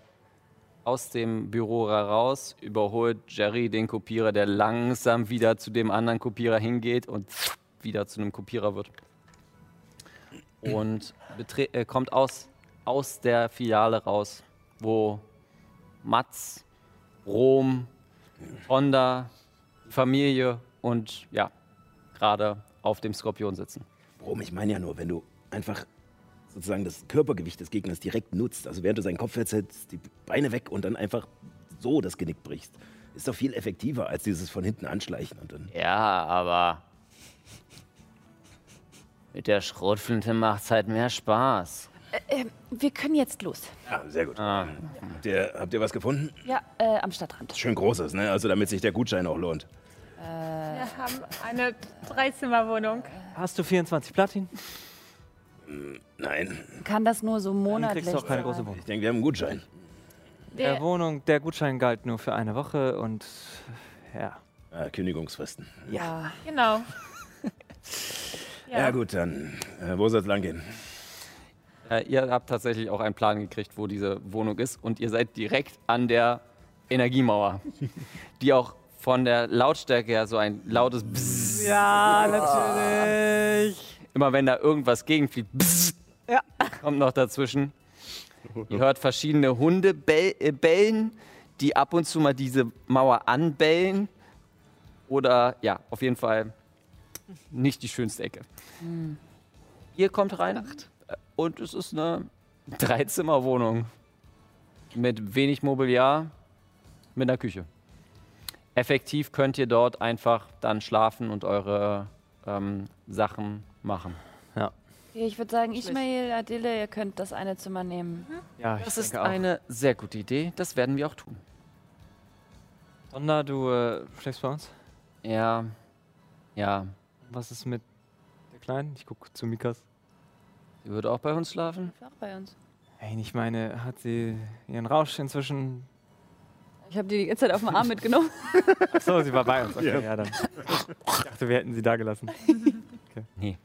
aus dem Büro raus, überholt Jerry den Kopierer, der langsam wieder zu dem anderen Kopierer hingeht und wieder zu einem Kopierer wird. Und äh, kommt aus, aus der Filiale raus, wo Mats, Rom, Honda, Familie und ja, gerade auf dem Skorpion sitzen. Warum? Ich meine ja nur, wenn du einfach sozusagen das Körpergewicht des Gegners direkt nutzt, also während du seinen Kopf festsetzt, die Beine weg und dann einfach so das Genick brichst, ist doch viel effektiver als dieses von hinten anschleichen und dann. Ja, aber mit der Schrotflinte macht's halt mehr Spaß. Äh, wir können jetzt los. Ja, sehr gut. Ah. Habt, ihr, habt ihr was gefunden? Ja, äh, am Stadtrand. Schön großes, ne? Also damit sich der Gutschein auch lohnt. Wir haben eine Dreizimmerwohnung. Hast du 24 Platin? Nein, Kann das nur so Dann monatlich kriegst du auch keine sein? große Wohnung. ich denke, wir haben einen Gutschein. Der Der, Wohnung, der Gutschein galt nur für eine Woche und ja. Ah, Kündigungsfristen. Ja. genau. Ja, gut, dann. Äh, wo soll es lang gehen? Äh, ihr habt tatsächlich auch einen Plan gekriegt, wo diese Wohnung ist und ihr seid direkt an der Energiemauer, die auch von der Lautstärke her so ein lautes Bzzz. Ja, natürlich. Immer wenn da irgendwas gegenfliegt, Bzzz, kommt noch dazwischen. Ihr hört verschiedene Hunde äh, bellen, die ab und zu mal diese Mauer anbellen. Oder ja, auf jeden Fall nicht die schönste Ecke. Ihr kommt rein und es ist eine Dreizimmerwohnung mit wenig Mobiliar, mit einer Küche. Effektiv könnt ihr dort einfach dann schlafen und eure ähm, Sachen machen. Okay, Ich würde sagen, Ismail, Adile, ihr könnt das eine Zimmer nehmen. Ja, ich Das ist denke auch. eine sehr gute Idee. Das werden wir auch tun. Sonda, du äh, schläfst bei uns? Ja. Ja. Was ist mit der Kleinen? Ich gucke zu Mikas. Sie würde auch bei uns schlafen. Auch bei uns. Hey, ich meine, hat sie ihren Rausch inzwischen. Ich habe die die ganze Zeit auf dem Arm mitgenommen. Achso, sie war bei uns. Okay, ja, dann. Ich dachte, wir hätten sie da gelassen. Nee.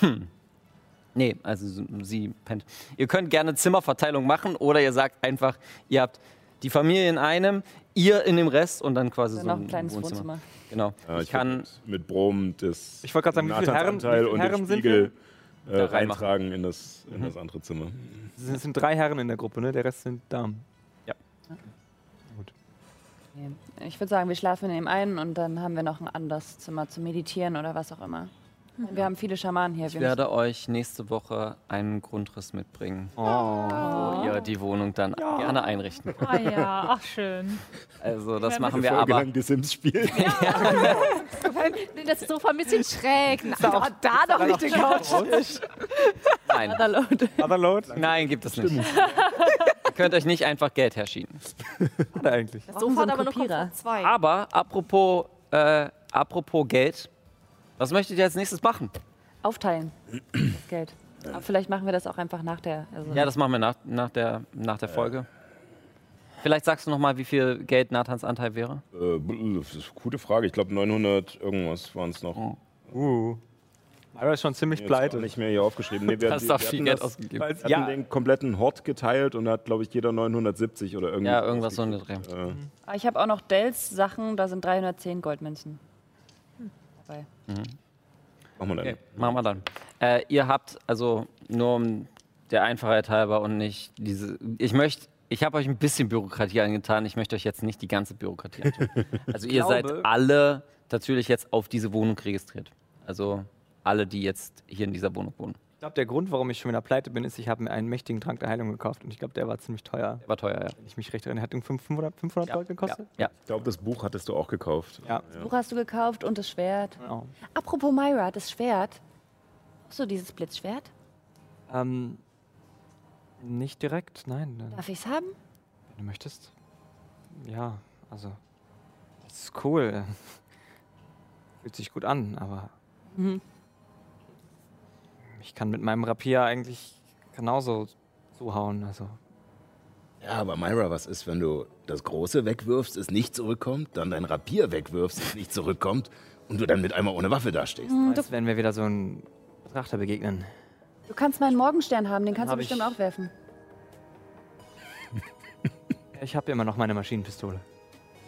nee, also sie pennt. Ihr könnt gerne Zimmerverteilung machen oder ihr sagt einfach, ihr habt die Familie in einem, ihr in dem Rest und dann quasi Dann so noch ein ein kleines Wohnzimmer. Wohnzimmer. Genau. Ja, ich kann würd mit Brom das Ich wollte gerade sagen, wie viele Herren, wie viele und Herren den sind Spiegel wir? äh, reintragen in das, in das andere Zimmer. Es sind drei Herren in der Gruppe, ne? Der Rest sind Damen. Okay. Ich würde sagen, wir schlafen in dem einen und dann haben wir noch ein anderes Zimmer zum Meditieren oder was auch immer. Wir haben viele Schamanen hier. ich Wir werde euch nächste Woche einen Grundriss mitbringen, Oh. wo ihr die Wohnung dann gerne einrichten könnt. Ah ja, ach schön. Also das Ja, machen wir Folge aber. lang die Sims spielen. Das Sofa ein bisschen schräg. Na, da doch nicht den Couch. Nein, müssen. Motherload? nein, gibt es nicht. ihr könnt euch nicht einfach Geld herschieben. Hat er eigentlich. Das Sofa hat aber. Komfort 2. Aber apropos, äh, apropos Geld, was möchtet ihr als nächstes machen? Aufteilen. Das Geld. Aber vielleicht machen wir das auch einfach nach der. Also Ja, das machen wir nach, nach, der, nach der Folge. Vielleicht sagst du noch mal, wie viel Geld Nathans Anteil wäre? Äh, das ist eine gute Frage. Ich glaube 900 irgendwas waren es noch. Uh. Myra ist schon ziemlich pleite. nicht mehr hier aufgeschrieben. Nee, wir, Hast wir doch viel hatten Geld das- ausgegeben. Wir Ja, hatten den kompletten Hort geteilt und da hat, glaube ich, jeder 970 oder irgendwas. Ja, irgendwas so in der Dreh. Äh, Ah, ich habe auch noch Dells Sachen, da sind 310 Goldmünzen. Dabei. machen wir dann. Okay, machen wir dann. Äh, ihr habt also nur um der Einfachheit halber und nicht diese. Ich möchte. Ich habe euch ein bisschen Bürokratie angetan. Ich möchte euch jetzt nicht die ganze Bürokratie antun. Also ihr seid glaube- alle natürlich jetzt auf diese Wohnung registriert. Also alle, die jetzt hier in dieser Wohnung wohnen. Ich glaube, der Grund, warum ich schon wieder pleite bin, ist, ich habe mir einen mächtigen Trank der Heilung gekauft und ich glaube, der war ziemlich teuer. War teuer, ja. Wenn ich mich recht erinnere, hat irgendwie 500, 500 Gold gekostet? Ja. Ich glaube, das Buch hattest du auch gekauft. Ja. Das Buch hast du gekauft und das Schwert. Genau. Apropos Myra, das Schwert. Hast du dieses Blitzschwert? Ähm, nicht direkt, nein. Darf ich's haben? Wenn du möchtest. Ja, also. Das ist cool. Fühlt sich gut an, aber Mhm. Ich kann mit meinem Rapier eigentlich genauso zuhauen. Also. Ja, aber Myra, was ist, wenn du das Große wegwirfst, es nicht zurückkommt, dann dein Rapier wegwirfst, es nicht zurückkommt und du dann mit einmal ohne Waffe dastehst? Hm, du, Jetzt werden wir wieder so einen Betrachter begegnen. du kannst meinen Morgenstern haben, den kannst du hab ich- bestimmt auch werfen. Ich habe immer noch meine Maschinenpistole.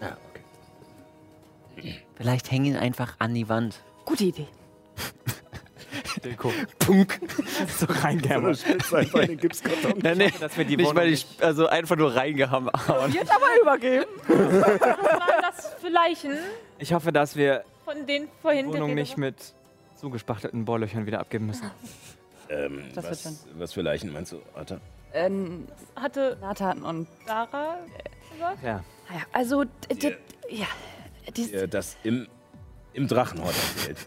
Ja, okay. Vielleicht hängen ihn einfach an die Wand. Gute Idee. Dilko. Punk. so reingehämmert. einfach in den Gipskarton. Nee, nee, dass wir die nicht Wohnung weil ich, also einfach nur reingehauen. Jetzt aber übergeben. Waren das Leichen Ich hoffe, dass wir von den die vorhin Wohnung der nicht mit zugespachtelten Bohrlöchern wieder abgeben müssen. Ähm, Das wird was, schon. was für Leichen meinst du, Arthur? Ähm, hatte Nathan und. Sarah gesagt? Ja. Ah ja, also, d- d- ja. Dies, Ihr das im, im Drachenhort erzählt.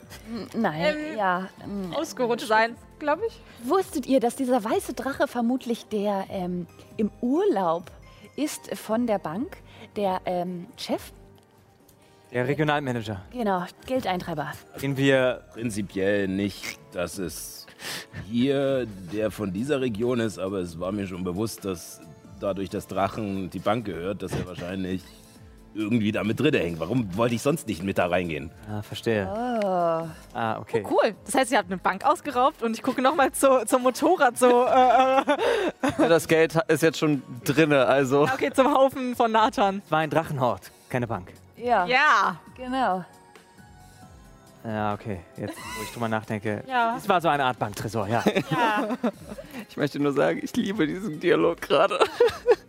nein, Ähm, ja. ähm, Ausgerutscht sein, glaube ich. Wusstet ihr, dass dieser weiße Drache vermutlich der ähm, im Urlaub ist von der Bank? Der ähm, Chef? Der Regionalmanager, Genau, Geldeintreiber. den wir Prinzipiell nicht, dass es hier der von dieser Region ist, aber es war mir schon bewusst, dass dadurch, dass Drachen die Bank gehört, dass er wahrscheinlich irgendwie da mit drin hängt. Warum wollte ich sonst nicht mit da reingehen? Ah, verstehe. Oh. Ah, okay. Cool. Das heißt, ihr habt eine Bank ausgeraubt und ich gucke nochmal zu, zum Motorrad so. Äh, äh, Das Geld ist jetzt schon drinne, also. okay, zum Haufen von Nathan. Es war ein Drachenhort, keine Bank. Ja, Ja. genau. Ja, okay. Jetzt, wo ich drüber nachdenke. Ja. Es war so eine Art Banktresor, ja. Ja. Ich möchte nur sagen, ich liebe diesen Dialog gerade.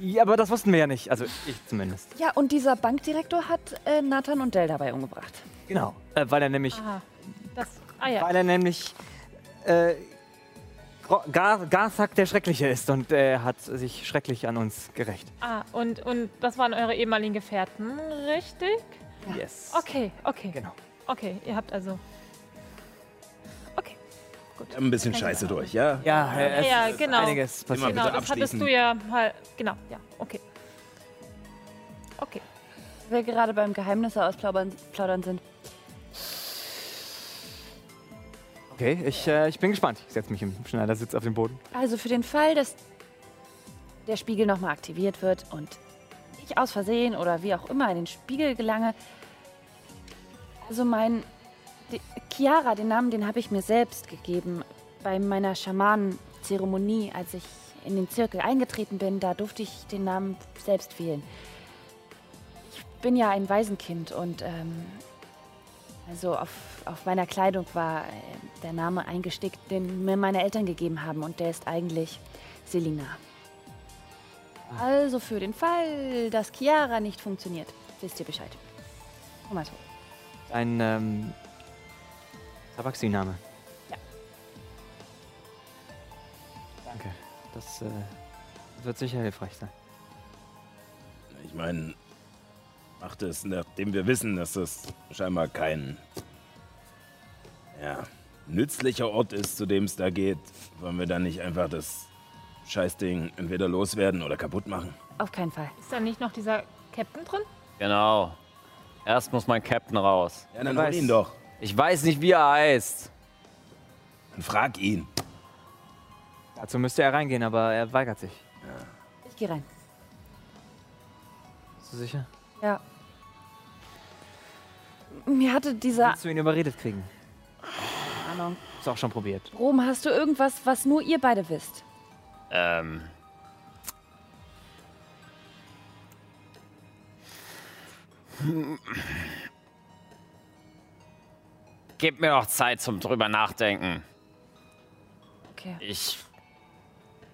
ja. Aber das wussten wir ja nicht. Also ich zumindest. Ja, und dieser Bankdirektor hat äh, Nathan und Dell dabei umgebracht. Genau. Äh, weil er nämlich, Aha. Das, ah ja. weil er nämlich äh, Gro- Gar, Garthak der Schreckliche ist und er hat sich schrecklich an uns gerecht. Ah, und, und das waren eure ehemaligen Gefährten, richtig? Yes. Okay, okay. Genau. Okay, ihr habt also. Haben ein bisschen Scheiße durch, ja? Ja, es Ja, ist genau. einiges passiert. Immer genau, das hattest du ja mal. Genau, ja, okay. Okay. Wir gerade beim Geheimnisse ausplaudern plaudern sind. Okay, ich, äh, ich bin gespannt. Ich setze mich im Schneidersitz auf den Boden. Also für den Fall, dass der Spiegel nochmal aktiviert wird und ich aus Versehen oder wie auch immer in den Spiegel gelange. Also mein die, Chiara, den Namen, den habe ich mir selbst gegeben bei meiner Schamanenzeremonie, als ich in den Zirkel eingetreten bin. Da durfte ich den Namen selbst wählen. Ich bin ja ein Waisenkind und ähm, also auf, auf meiner Kleidung war äh, der Name eingestickt, den mir meine Eltern gegeben haben und der ist eigentlich Selina. Also für den Fall, dass Chiara nicht funktioniert, wisst ihr Bescheid. Komm mal so. Ein ähm, Tabaxi-Name. Ja. Danke. Das äh, wird sicher hilfreich sein. Ich meine, macht es, nachdem wir wissen, dass das scheinbar kein ja, nützlicher Ort ist, zu dem es da geht, wollen wir dann nicht einfach das Scheißding entweder loswerden oder kaputt machen? Auf keinen Fall. Ist da nicht noch dieser Captain drin? Genau. Erst muss mein Captain raus. Ja, dann hol ihn doch. Ich weiß nicht, wie er heißt. Dann frag ihn. Dazu müsste er reingehen, aber er weigert sich. Ich gehe rein. Bist du sicher? Ja. Mir hatte dieser Willst du ihn überredet kriegen? Ahnung. Ist auch schon probiert. Rom, hast du irgendwas, was nur ihr beide wisst? Ähm. Gib mir noch Zeit zum drüber nachdenken. Okay. Ich.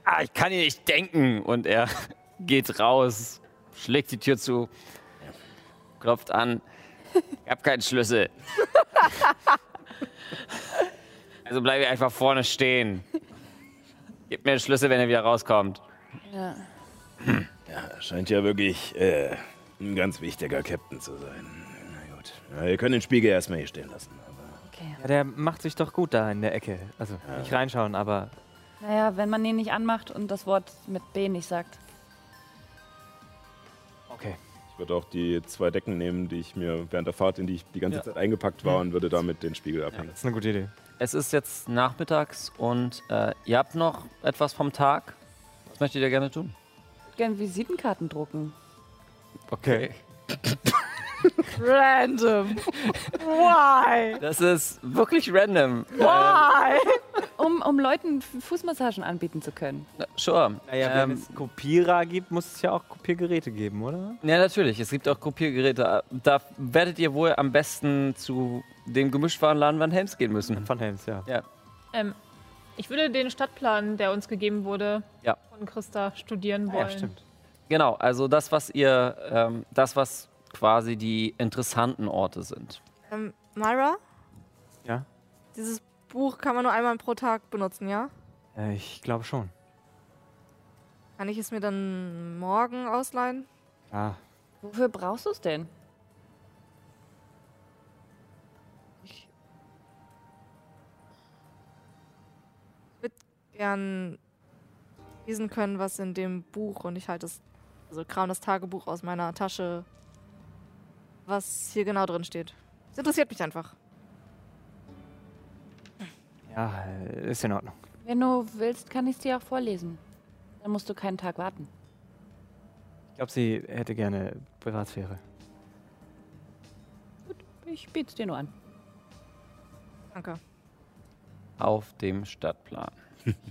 Ah, ich kann hier nicht denken. Und er geht raus, schlägt die Tür zu, klopft an. Ich hab keinen Schlüssel. Also bleibe einfach vorne stehen. Gib mir den Schlüssel, wenn er wieder rauskommt. Ja. Ja, scheint ja wirklich äh, ein ganz wichtiger Captain zu sein. Na gut. Ja, ihr könnt den Spiegel erstmal hier stehen lassen. Ja, der macht sich doch gut da in der Ecke. Also nicht reinschauen, aber Naja, wenn man ihn nicht anmacht und das Wort mit B nicht sagt. okay. ich würde auch die zwei Decken nehmen, die ich mir während der Fahrt, in die ich die ganze Ja. Zeit eingepackt war, und würde damit den Spiegel abhängen. Das ist eine gute Idee. Es ist jetzt nachmittags und äh, ihr habt noch etwas vom Tag. Was möchtet ihr gerne tun? Ich würde gerne Visitenkarten drucken. Okay. Random. Why? Das ist wirklich random. Why? Um, um Leuten Fußmassagen anbieten zu können. Äh, sure. Naja, wenn ähm, es Kopierer gibt, muss es ja auch Kopiergeräte geben, oder? ja, natürlich. Es gibt auch Kopiergeräte. Da werdet ihr wohl am besten zu dem Gemischtwarenladen Van Helms gehen müssen. Von Helms, ja. Ähm, ich würde den Stadtplan, der uns gegeben wurde, Ja. von Christa studieren Ah, wollen. ja, stimmt. Genau, also das, was ihr, ähm, das, was quasi die interessanten Orte sind. Ähm, Myra, Ja? dieses Buch kann man nur einmal pro Tag benutzen, ja? Äh, ich glaube schon. Kann ich es mir dann morgen ausleihen? Ja. Wofür brauchst du es denn? Ich würde gern lesen können, was in dem Buch und ich halte es, also kram das Tagebuch aus meiner Tasche, was hier genau drin steht. Es interessiert mich einfach. Ja, ist in Ordnung. Wenn du willst, kann ich es dir auch vorlesen. Dann musst du keinen Tag warten. Ich glaube, sie hätte gerne Privatsphäre. Ich biete es dir nur an. Danke. Auf dem Stadtplan.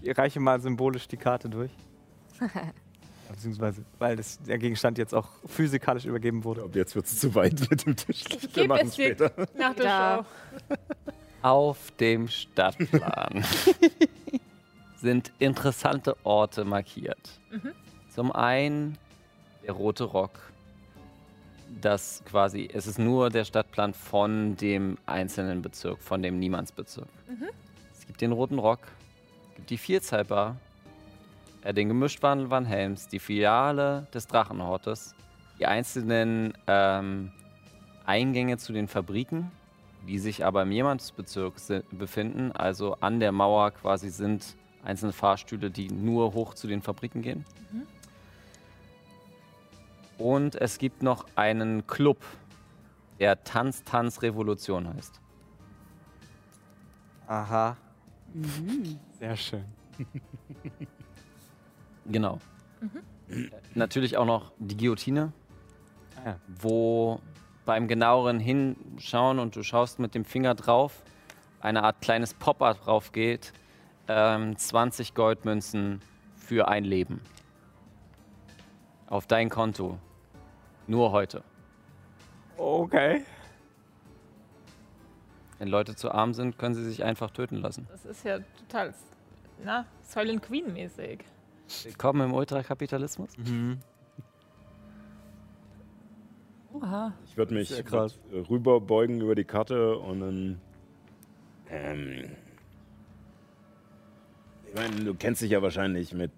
Ich reiche mal symbolisch die Karte durch. Beziehungsweise, weil das, der Gegenstand jetzt auch physikalisch übergeben wurde. Ob jetzt wird es zu weit mit dem Tisch. Ich Wir gebe machen es dir später. nach der Ja. Show. Auf dem Stadtplan sind interessante Orte markiert. Zum einen der Rote Rock. Das quasi, es ist nur der Stadtplan von dem einzelnen Bezirk, von dem Niemandsbezirk. Es gibt den Roten Rock, es gibt die Vierzahlbar, äh, den Gemischtwandel Van Helms, die Filiale des Drachenhortes, die einzelnen ähm, Eingänge zu den Fabriken, die sich aber im Jemandsbezirk befinden, also an der Mauer quasi sind einzelne Fahrstühle, die nur hoch zu den Fabriken gehen. Und es gibt noch einen Club, der Tanz, Tanz, Revolution heißt. Aha. Sehr schön. Genau. Äh, Natürlich auch noch die Guillotine, Ah, ja. wo beim genaueren Hinschauen und du schaust mit dem Finger drauf, eine Art kleines Pop-up drauf geht, ähm, 20 Goldmünzen für ein Leben. Auf dein Konto. Nur heute. Okay. Wenn Leute zu arm sind, können sie sich einfach töten lassen. Das ist ja total, na, Silent Queen mäßig. Willkommen im Ultrakapitalismus. Mhm. Oha. Ich würde mich rüberbeugen über die Karte und dann. Ähm, ich meine, du kennst dich ja wahrscheinlich mit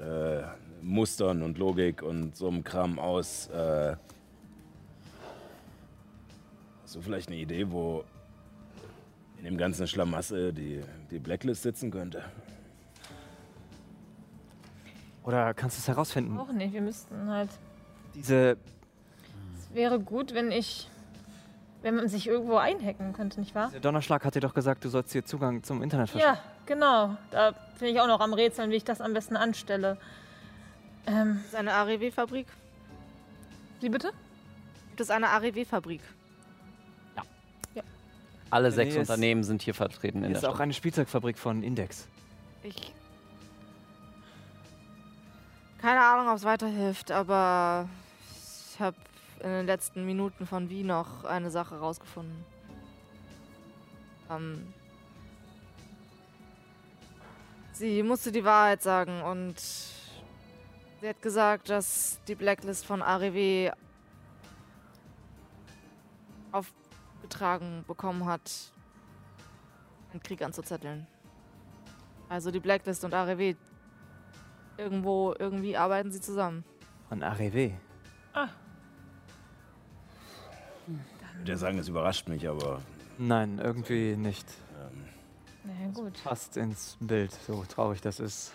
äh, Mustern und Logik und so einem Kram aus. Äh, hast du vielleicht eine Idee, wo in dem ganzen Schlamassel die, die Blacklist sitzen könnte? Oder kannst du es herausfinden? Auch nicht, wir müssten halt. Diese. Es wäre gut, wenn ich. Wenn man sich irgendwo einhacken könnte, nicht wahr? Der Donnerschlag hat dir doch gesagt, du sollst dir Zugang zum Internet verschaffen. Ja, genau. Da bin ich auch noch am Rätseln, wie ich das am besten anstelle. Ähm, Ist eine AREW-Fabrik? wie bitte? Gibt es eine AREW-Fabrik? Alle Nee, sechs es- Unternehmen sind hier vertreten in Hier der ist auch Stadt. eine Spielzeugfabrik von Index. Ich. Keine Ahnung, ob es weiterhilft, aber ich habe in den letzten Minuten von Wie noch eine Sache rausgefunden. Ähm, sie musste die Wahrheit sagen und sie hat gesagt, dass die Blacklist von AREW aufgetragen bekommen hat. einen Krieg anzuzetteln. Also die Blacklist und ARW. Irgendwo, irgendwie arbeiten sie zusammen. Von Arrivé. Ich würde ja sagen, es überrascht mich, aber Nein, irgendwie nicht. ähm, Na ja, gut. Passt ins Bild, so traurig das ist.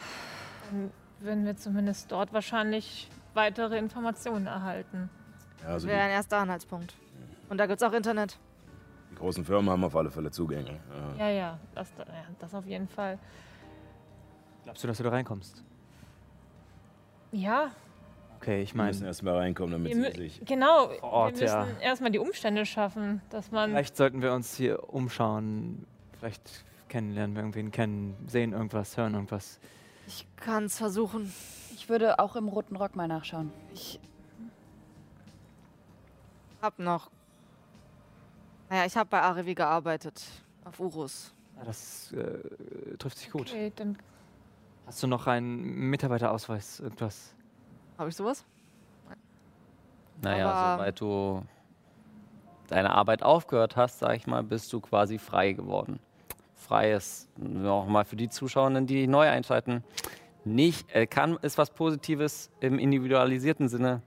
Dann würden wir zumindest dort wahrscheinlich weitere Informationen erhalten. ja, also Wäre die, ein erster Anhaltspunkt. Und da gibt's auch Internet. die großen Firmen haben auf alle Fälle Zugänge. Ja. Ja, ja, das, ja, das auf jeden Fall. Glaubst du, dass du da reinkommst? Ja, Okay, ich müssen meine, erst mal reinkommen, damit wir, sie sich. genau. Vor Ort, wir müssen ja. erstmal die Umstände schaffen, dass man. vielleicht sollten wir uns hier umschauen. Vielleicht kennenlernen wir irgendwen kennen, sehen irgendwas, hören irgendwas. Ich kann's versuchen. Ich würde auch im roten Rock mal nachschauen. Ich hab noch. Naja, ich habe bei ARW gearbeitet. Auf Urus. Ja, das äh, trifft sich gut. Okay, dann Hast du noch einen Mitarbeiterausweis, irgendwas? Habe ich sowas? Naja, Aber- sobald du deine Arbeit aufgehört hast, sag ich mal, bist du quasi frei geworden. Frei ist nochmal für die Zuschauenden, die neu einschalten. Nicht, äh, kann, ist was Positives im individualisierten Sinne.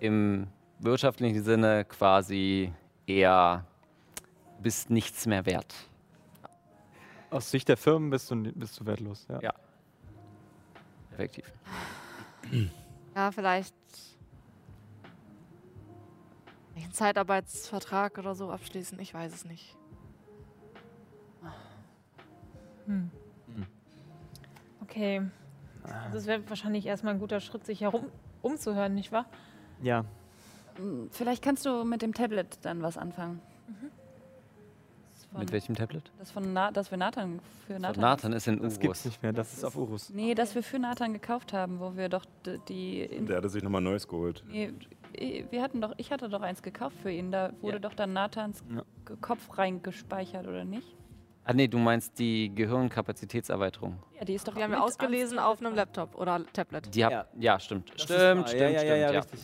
Im wirtschaftlichen Sinne quasi eher bist nichts mehr wert. Aus Sicht der Firmen bist du, bist du wertlos. Ja. Ja. Effektiv. Ja, vielleicht. Einen Zeitarbeitsvertrag oder so abschließen. Ich weiß es nicht. Okay. Also es wäre wahrscheinlich erstmal ein guter Schritt, sich herum umzuhören, nicht wahr? ja. Hm, Vielleicht kannst du mit dem Tablet dann was anfangen. Das von, Mit welchem Tablet? Das, von Na das wir Nathan für Nathan. Nathan ist in Das gibt's Urus. nicht mehr, das ist auf Urus. Nee, das wir für Nathan gekauft haben, wo wir doch die. In Der hatte sich nochmal Neues geholt. nee, wir hatten doch, ich hatte doch eins gekauft für ihn. Da wurde Ja. doch dann Nathans Ja. Kopf reingespeichert, oder nicht? Ah nee, du meinst die Gehirnkapazitätserweiterung. Ja, die ist doch Die haben wir ausgelesen auf einem Laptop oder Tablet. Die hab, Ja. ja. stimmt. Das stimmt, stimmt, ja, ja, stimmt, ja, ja, ja. richtig.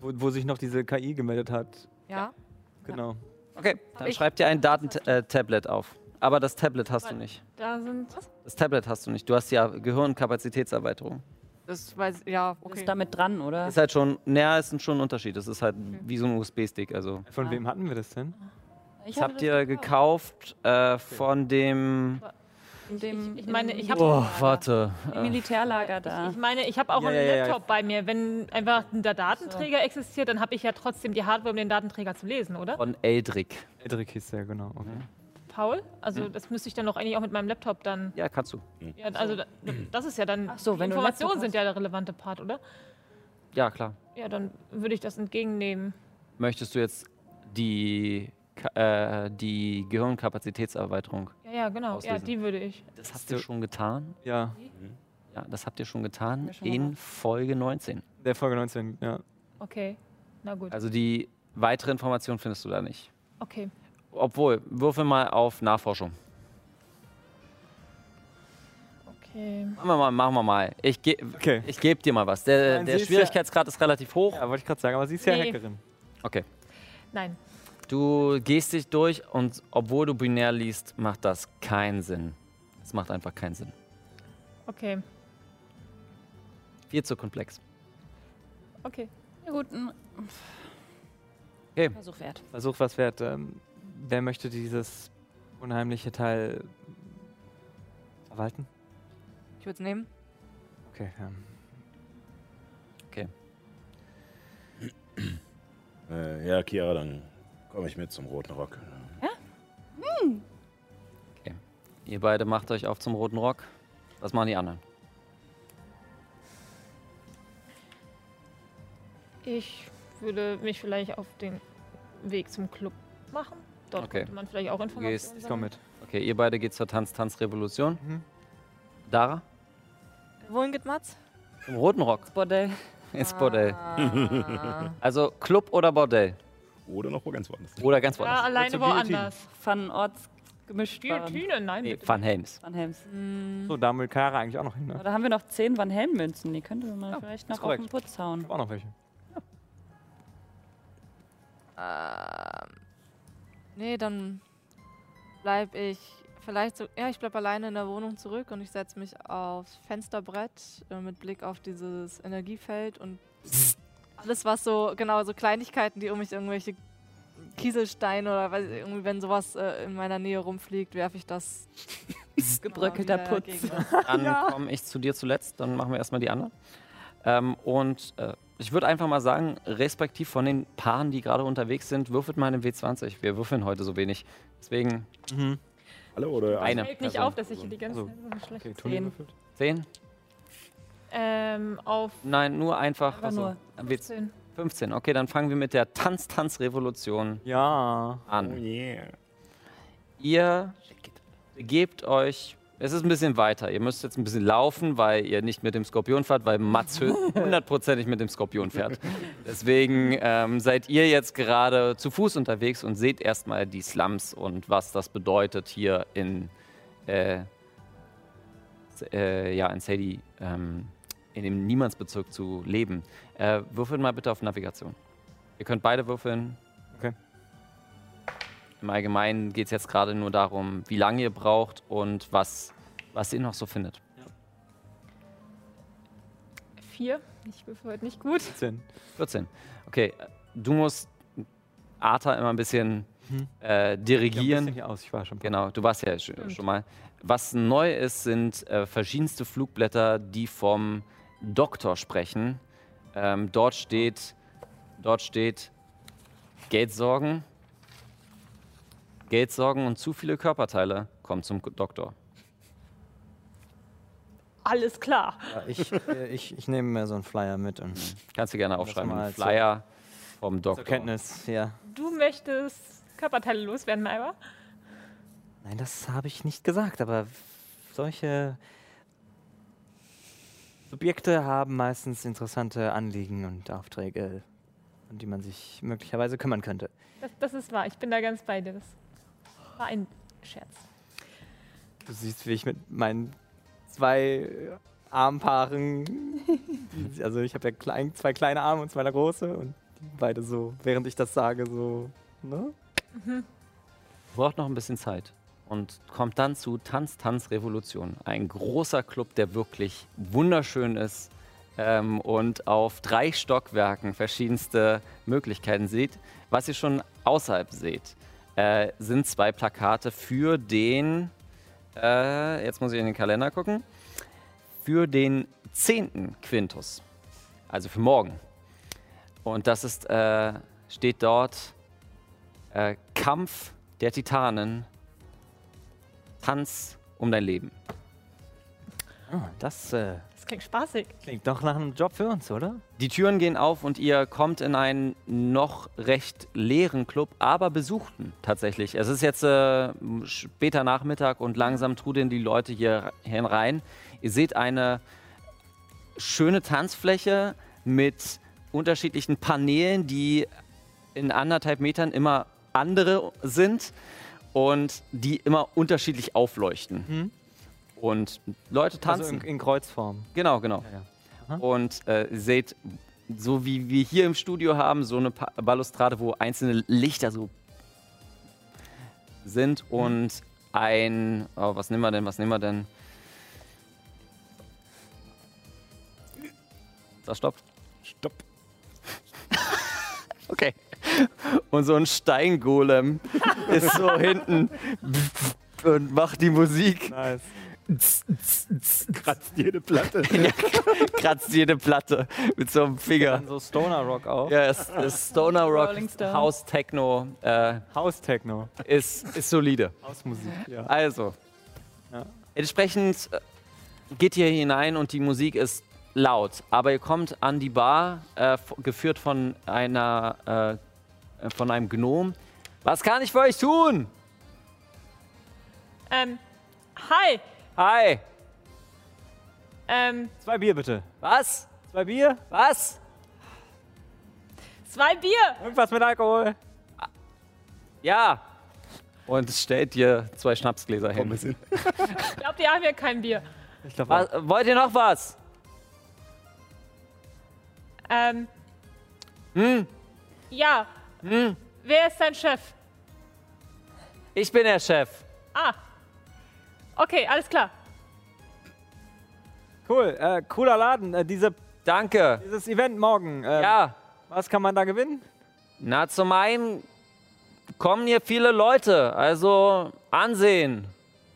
Wo, wo sich noch diese KI gemeldet hat. Ja? Genau. Okay, dann ich- schreib dir ein Datentablet auf. Aber das Tablet hast du nicht. Da sind. Das Tablet hast du nicht. Du hast ja Gehirnkapazitätserweiterung. Das weiß ja, okay. Ist damit dran, oder? Ist halt schon, naja, ist schon ein Unterschied. Das ist halt wie so ein USB-Stick. Also. Von Ah. wem hatten wir das denn? Ich Das habt ihr gekauft äh, von dem. In dem, Ich meine, im ich hab- Oh, warte. Militärlager da. Ich meine, ich habe auch Ja, einen ja, ja, ja. Laptop bei mir. Wenn einfach der Datenträger existiert, dann habe ich ja trotzdem die Hardware, um den Datenträger zu lesen, oder? von Eldrick. Edric hieß der, genau. Okay. Paul? Also das müsste ich dann doch eigentlich auch mit meinem Laptop dann. Ja, kannst du. Ja, also da- das ist ja dann. Ach so, die wenn Informationen Laptop sind ja der relevante Part, oder? Ja, klar. Ja, dann würde ich das entgegennehmen. Möchtest du jetzt die, äh, die Gehirnkapazitätserweiterung? Ja, ja, genau. Ja, Auslesen. die würde ich. Das hast du schon getan? Ja, Ja, das habt ihr schon getan schon in gemacht. Folge 19. der Folge 19, ja. Okay. Na gut. Also die weitere Information findest du da nicht. Okay. Obwohl, würfel mal auf Nachforschung. Okay. Machen wir mal, machen wir mal. Ich, ge Okay. ich gebe dir mal was. Der, Nein, der ist ja- Schwierigkeitsgrad ist relativ hoch. Ja, wollte ich gerade sagen, aber sie ist ja Nee. Hackerin. Okay. Nein. Du gehst dich durch und obwohl du binär liest, macht das keinen Sinn. Es macht einfach keinen Sinn. Okay. Viel zu komplex. Okay. Ja, gut, ein Okay. Versuch wert. Versuch was wert. Ähm, wer möchte dieses unheimliche Teil verwalten? Ich würde es nehmen. Okay, ähm, Äh, ja, Chiara, dann komme ich mit zum Roten Rock. Ihr beide macht euch auf zum Roten Rock. Was machen die anderen? Ich würde mich vielleicht auf den Weg zum Club machen. Dort Okay. könnte man vielleicht auch Informationen gehst- ich komm mit. Okay, ihr beide geht zur Tanz-Tanz-Revolution. Mhm. Dara? Wohin geht Mats? Zum Roten Rock. Bordell. Ins Bordell. Ah. Also Club oder Bordell? Oder noch wo ganz woanders. Oder ganz Ja, woanders? alleine zur Guillotine. woanders. Van Orts gemischt. Guillotine? Nein, Nee, bitte. Van Helms. Van Helms. So, da will Kara eigentlich auch noch hin, ne? Oder haben wir noch 10 Van Helm-Münzen? Die könnte man vielleicht noch auf den Putz hauen. Auch noch welche. Ähm, nee, dann bleib ich Vielleicht so, ja, ich bleibe alleine in der Wohnung zurück und ich setze mich aufs Fensterbrett äh, mit Blick auf dieses Energiefeld und alles, was so, genau, so Kleinigkeiten, die um mich irgendwelche Kieselsteine oder weiß ich, irgendwie, wenn sowas äh, in meiner Nähe rumfliegt, werfe ich das. Gebröckelter Putz. Dann komme ich zu dir zuletzt, dann machen wir erstmal die anderen. Ähm, und äh, ich würde einfach mal sagen, respektiv von den Paaren, die gerade unterwegs sind, würfelt mal eine W20. Wir würfeln heute so wenig. Deswegen Alle oder eine. Fällt nicht Person. auf, dass ich hier die ganze Also, Zeit so schlecht Okay, Zehn. Ähm, auf Nein, nur einfach. Aber also, nur. W- 15. 15. Okay, dann fangen wir mit der Tanz-Tanz-Revolution Ja. an. Oh yeah. Ihr begebt euch. Es ist ein bisschen weiter. Ihr müsst jetzt ein bisschen laufen, weil ihr nicht mit dem Skorpion fahrt, weil Mats hundertprozentig mit dem Skorpion fährt. Deswegen ähm, seid ihr jetzt gerade zu Fuß unterwegs und seht erstmal die Slums und was das bedeutet hier in, äh, äh, ja, in Sadie, ähm, in dem Niemandsbezirk zu leben. Äh, würfelt mal bitte auf Navigation. Ihr könnt beide würfeln. Okay. Im Allgemeinen geht es jetzt gerade nur darum, wie lange ihr braucht und was, was ihr noch so findet. Vier. Ich würfel heute nicht gut. 10. 14. Okay, äh, du musst Arta immer ein bisschen äh, dirigieren. Ja, hier aus. Ich war schon. Genau, du warst ja schon, schon mal. Was neu ist, sind äh, verschiedenste Flugblätter, die vom Doktor sprechen. Ähm, dort steht, dort steht Geldsorgen, Geldsorgen und zu viele Körperteile kommen zum Doktor. Alles klar. Ja, ich, äh, ich, ich nehme mir so einen Flyer mit und Kannst du gerne aufschreiben. mal Ein zur- Flyer vom zur Doktor. Kenntnis, ja. Du möchtest Körperteile loswerden, Malva? Nein, das habe ich nicht gesagt, aber solche Subjekte haben meistens interessante Anliegen und Aufträge, um die man sich möglicherweise kümmern könnte. Das, das ist wahr. Ich bin da ganz bei dir. Das war ein Scherz. Du siehst, wie ich mit meinen zwei Armpaaren, also ich habe ja klein, zwei kleine Arme und zwei große und beide so, während ich das sage, so, ne? braucht noch ein bisschen Zeit und kommt dann zu Tanz, Tanz, Revolution. Ein großer Club, der wirklich wunderschön ist ähm, und auf drei Stockwerken verschiedenste Möglichkeiten sieht. Was ihr schon außerhalb seht, äh, sind zwei Plakate für den, äh, jetzt muss ich in den Kalender gucken, für den 10. Quintus, also für morgen. Und das ist, äh, steht dort äh, Kampf der Titanen, Tanz um dein Leben. Ah, das äh, Das klingt spaßig. klingt doch nach einem Job für uns, oder? Die Türen gehen auf und ihr kommt in einen noch recht leeren Club, aber besuchten tatsächlich. Es ist jetzt äh, später Nachmittag und langsam trudeln die Leute hier herein. Ihr seht eine schöne Tanzfläche mit unterschiedlichen Paneelen, die in anderthalb Metern immer andere sind und die immer unterschiedlich aufleuchten. Mhm. Und Leute tanzen. Also in, in Kreuzform. Genau, genau. Ja, ja. Und äh, ihr seht, so wie wir hier im Studio haben, so eine Pa- Balustrade, wo einzelne Lichter so sind und ein, oh, was nehmen wir denn, was nehmen wir denn? Das stoppt. Stopp. Okay. Und so ein Steingolem ist so hinten und macht die Musik. Nice. Kratzt jede Platte. kratzt jede Platte mit so einem Finger. So Stoner Rock auch. Ja, es ist Stoner Rock. House Techno äh, House Techno. ist, ist solide. Hausmusik, ja. Also, Ja. entsprechend äh, geht ihr hinein und die Musik ist laut, aber ihr kommt an die Bar, äh, geführt von einer, äh, von einem Gnom. Was kann ich für euch tun? Ähm, hi. Hi. Ähm, Zwei Bier bitte. Was? Zwei Bier? Was? zwei Bier. Irgendwas mit Alkohol. Ja. Und es stellt dir zwei Schnapsgläser hin. Ich glaube, die haben ja kein Bier. Ich glaube, Was, wollt ihr noch was? Ähm, Hm? ja. Hm? Wer ist dein Chef? Ich bin der Chef. Ah, Okay, alles klar. Cool, äh, cooler Laden. Äh, diese, Danke. dieses Event morgen. Ähm, Ja, Was kann man da gewinnen? na zum einen kommen hier viele Leute, also Ansehen.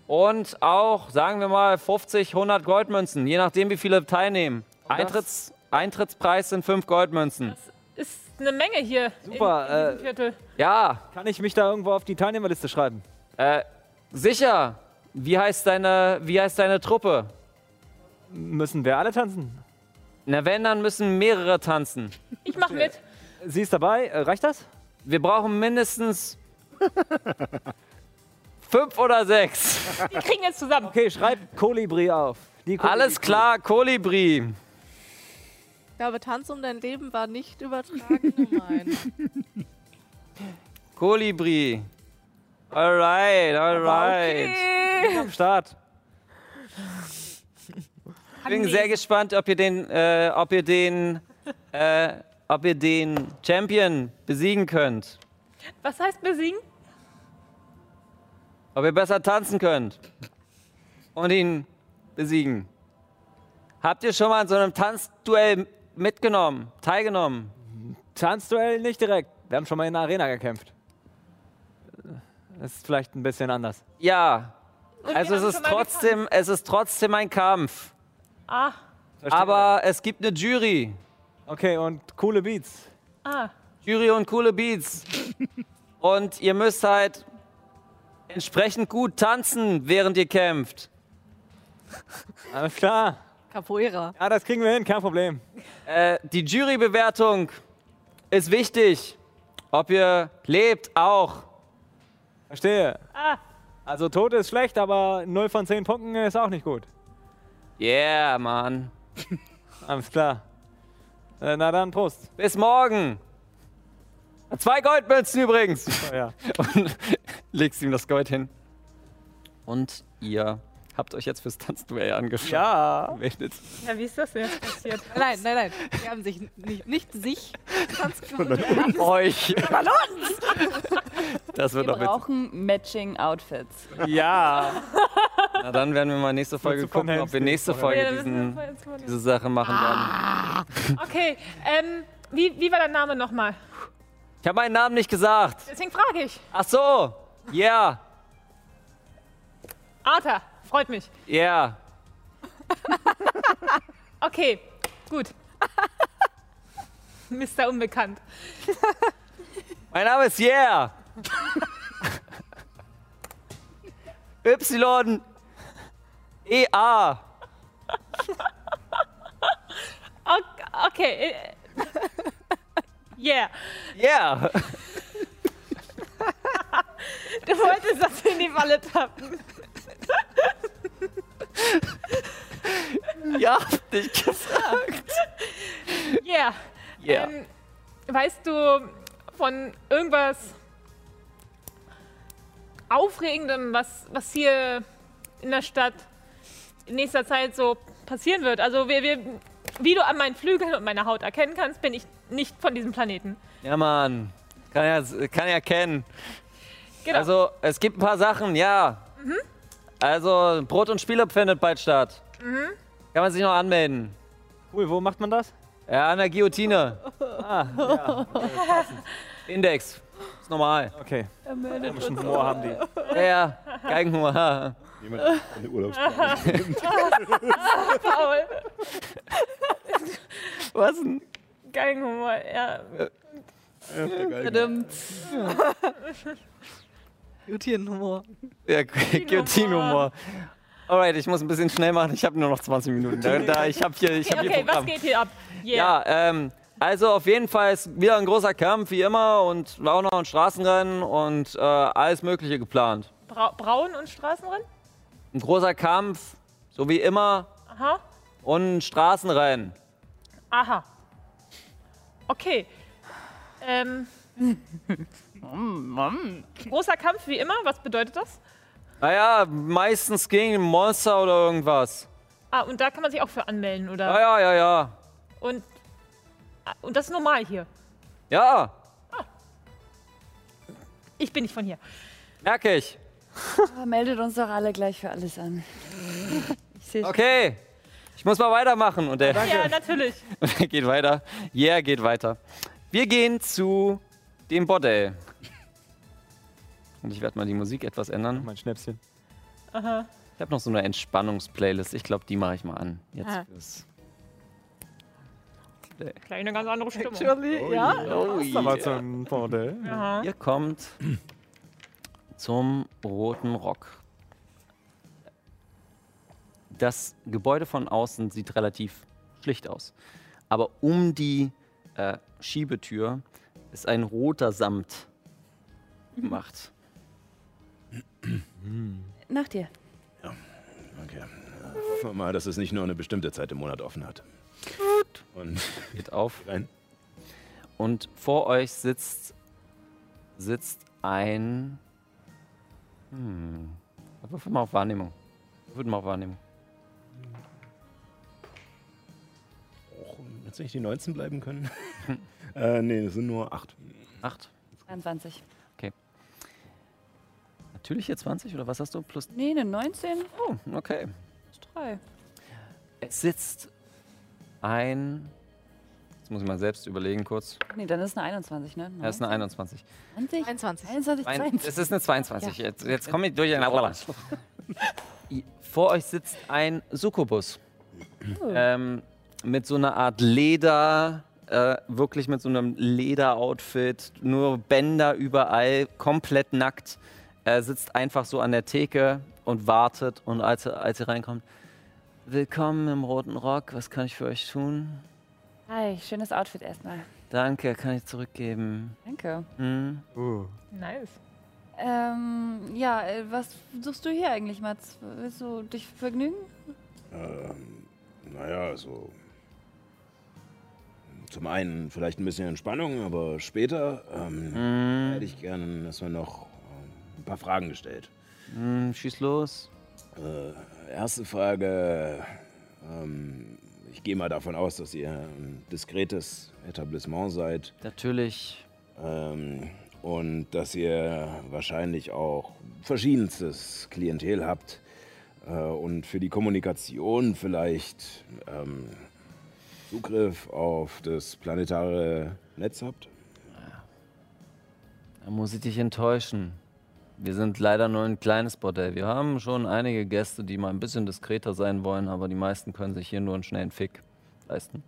Und auch, sagen wir mal, 50, 100 Goldmünzen, je nachdem, wie viele teilnehmen. Eintritts, Eintrittspreis sind 5 Goldmünzen. Ist eine Menge hier Super, in, in äh, Viertel. Ja, Kann ich mich da irgendwo auf die Teilnehmerliste schreiben? äh, sicher. Wie heißt deine, wie heißt deine Truppe? Müssen wir alle tanzen? Na, wenn, dann müssen mehrere tanzen. Ich mach mit. Sie ist dabei. Äh, reicht das? Wir brauchen mindestens fünf oder sechs. Die kriegen jetzt zusammen. Okay, schreib Kolibri auf. Die Kolibri- Alles klar, Kolibri. Ich glaube, Tanz um dein Leben war nicht übertragen gemeint. Kolibri. Alright, alright. Am Start. Ich bin sehr gespannt, ob ihr den, äh, ob ihr den, äh, ob ihr den Champion besiegen könnt. Was heißt besiegen? Ob ihr besser tanzen könnt. Und ihn besiegen. Habt ihr schon mal an so einem Tanzduell mitgenommen, teilgenommen? Tanzduell nicht direkt. Wir haben schon mal in der Arena gekämpft. Das ist vielleicht ein bisschen anders. Ja. Und Also es ist trotzdem, es ist trotzdem ein Kampf. Ah. Aber es gibt eine Jury. Okay, und coole Beats. ah. Jury und coole Beats. Und ihr müsst halt entsprechend gut tanzen, während ihr kämpft. Alles klar. Capoeira. Ja, das kriegen wir hin, kein Problem. Äh, die Jurybewertung ist wichtig. Ob ihr lebt, auch. Verstehe. Ah. Also Tod ist schlecht, aber 0 von 10 Punkten ist auch nicht gut. Yeah, Mann. Alles klar. Äh, na dann, Prost. Bis morgen. Zwei Goldmünzen übrigens. Oh, ja. Und legst ihm das Gold hin. Und ihr habt euch jetzt fürs Tanzduell angeschaut. ja. Ja, wie ist das denn jetzt passiert? Nein, nein, nein. Sie haben sich nicht, nicht sich Tanz Euch. Das wird Wir witzig. brauchen Matching-Outfits. Ja. Na, dann werden wir mal nächste Folge gucken, ob wir nächste Folge Ja, diesen, wir diese Sache machen werden. Okay, ähm, wie, wie war dein Name nochmal? Ich habe meinen Namen nicht gesagt. Deswegen frage ich. Ach so. Yeah. Arthur, freut mich. Yeah. Okay, gut. Mr. Unbekannt. Mein Name ist Yeah. Y. E A. Ok- Okay. Yeah. Yeah. Du wolltest das in die Falle tappen. Ja, hab dich gefragt. Yeah. Yeah. Ähm, weißt du von irgendwas Aufregendem, was, was hier in der Stadt in nächster Zeit so passieren wird? Also, wir, wir, wie du an meinen Flügeln und meiner Haut erkennen kannst, bin ich nicht von diesem Planeten. Ja, Mann. Kann ja, kann ja kennen. Genau. Also, es gibt ein paar Sachen, ja. Also, Brot und Spiele findet bald statt. Kann man sich noch anmelden. Cool, wo macht man das? Ja, an der Guillotine. Ah, ja. Index. Ist normal. Okay. Komischen Humor haben die. Ja, ja. Geigenhumor. Jemand eine Urlaubspause. Paul, Was denn? Geigenhumor, ja. Verdammt. Gutienhumor. Ja, Guillotine-Humor. Alright, ich muss ein bisschen schnell machen. Ich habe nur noch 20 Minuten. Da, da, ich habe hier, ich hab Okay, hier okay was geht hier ab? Yeah. Ja, ähm, also auf jeden Fall ist wieder ein großer Kampf, wie immer, und auch noch ein Straßenrennen und äh, alles Mögliche geplant. Bra Braun und Straßenrennen? Ein großer Kampf, so wie immer, Aha. und ein Straßenrennen. Aha. Okay. Ähm. Großer Kampf wie immer, was bedeutet das? Naja, meistens gegen ein Monster oder irgendwas. Ah, und da kann man sich auch für anmelden, oder? Ja, ja, ja, ja. Und, ah, und das ist normal hier. Ja, Ich bin nicht von hier. merke ich. Oh, meldet uns doch alle gleich für alles an. Ich sehe Okay, ich muss mal weitermachen. Und der, Ja, natürlich. und er geht weiter. Yeah, geht weiter. Wir gehen zu dem Bordell. Und ich werde mal die Musik etwas ändern. Mein Schnäpschen. Aha. Ich habe noch so eine Entspannungsplaylist. Ich glaube, die mache ich mal an. Jetzt Ah. fürs Gleich eine ganz andere Stimmung. Actually, ja? Oh, Das ist aber yeah. ein Bordell. Aha. Ihr kommt zum Roten Rock. Das Gebäude von außen sieht relativ schlicht aus. Aber um die äh, Schiebetür ist ein roter Samt gemacht. Nach dir. Okay. Äh, hoffen wir mal, dass es nicht nur eine bestimmte Zeit im Monat offen hat. Und Geht auf. rein. Und vor euch sitzt, sitzt ein. Hm. Würfel mal auf Wahrnehmung. Würfel mal auf Wahrnehmung. Och, Hättest du nicht die 19 bleiben können? äh, nee, es sind nur 8. Acht. 23. Natürliche 20 oder was hast du? Plus. Nee, eine 19. Oh, okay. Plus 3. Es sitzt ein. Jetzt muss ich mal selbst überlegen kurz. Nee, dann ist es eine 21, ne? Er ist eine 21. 20, 21. 21, Ein, 22. es ist eine 22. Jetzt, jetzt komme ich durch. I- Vor euch sitzt ein Succubus. Ähm, mit so einer Art Leder, äh, wirklich mit so einem Lederoutfit, nur Bänder überall, komplett nackt. Er sitzt einfach so an der Theke und wartet. Und als er, als er reinkommt, willkommen im roten Rock, was kann ich für euch tun? Hi, schönes Outfit erstmal. Danke, kann ich zurückgeben. Danke. Hm? Uh. Nice. Ähm, ja, äh, was suchst du hier eigentlich, Mats? Willst du dich vergnügen? Ähm, naja, so. Zum einen vielleicht ein bisschen Entspannung, aber später ähm, Hm, hätte ich gerne, dass man noch ein paar Fragen gestellt. hm, schieß los. Äh, erste Frage. Ähm, ich gehe mal davon aus, dass ihr ein diskretes Etablissement seid Natürlich. ähm, und dass ihr wahrscheinlich auch verschiedenstes Klientel habt äh, und für die Kommunikation vielleicht ähm, Zugriff auf das planetare Netz habt. Da muss ich dich enttäuschen. Wir sind leider nur ein kleines Bordell. Wir haben schon einige Gäste, die mal ein bisschen diskreter sein wollen, aber die meisten können sich hier nur einen schnellen Fick leisten.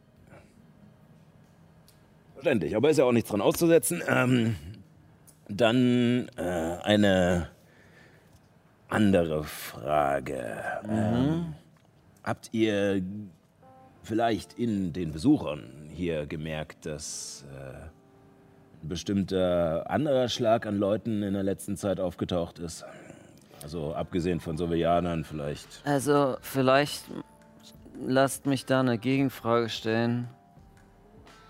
Verständlich, aber ist ja auch nichts dran auszusetzen. Ähm, dann äh, eine andere Frage. Ähm, habt ihr vielleicht in den Besuchern hier gemerkt, dass äh, ein bestimmter anderer Schlag an Leuten in der letzten Zeit aufgetaucht ist? Also abgesehen von Sovianern vielleicht. Also, vielleicht lasst mich da eine Gegenfrage stellen.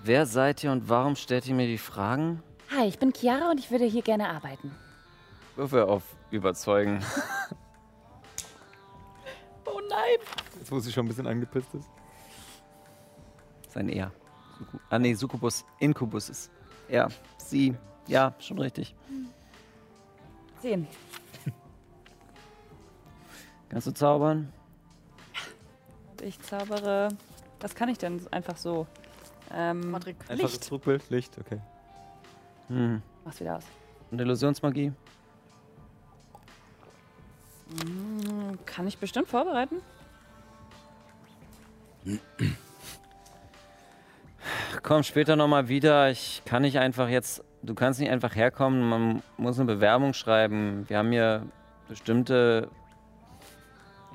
Wer seid ihr und warum stellt ihr mir die Fragen? Hi, ich bin Chiara und ich würde hier gerne arbeiten. Würfel auf Überzeugen. Oh nein. Jetzt, wo sie schon ein bisschen angepisst ist. Sein Er. Suku ah, nee, Succubus. Inkubus ist er. Sie. Ja, schon richtig. 10. Kannst du zaubern? Ich zaubere. Was kann ich denn einfach so? Ähm, Patrick. Einfach Licht. das Zurückbild, Licht, okay. Hm. Mach's wieder aus. Und Illusionsmagie? Hm, Kann ich bestimmt vorbereiten? Komm später nochmal wieder. Ich kann nicht einfach jetzt. Du kannst nicht einfach herkommen. Man muss eine Bewerbung schreiben. Wir haben hier bestimmte.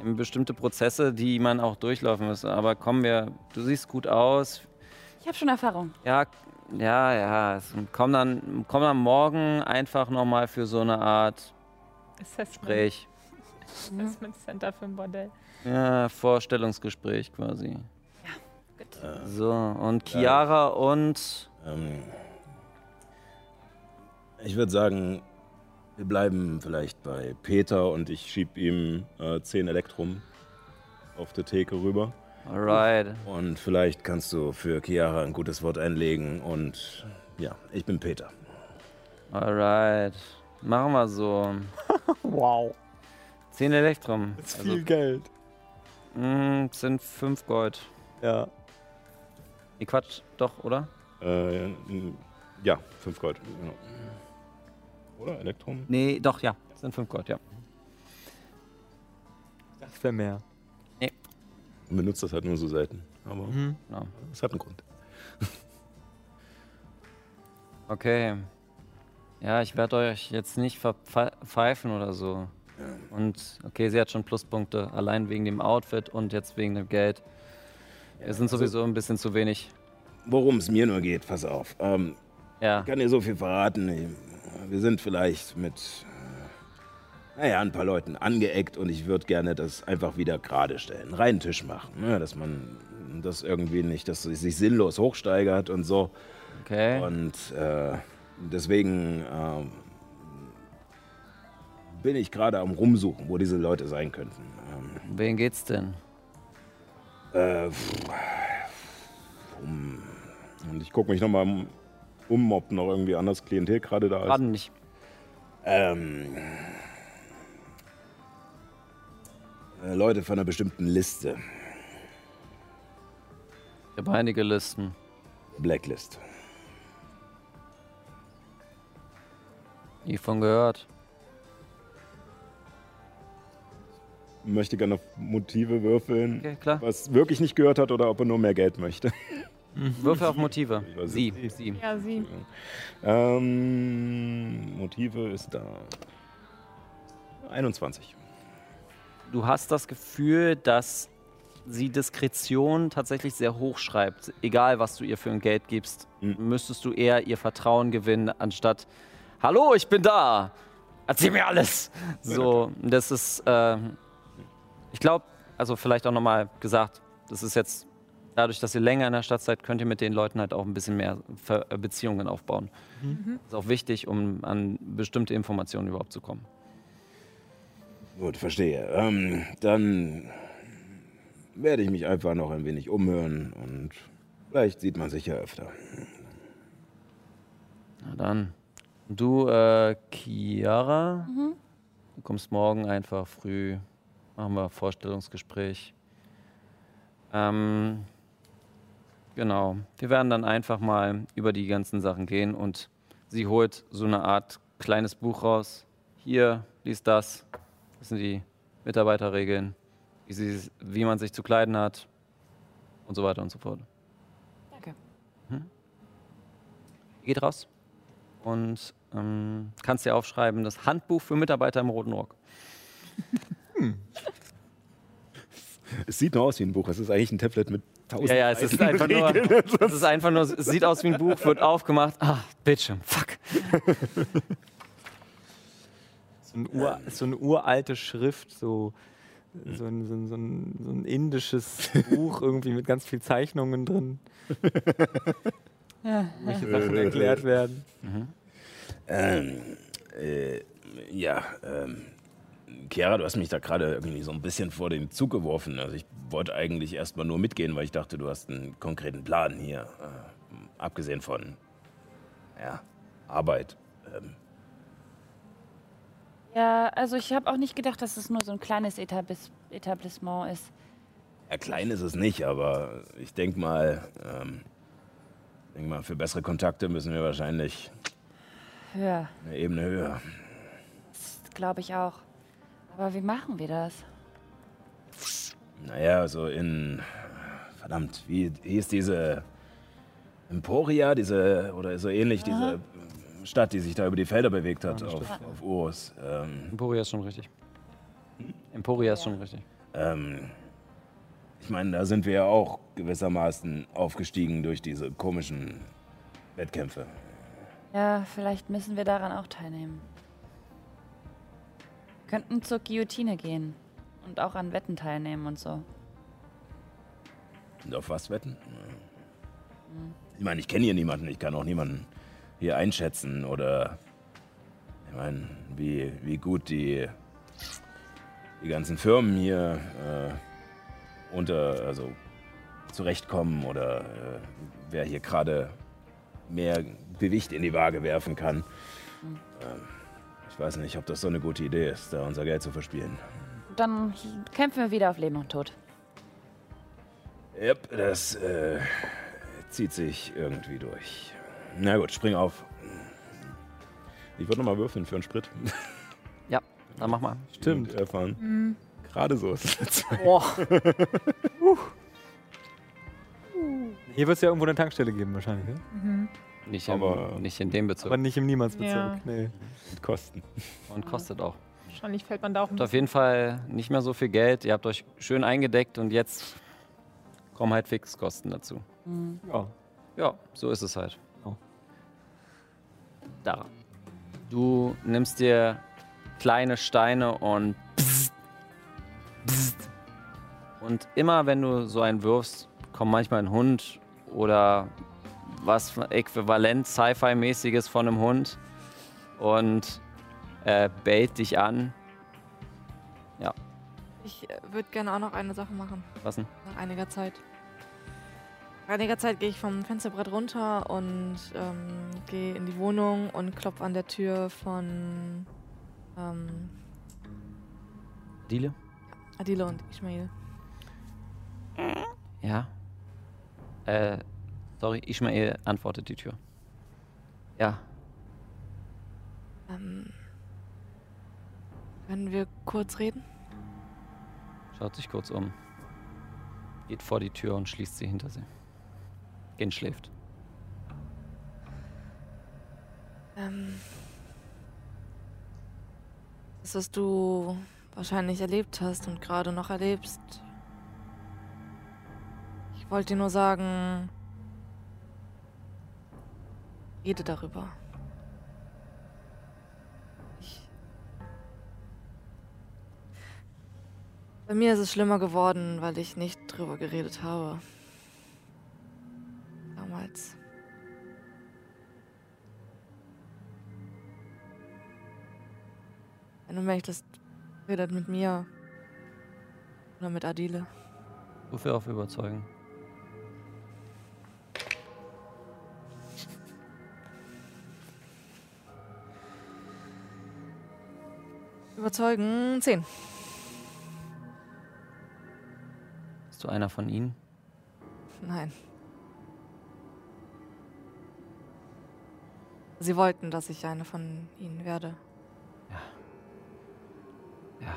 bestimmte Prozesse, die man auch durchlaufen muss. Aber komm, wir. Du siehst gut aus. Ich habe schon Erfahrung. Ja, ja, ja. Komm dann, komm dann morgen einfach nochmal für so eine Art Assessment, Gespräch. Assessment Center für ein Bordell. Ja, Vorstellungsgespräch quasi. Gut. So, und Chiara und. Ähm, ich würde sagen, wir bleiben vielleicht bei Peter und ich schieb ihm äh, 10 Elektrum auf der Theke rüber. Alright. Und vielleicht kannst du für Chiara ein gutes Wort einlegen und ja, ich bin Peter. Alright. Machen wir so. Wow. 10 Elektrum. Das ist Also, viel Geld. mh, sind 5 Gold. Ja. Nee, Quatsch, doch, oder? Äh, ja, 5 Gold. Genau. Oder Elektrum? Nee, doch, ja. Sind 5 Gold, ja. Das wäre mehr. Man benutzt das halt nur so selten. Aber Mhm. Genau. es hat einen Grund. Okay. Ja, ich werde euch jetzt nicht verpfeifen oder so. Und okay, sie hat schon Pluspunkte, allein wegen dem Outfit und jetzt wegen dem Geld. Wir sind sowieso ein bisschen zu wenig. Worum es mir nur geht, pass auf. Ähm, Ja, ich kann dir so viel verraten. Wir sind vielleicht mit, äh, naja, ein paar Leuten angeeckt und ich würde gerne das einfach wieder gerade stellen. Reinen Tisch machen. Ne? Dass man das irgendwie nicht, dass es sich sinnlos hochsteigert und so. okay. Und äh, deswegen äh, bin ich gerade am Rumsuchen, wo diese Leute sein könnten. Ähm, Wen geht's denn? Äh, und ich gucke mich nochmal um, um, ob noch irgendwie anderes Klientel gerade da ist. Gerade nicht. Ähm, äh, Leute von einer bestimmten Liste. Ich habe einige Listen. Blacklist. Nie von gehört. Möchte gerne auf Motive würfeln, Okay, klar. was wirklich nicht gehört hat oder ob er nur mehr Geld möchte. Würfel auf Motive. Weiß Sie, sie. Ja, sie. Ähm, Motive ist da. 21. Du hast das Gefühl, dass sie Diskretion tatsächlich sehr hoch schreibt. Egal, was du ihr für ein Geld gibst, Mhm. müsstest du eher ihr Vertrauen gewinnen, anstatt Hallo, ich bin da. Erzähl mir alles. So, das ist, äh, ich glaube, also vielleicht auch nochmal gesagt, das ist jetzt dadurch, dass ihr länger in der Stadt seid, könnt ihr mit den Leuten halt auch ein bisschen mehr äh, Beziehungen aufbauen. Ist auch wichtig, um an bestimmte Informationen überhaupt zu kommen. Gut, verstehe. Ähm, dann werde ich mich einfach noch ein wenig umhören und vielleicht sieht man sich ja öfter. Na dann. Du, äh, Chiara, du kommst morgen einfach früh. Machen wir Vorstellungsgespräch. Ähm, genau. Wir werden dann einfach mal über die ganzen Sachen gehen und sie holt so eine Art kleines Buch raus. Hier, lies das. Das sind die Mitarbeiterregeln, wie, sie, wie man sich zu kleiden hat und so weiter und so fort. Danke. Geht raus und ähm, kannst dir aufschreiben, das Handbuch für Mitarbeiter im roten Rock. Es sieht nur aus wie ein Buch. Es ist eigentlich ein Tablet mit tausend Ja, ja, es ist einfach nur, es ist einfach nur, es sieht aus wie ein Buch, wird aufgemacht. Ah, Bildschirm, fuck. So, ein Ur, so eine uralte Schrift, so, so, ein, so, ein, so, ein, so ein indisches Buch irgendwie mit ganz viel Zeichnungen drin. Welche Sachen erklärt werden. Ähm, äh, ja, ähm, Chiara, du hast mich da gerade irgendwie so ein bisschen vor den Zug geworfen. Also ich wollte eigentlich erstmal nur mitgehen, weil ich dachte, du hast einen konkreten Plan hier. Äh, abgesehen von, ja, Arbeit. Ähm, Ja, also ich habe auch nicht gedacht, dass es nur so ein kleines Etablis Etablissement ist. ja, klein ist es nicht, aber ich denke mal, ähm, denk mal, für bessere Kontakte müssen wir wahrscheinlich Höher, eine Ebene höher. das glaube ich auch. Aber wie machen wir das? Naja, so in. Verdammt, wie hieß diese Emporia, diese, oder so ähnlich, diese Stadt, die sich da über die Felder bewegt hat auf, auf Urus. Ähm, Emporia ist schon richtig. Emporia ist schon richtig. ähm, ich meine, da sind wir ja auch gewissermaßen aufgestiegen durch diese komischen Wettkämpfe. Ja, vielleicht müssen wir daran auch teilnehmen. Wir könnten zur Guillotine gehen und auch an Wetten teilnehmen und so. Und auf was wetten? Ich meine, ich kenne hier niemanden, ich kann auch niemanden hier einschätzen oder. Ich meine, wie, wie gut die, die ganzen Firmen hier äh, unter, also zurechtkommen oder äh, wer hier gerade mehr Gewicht in die Waage werfen kann. Ähm, ich weiß nicht, ob das so eine gute Idee ist, da unser Geld zu verspielen. Dann kämpfen wir wieder auf Leben und Tod. Yep, das äh, zieht sich irgendwie durch. Na gut, spring auf. Ich würde nochmal würfeln für einen Sprit. Ja, dann mach mal. Stimmt. Erfahren. Gerade so ist es. Boah. Hier wird es ja irgendwo eine Tankstelle geben wahrscheinlich, ne? Nicht, im, Aber- nicht in dem Bezirk. aber nicht im Niemandsbezirk. Ja. Nee. Mit Kosten. Und kostet auch. Wahrscheinlich fällt man da auch ein Habt auf jeden Fall nicht mehr so viel Geld. Ihr habt euch schön eingedeckt und jetzt kommen halt Fixkosten dazu. Ja. Ja, so ist es halt. Oh. Da. Du nimmst dir kleine Steine und psst, psst. und immer wenn du so einen wirfst, kommt manchmal ein Hund oder was äquivalent Sci-Fi-mäßiges von einem Hund und äh, bellt dich an. Ich äh, würde gerne auch noch eine Sache machen, Was denn? nach einiger Zeit. Nach einiger Zeit gehe ich vom Fensterbrett runter und ähm, gehe in die Wohnung und klopfe an der Tür von ähm, Diele? Adile und Ismail. Ja. Äh, sorry, Ishmael antwortet die Tür. Ja, Ähm, können wir kurz reden? schaut sich kurz um. Geht vor die Tür und schließt sie hinter sie. Gen schläft. Ähm, das, was du wahrscheinlich erlebt hast und gerade noch erlebst. Ich wollte dir nur sagen, rede darüber. Ich Bei mir ist es schlimmer geworden, weil ich nicht drüber geredet habe. Damals. Wenn du möchtest, redet mit mir. Oder mit Adile. Wofür auf überzeugen? Überzeugen. Zehn. Bist du einer von ihnen? Nein. Sie wollten, dass ich eine von ihnen werde. Ja.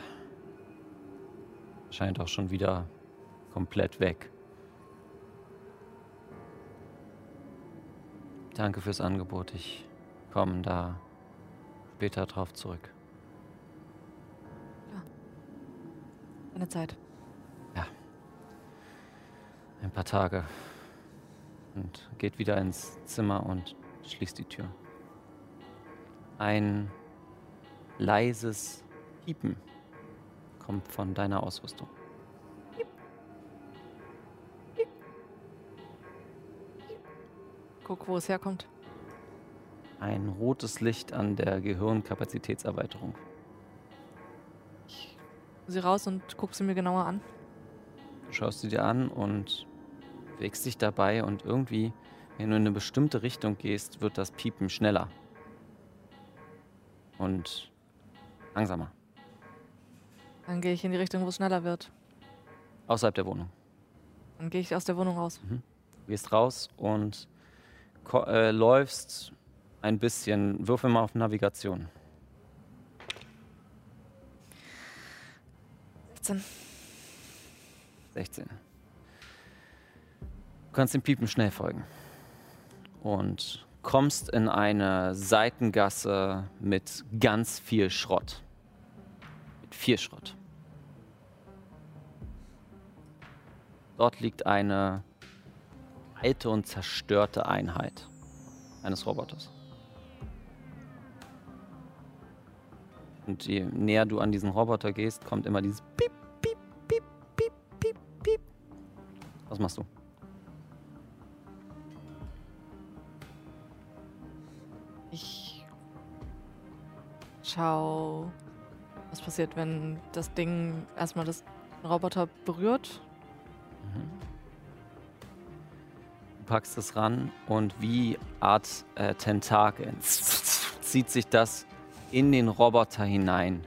Scheint auch schon wieder komplett weg. Danke fürs Angebot. Ich komme da später drauf zurück. Eine Zeit. Ein paar Tage. Und geht wieder ins Zimmer und schließt die Tür. Ein leises Piepen kommt von deiner Ausrüstung. Guck, wo es herkommt. Ein rotes Licht an der Gehirnkapazitätserweiterung. Sie raus und guck sie mir genauer an. Du schaust sie dir an und bewegst dich dabei und irgendwie, wenn du in eine bestimmte Richtung gehst, wird das Piepen schneller. Und langsamer. Dann gehe ich in die Richtung, wo es schneller wird. Außerhalb der Wohnung. Dann gehe ich aus der Wohnung raus. Du gehst raus und äh, läufst ein bisschen. Würfel mal auf Navigation. 16. 16. Du kannst dem Piepen schnell folgen. Und kommst in eine Seitengasse mit ganz viel Schrott. Mit viel Schrott. Dort liegt eine alte und zerstörte Einheit eines Roboters. Und je näher du an diesen Roboter gehst, kommt immer dieses Piep, Piep, Piep, Piep, Piep, Piep. Was machst du? Ich schau, was passiert, wenn das Ding erstmal das Roboter berührt. Du packst es ran und wie Art äh, Tentakel zieht sich das in den Roboter hinein.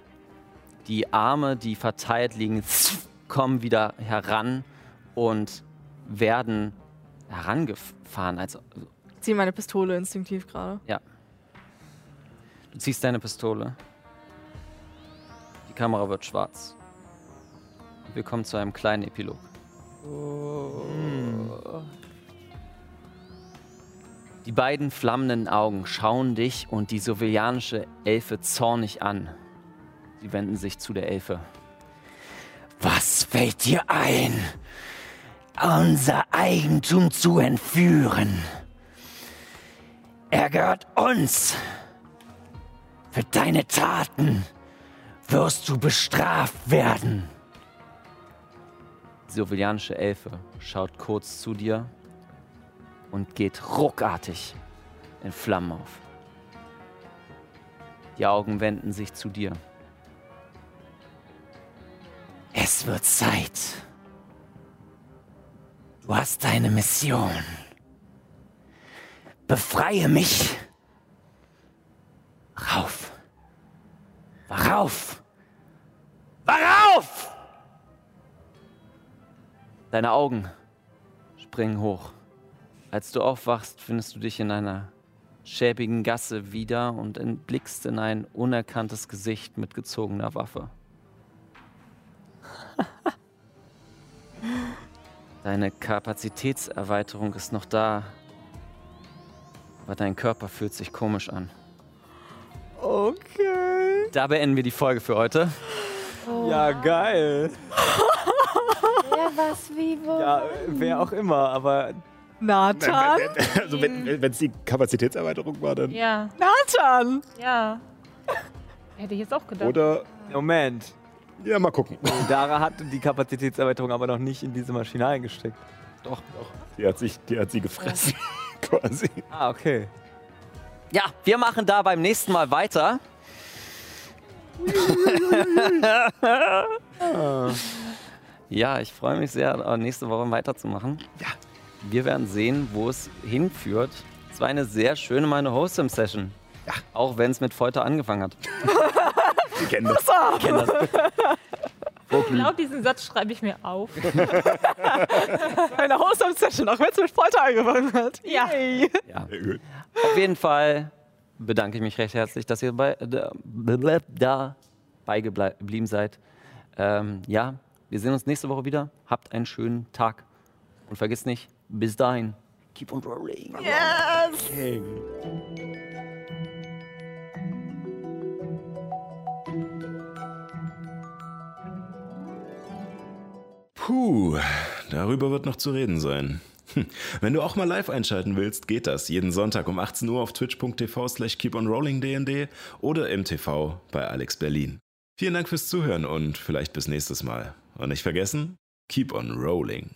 Die Arme, die verteilt liegen, kommen wieder heran und werden herangefahren. Also, Ich ziehe meine Pistole instinktiv gerade. ja. Du ziehst deine Pistole. Die Kamera wird schwarz. Wir kommen zu einem kleinen Epilog. Die beiden flammenden Augen schauen dich und die sovilianische Elfe zornig an. Sie wenden sich zu der Elfe. Was fällt dir ein, unser Eigentum zu entführen? Er gehört uns. Für deine Taten wirst du bestraft werden. Die sovilianische Elfe schaut kurz zu dir und geht ruckartig in Flammen auf. Die Augen wenden sich zu dir. Es wird Zeit. Du hast deine Mission. Befreie mich. Rauf. Rauf. Rauf! Deine Augen springen hoch. Als du aufwachst, findest du dich in einer schäbigen Gasse wieder und blickst in ein unerkanntes Gesicht mit gezogener Waffe. Deine Kapazitätserweiterung ist noch da, aber dein Körper fühlt sich komisch an. Okay. Da beenden wir die Folge für heute. Ja, geil. Wer was wie wo? Ja, wer auch immer, aber Nathan? Also wenn es die Kapazitätserweiterung war, dann... Ja, Nathan! ja. Hätte ich jetzt auch gedacht. Oder... Moment. Ja, mal gucken. Dara hat die Kapazitätserweiterung aber noch nicht in diese Maschine eingesteckt. Doch. Die hat, sich, die hat sie gefressen, quasi. Ah, okay. Ja, wir machen da beim nächsten Mal weiter. ja, ich freue mich sehr, nächste Woche weiterzumachen. Ja. Wir werden sehen, wo es hinführt. Es war eine sehr schöne meine Hostem-Session. Ja. Auch wenn es mit Folter angefangen hat. Wir kennen das. Ich kenn das. Ich glaube, diesen Satz schreibe ich mir auf. Eine Host-Session, auch wenn es mit Folter angefangen hat. Ja. Ja. Auf jeden Fall bedanke ich mich recht herzlich, dass ihr bei, da, dabei geblieben seid. Ähm, ja, wir sehen uns nächste Woche wieder. Habt einen schönen Tag. Und vergisst nicht, bis dahin, keep on rolling. Yes! Puh, darüber wird noch zu reden sein. Hm, Wenn du auch mal live einschalten willst, geht das jeden Sonntag um 18 Uhr auf twitch.tv slash keeponrollingdnd oder im TV bei Alex Berlin. Vielen Dank fürs Zuhören und vielleicht bis nächstes Mal. Und nicht vergessen, keep on rolling.